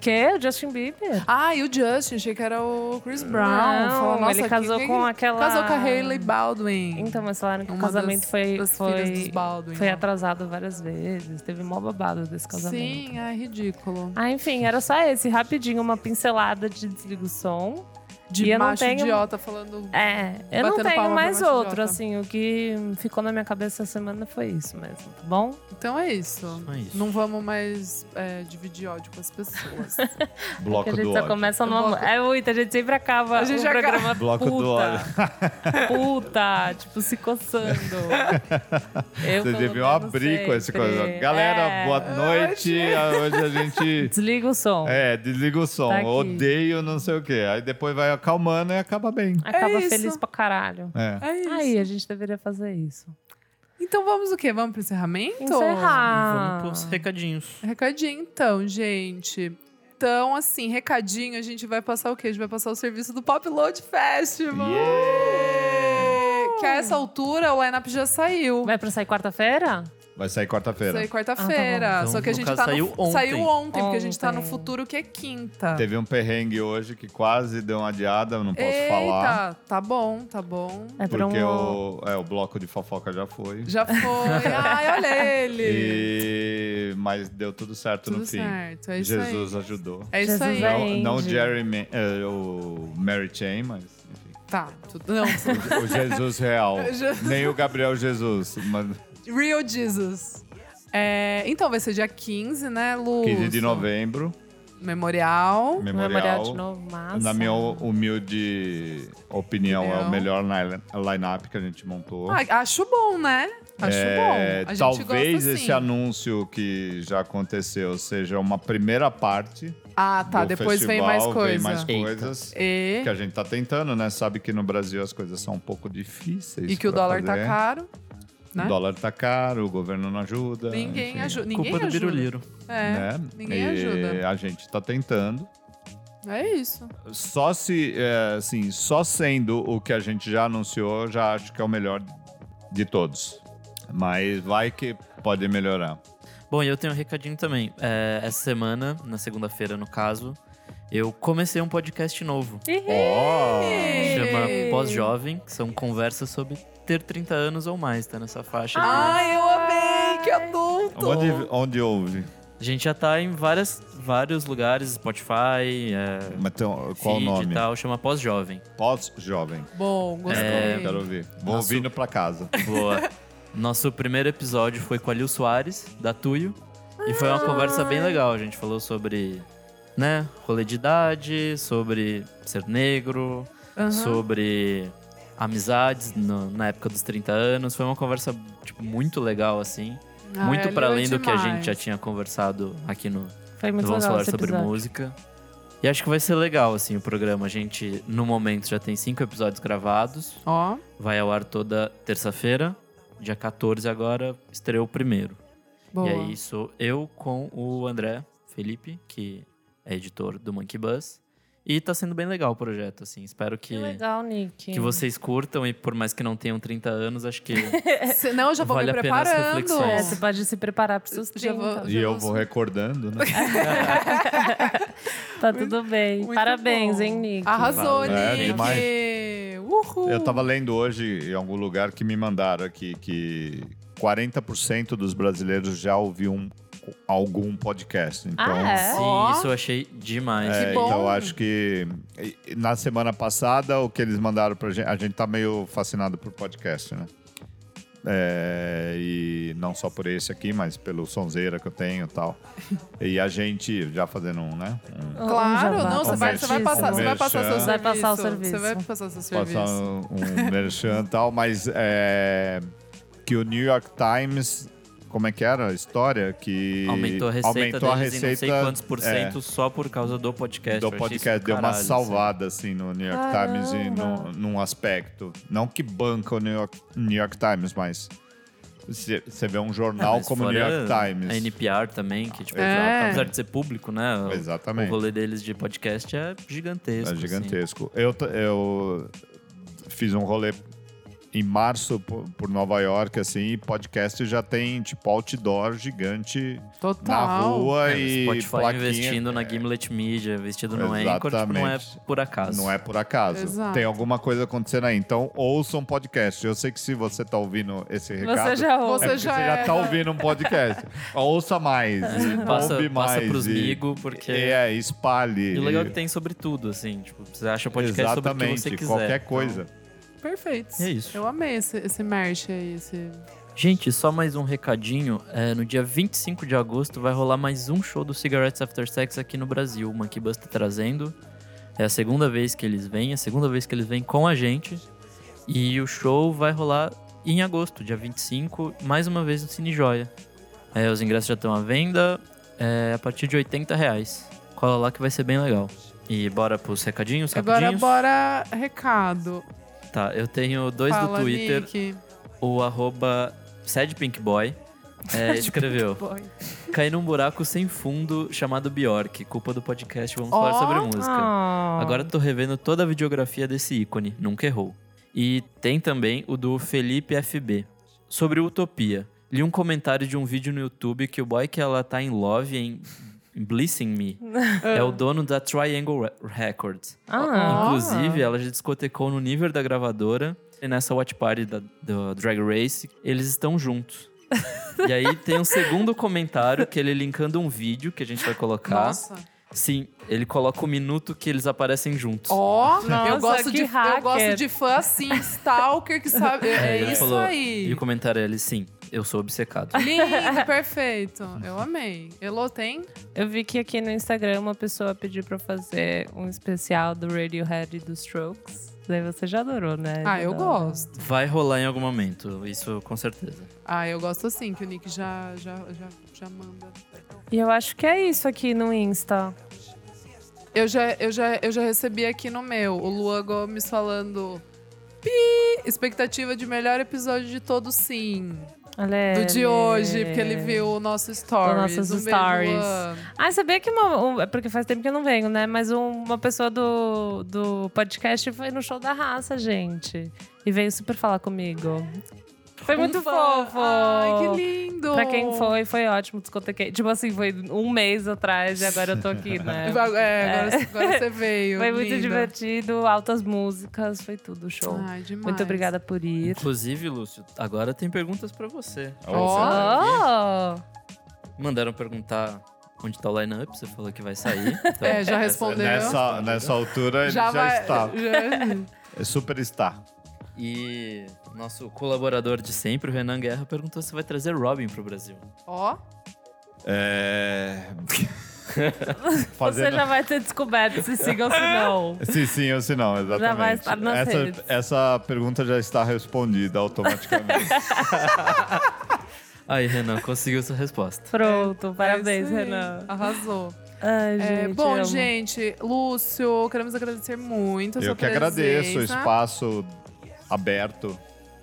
Que? O Justin Bieber? Ah, e o Justin, achei que era o Chris Brown. Não, Falou, nossa, ele que- casou que- com aquela. Casou com a Hailey Baldwin. Então, mas falaram que o Uma casamento das- foi, das foi, Baldwin. foi né? atrasado várias vezes. Teve mó babado desse casamento. Sim, é ridículo. Ah, enfim, era só esse, rapidinho, uma pincelada de desliga o som. De E eu macho tenho- idiota falando. É, eu não tenho mais outro, idiota. assim. O que ficou na minha cabeça essa semana foi isso mesmo, tá bom? Então é isso. Só isso. Não vamos mais é, dividir ódio com as pessoas. Bloco Que a gente do só ódio. começa no Bloco- É muito, a gente sempre acaba A gente o acaba- programa Bloco do ódio. puta. puta, tipo, se coçando. Eu, deviam menos, abrir com esse coisa. Galera, É. boa noite. Hoje a gente. Desliga o som. É, desliga o som. Tá. Odeio não sei o quê. Aí depois vai acalmando e acaba bem. Acaba É feliz pra caralho. É. É isso. Aí, a gente deveria fazer isso. Então vamos o quê? Vamos pro encerramento? Encerrar. Vamos pros recadinhos. Recadinho, então, gente. Então, assim, recadinho, a gente vai passar o quê? A gente vai passar o serviço do Pop Load Festival. Que a essa altura o lineup já saiu. Vai pra sair quarta-feira? Vai sair quarta-feira. Saiu quarta-feira. Ah, tá bom. Só que a Então, gente tá caso, no, saiu ontem. Saiu ontem, porque a gente tá no futuro que é quinta. Teve um perrengue hoje que quase deu uma adiada, não posso Eita, falar. tá bom, tá bom. É Porque um... o, é, o bloco de fofoca já foi. Já foi. Ai, olha ele. E... Mas deu tudo certo Tudo no fim. certo, é isso Jesus aí. ajudou. É isso Jesus aí. é Não, não Andy. Jerry é, o Mary Chain, mas enfim. Tá, tudo, não. O Jesus real. Jesus. Nem o Gabriel Jesus. Mas Real Jesus. É, então, vai ser dia 15, né, Lu? 15 de novembro. Memorial. Memorial Memorial. de novo, massa. Na minha humilde opinião, é o melhor line- line-up que a gente montou. Ah, acho bom, né? Acho É, bom. A gente talvez gosta, esse sim. anúncio que já aconteceu seja uma primeira parte. Ah, tá. do Depois vem festival, mais Vem coisa. mais Eita. coisas. E, Que a gente tá tentando, né? Sabe que no Brasil as coisas são um pouco difíceis. e que o dólar tá fazer. caro. Né? O dólar tá caro, o governo não ajuda. Ninguém enfim, ajuda. Ninguém Culpa do ajuda. Biruliro. É, né? ninguém e ajuda. A gente tá tentando. É isso. Só se, é, assim, só sendo o que a gente já anunciou, já acho que é o melhor de todos. Mas vai que pode melhorar. Bom, e eu tenho um recadinho também. É, essa semana, na segunda-feira, no caso, eu comecei um podcast novo. Ó! Chama. Pós-Jovem, que são conversas sobre ter 30 anos ou mais, tá nessa faixa. Ai, eu amei! Que adulto! Onde, onde houve? A gente já tá em várias, vários lugares, Spotify, é, Mas tem- qual o feed nome? e tal, chama Pós-Jovem. Pós-jovem. Bom, gostei. É, Quero ouvir. Vou Nosso- ouvindo pra casa. Boa. Nosso primeiro episódio foi com a Lil Soares, da Tuyo. E foi uma conversa bem legal. A gente falou sobre, né, rolê de idade, sobre ser negro, Aham. sobre amizades no- na época dos 30 anos. Foi uma conversa, tipo, muito legal, assim. Ai, muito para além do que a demais. gente já tinha conversado aqui no, Foi muito no Vamos Falar sobre episódio. Música. E acho que vai ser legal, assim, o programa. A gente, no momento, já tem cinco episódios gravados. Ó, Vai ao ar toda terça-feira. Dia 14 agora, estreou o primeiro. boa. E aí sou eu com o André Felipe, que é editor do Monkey Bus. E tá sendo bem legal o projeto, assim. Espero que, Que legal, Nick. que vocês curtam. E por mais que não tenham 30 anos, acho que Senão eu já vou Vale me preparando. É, você pode se preparar para seus Já 30. vou- E eu vou recordando, né? Tá tudo bem. Muito Parabéns, bom. hein, Nick? Arrasou, É, Nick. demais. Uhul. Eu tava lendo hoje em algum lugar que me mandaram aqui que 40% dos brasileiros já ouviu um- algum podcast. Então, Ah, é? sim, Ó. isso eu achei demais. É, Que bom. então acho que na semana passada o que eles mandaram pra gente, a gente tá meio fascinado por podcast, né? É, e não só por esse aqui, mas pelo sonzeira que eu tenho e tal. E a gente já fazendo um, né? Um, Claro, Um não, você vai, você vai passar, você vai passar seu serviço. Vai passar o Você serviço. vai passar seu passar serviço. um, um merchan e tal, mas é, que o New York Times, como é que era a história? Que Aumentou a receita aumentou a em não sei receita, quantos por é, cento só por causa do podcast. do Eu podcast deu uma caralho, assim. salvada assim no New York Times e no, num aspecto. Não que banca o New York, New York Times, mas você vê um Ah, jornal mas como o New York Times. A NPR também, que, tipo, É. apesar de ser público, né? Exatamente. O rolê deles de podcast é gigantesco. É assim. gigantesco. Eu, t- eu fiz um rolê em março por, por Nova York, assim, e podcast já tem, tipo, outdoor gigante Total. na rua É, e Spotify plaquinha. investindo na Gimlet Media, investido no Anchor, tipo, não é Exatamente. por acaso. Não é por acaso. Exato. Tem alguma coisa acontecendo aí. Então, ouçam podcast. Eu sei que se você tá ouvindo esse recado... Você já é ouve. Você porque já você já é. tá ouvindo um podcast. Ouça mais. Passa, ouve passa mais. pros e- migo, porque... É, espalhe. E o legal é que tem sobre tudo, assim. Tipo, você acha podcast sobre o que Exatamente. você quiser. Qualquer Então, coisa. Perfeito. É isso. Eu amei esse, esse merch aí. Esse... Gente, só mais um recadinho. É, no dia 25 de agosto vai rolar mais um show do Cigarettes After Sex aqui no Brasil. O Monkey Bus tá trazendo. É a segunda vez que eles vêm, a segunda vez que eles vêm com a gente. E o show vai rolar em agosto, dia 25, mais uma vez no Cine Joia. É, os ingressos já estão à venda é, a partir de 80 reais. Cola lá que vai ser bem legal. E bora pros recadinhos, Agora rapidinhos? bora recado. Tá, eu tenho dois Fala, do Twitter. Nick. O arroba sadpinkboy é, escreveu. Caí num buraco sem fundo chamado Bjork, culpa do podcast Vamos Ó. Falar Sobre Música. Agora tô revendo toda a videografia desse ícone, nunca errou. E tem também o do Felipe FB. Sobre Utopia. Li um comentário de um vídeo no YouTube que o boy que ela tá em love em Blissing Me é o dono da Triangle Re- Records. Ah. Inclusive, ela já discotecou no nível da gravadora. E nessa watch party da, do Drag Race, eles estão juntos. e aí tem um segundo comentário que ele linkando um vídeo que a gente vai colocar. Nossa. Sim, ele coloca o minuto que eles aparecem juntos. Ó, Nossa, eu, gosto de, eu hacker. gosto de fã assim, stalker que sabe. É, ele isso falou- aí. E o comentário é ele, sim. Eu sou obcecado. Lindo, perfeito. Eu amei. Elô tem? Eu vi que aqui no Instagram uma pessoa pediu pra eu fazer um especial do Radiohead e dos Strokes. Daí você já adorou, né? Ah, eu gosto. Vai rolar em algum momento, isso com certeza. Ah, eu gosto assim, que o Nick já, já, já, já manda. E eu acho que é isso aqui no Insta. Eu já, eu, já, eu já recebi aqui no meu o Luan Gomes falando. Pi! Expectativa de melhor episódio de todos, sim. Do de hoje, porque ele viu o nosso stories. nossos um beijo, stories. Ah, sabia que uma. um- é porque faz tempo que eu não venho, né? Mas um- uma pessoa do, do podcast foi no show da raça, gente. E veio super falar comigo. Foi muito Um fã. fofo. Ai, que lindo. Pra quem foi, foi ótimo. Discotequei. Tipo assim, foi um mês atrás e agora eu tô aqui, né? É, agora, agora você veio. Foi muito linda. divertido, altas músicas, foi tudo show. Ai, demais. Muito obrigada por ir. Inclusive, Lúcio, agora tem perguntas pra você. Ó. Oh! Mandaram perguntar onde tá o line-up, você falou que vai sair. Então, É, já respondeu. Nessa, nessa altura ele já, vai, está. já- É superstar. E nosso colaborador de sempre, o Renan Guerra, perguntou se vai trazer Robin pro Brasil. Ó. É... Você Fazendo... já vai ter descoberto se siga ou se não. Sim, sim, ou se não, exatamente. Já vai estar nas essa, redes. essa pergunta já está respondida automaticamente. Aí, Renan, conseguiu sua resposta. Pronto, parabéns, É isso aí. Renan. Arrasou. Ai, É, gente. bom, amo. gente, Lúcio, queremos agradecer muito a sua Eu que agradeço o espaço aberto.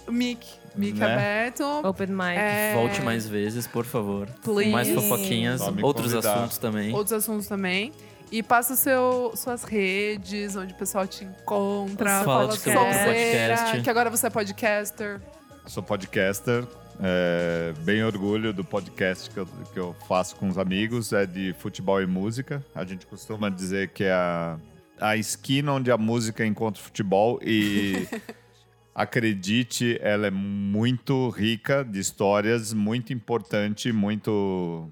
Mic, mic Né? aberto. Open mic. É, Volte mais vezes, por favor. Please. Mais fofoquinhas, outros convidar. assuntos também. Outros assuntos também. E passa seu, suas redes, onde o pessoal te encontra. Fala do seu outro sonzeira, podcast. Que agora você é podcaster. Sou podcaster. é, bem orgulho do podcast que eu, que eu faço com os amigos. É de futebol e música. A gente costuma dizer que é a, a esquina onde a música encontra o futebol. E acredite, ela é muito rica de histórias, muito importante, muito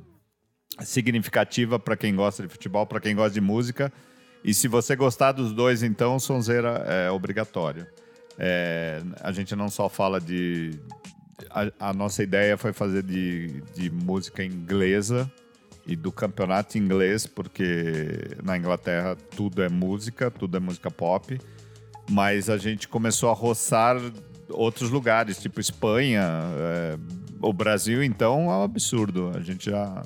significativa para quem gosta de futebol, para quem gosta de música. E se você gostar dos dois, então, Sonzeira é obrigatório. É, a gente não só fala de. A, a nossa ideia foi fazer de, de música inglesa e do campeonato inglês, porque na Inglaterra tudo é música, tudo é música pop. Mas a gente começou a roçar outros lugares, tipo Espanha, é, o Brasil, então é um absurdo. A gente já,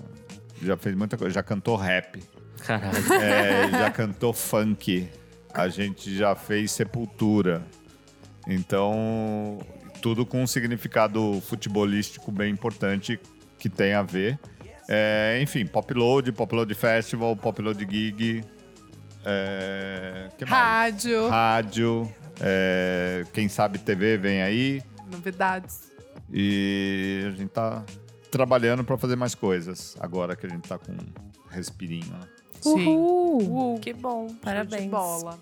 já fez muita coisa, já cantou rap. Caralho. É, já cantou funk. A gente já fez sepultura. Então, tudo com um significado futebolístico bem importante que tem a ver. É, enfim, Popload, Popload Festival, Popload Gig. É, que mais? Rádio. Rádio. é, quem sabe TV vem aí. Novidades. E a gente tá trabalhando para fazer mais coisas. Agora que a gente tá com um respirinho. né? Uhul. Uhul. Que bom, parabéns. bola.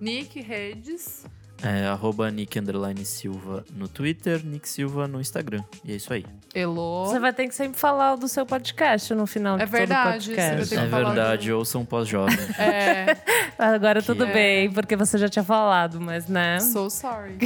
Nick Redes. É, arroba Nick Underline Silva no Twitter, Nick Silva no Instagram. E é isso aí. Elô. Você vai ter que sempre falar do seu podcast no final É de verdade, todo você vai podcast. ter que É falar verdade, do- ouçam pós-jovem. É, Agora Que tudo é- bem, porque você já tinha falado, mas né? so sorry.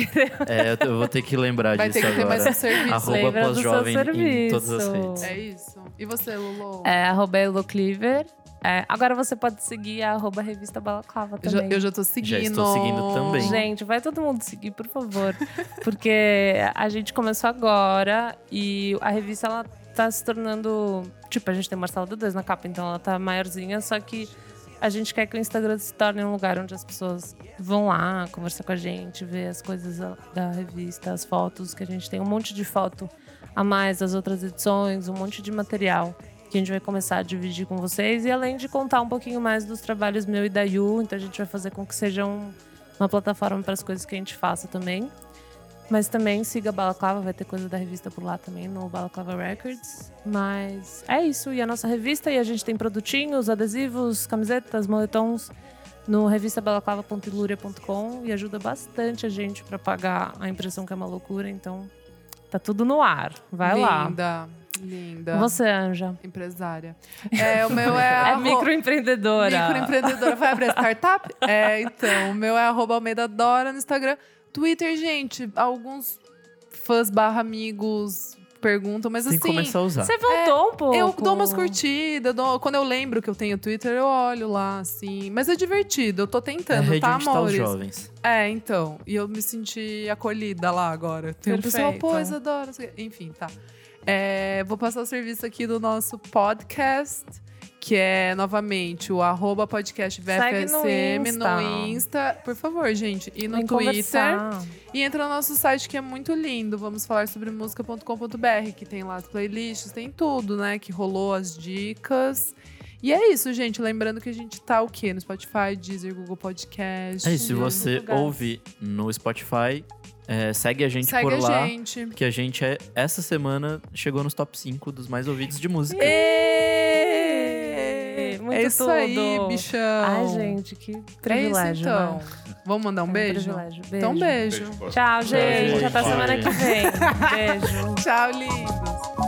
É, eu- eu vou ter que lembrar Vai disso ter que ter agora. mais um serviço. Arroba pós-jovem em todas as serviço. redes. É isso. E você, Lulu? É arroba Elo Cleaver. É, agora você pode seguir a arroba revista Balaclava Eu já, também. eu já tô seguindo. estou seguindo também. Gente, vai todo mundo seguir, por favor. Porque a gente começou agora e a revista ela tá se tornando. Tipo, a gente tem Marcelo D2 na capa, então ela tá maiorzinha, só que a gente quer que o Instagram se torne um lugar onde as pessoas vão lá conversar com a gente, ver as coisas da- da revista, as fotos, que a gente tem um monte de foto a mais das outras edições, um monte de material que a gente vai começar a dividir com vocês. E além de contar um pouquinho mais dos trabalhos meu e da Yu, então a gente vai fazer com que seja um- uma plataforma para as coisas que a gente faça também. Mas também siga Balaclava, vai ter coisa da revista por lá também, no Balaclava Records. Mas é isso, e a nossa revista, e a gente tem produtinhos, adesivos, camisetas, moletons no revistabalaclava.iluria.com e ajuda bastante a gente para pagar a impressão que é uma loucura, então tá tudo no ar. Vai lá. Linda. Você, Anja. Empresária. É, o meu é. É arro- microempreendedora. Microempreendedora. Vai abrir startup? É, então. O meu é arroba Almeida Dora no Instagram. Twitter, gente, alguns fãs barra amigos perguntam, mas Tem assim. que começar a usar. Você voltou um pouco. Eu dou umas curtidas, dou- quando eu lembro que eu tenho Twitter, eu olho lá, assim. Mas é divertido, eu tô É tentando, rede tá, tá amores? jovens. É, então. E eu me senti acolhida lá agora. Tem um pessoal, Perfeito. pô, Isadora. o. Enfim, tá. É, vou passar o serviço aqui do nosso podcast, que é, novamente, o arroba podcast no VFSM Insta. no Insta. Por favor, gente. E no Vem Twitter. conversar. E entra no nosso site que é muito lindo. Vamos falar sobre música.com.br, que tem lá as playlists, tem tudo, né? Que rolou as dicas. E é isso, gente. Lembrando que a gente tá o quê? No Spotify, Deezer, Google Podcast. É isso, se você ouve no Spotify, é, segue a gente Segue por a lá. gente. Porque a gente, é, essa semana, chegou nos top 5 dos mais ouvidos de música. Ê! Muito é isso tudo. aí, bichão. Ai, gente, que É isso, privilégio. então. né? Vamos mandar um É um beijo? privilégio. Beijo. Então, beijo. Beijo, boa Tchau, gente. gente. Até semana que vem. Beijo. Tchau, lindos.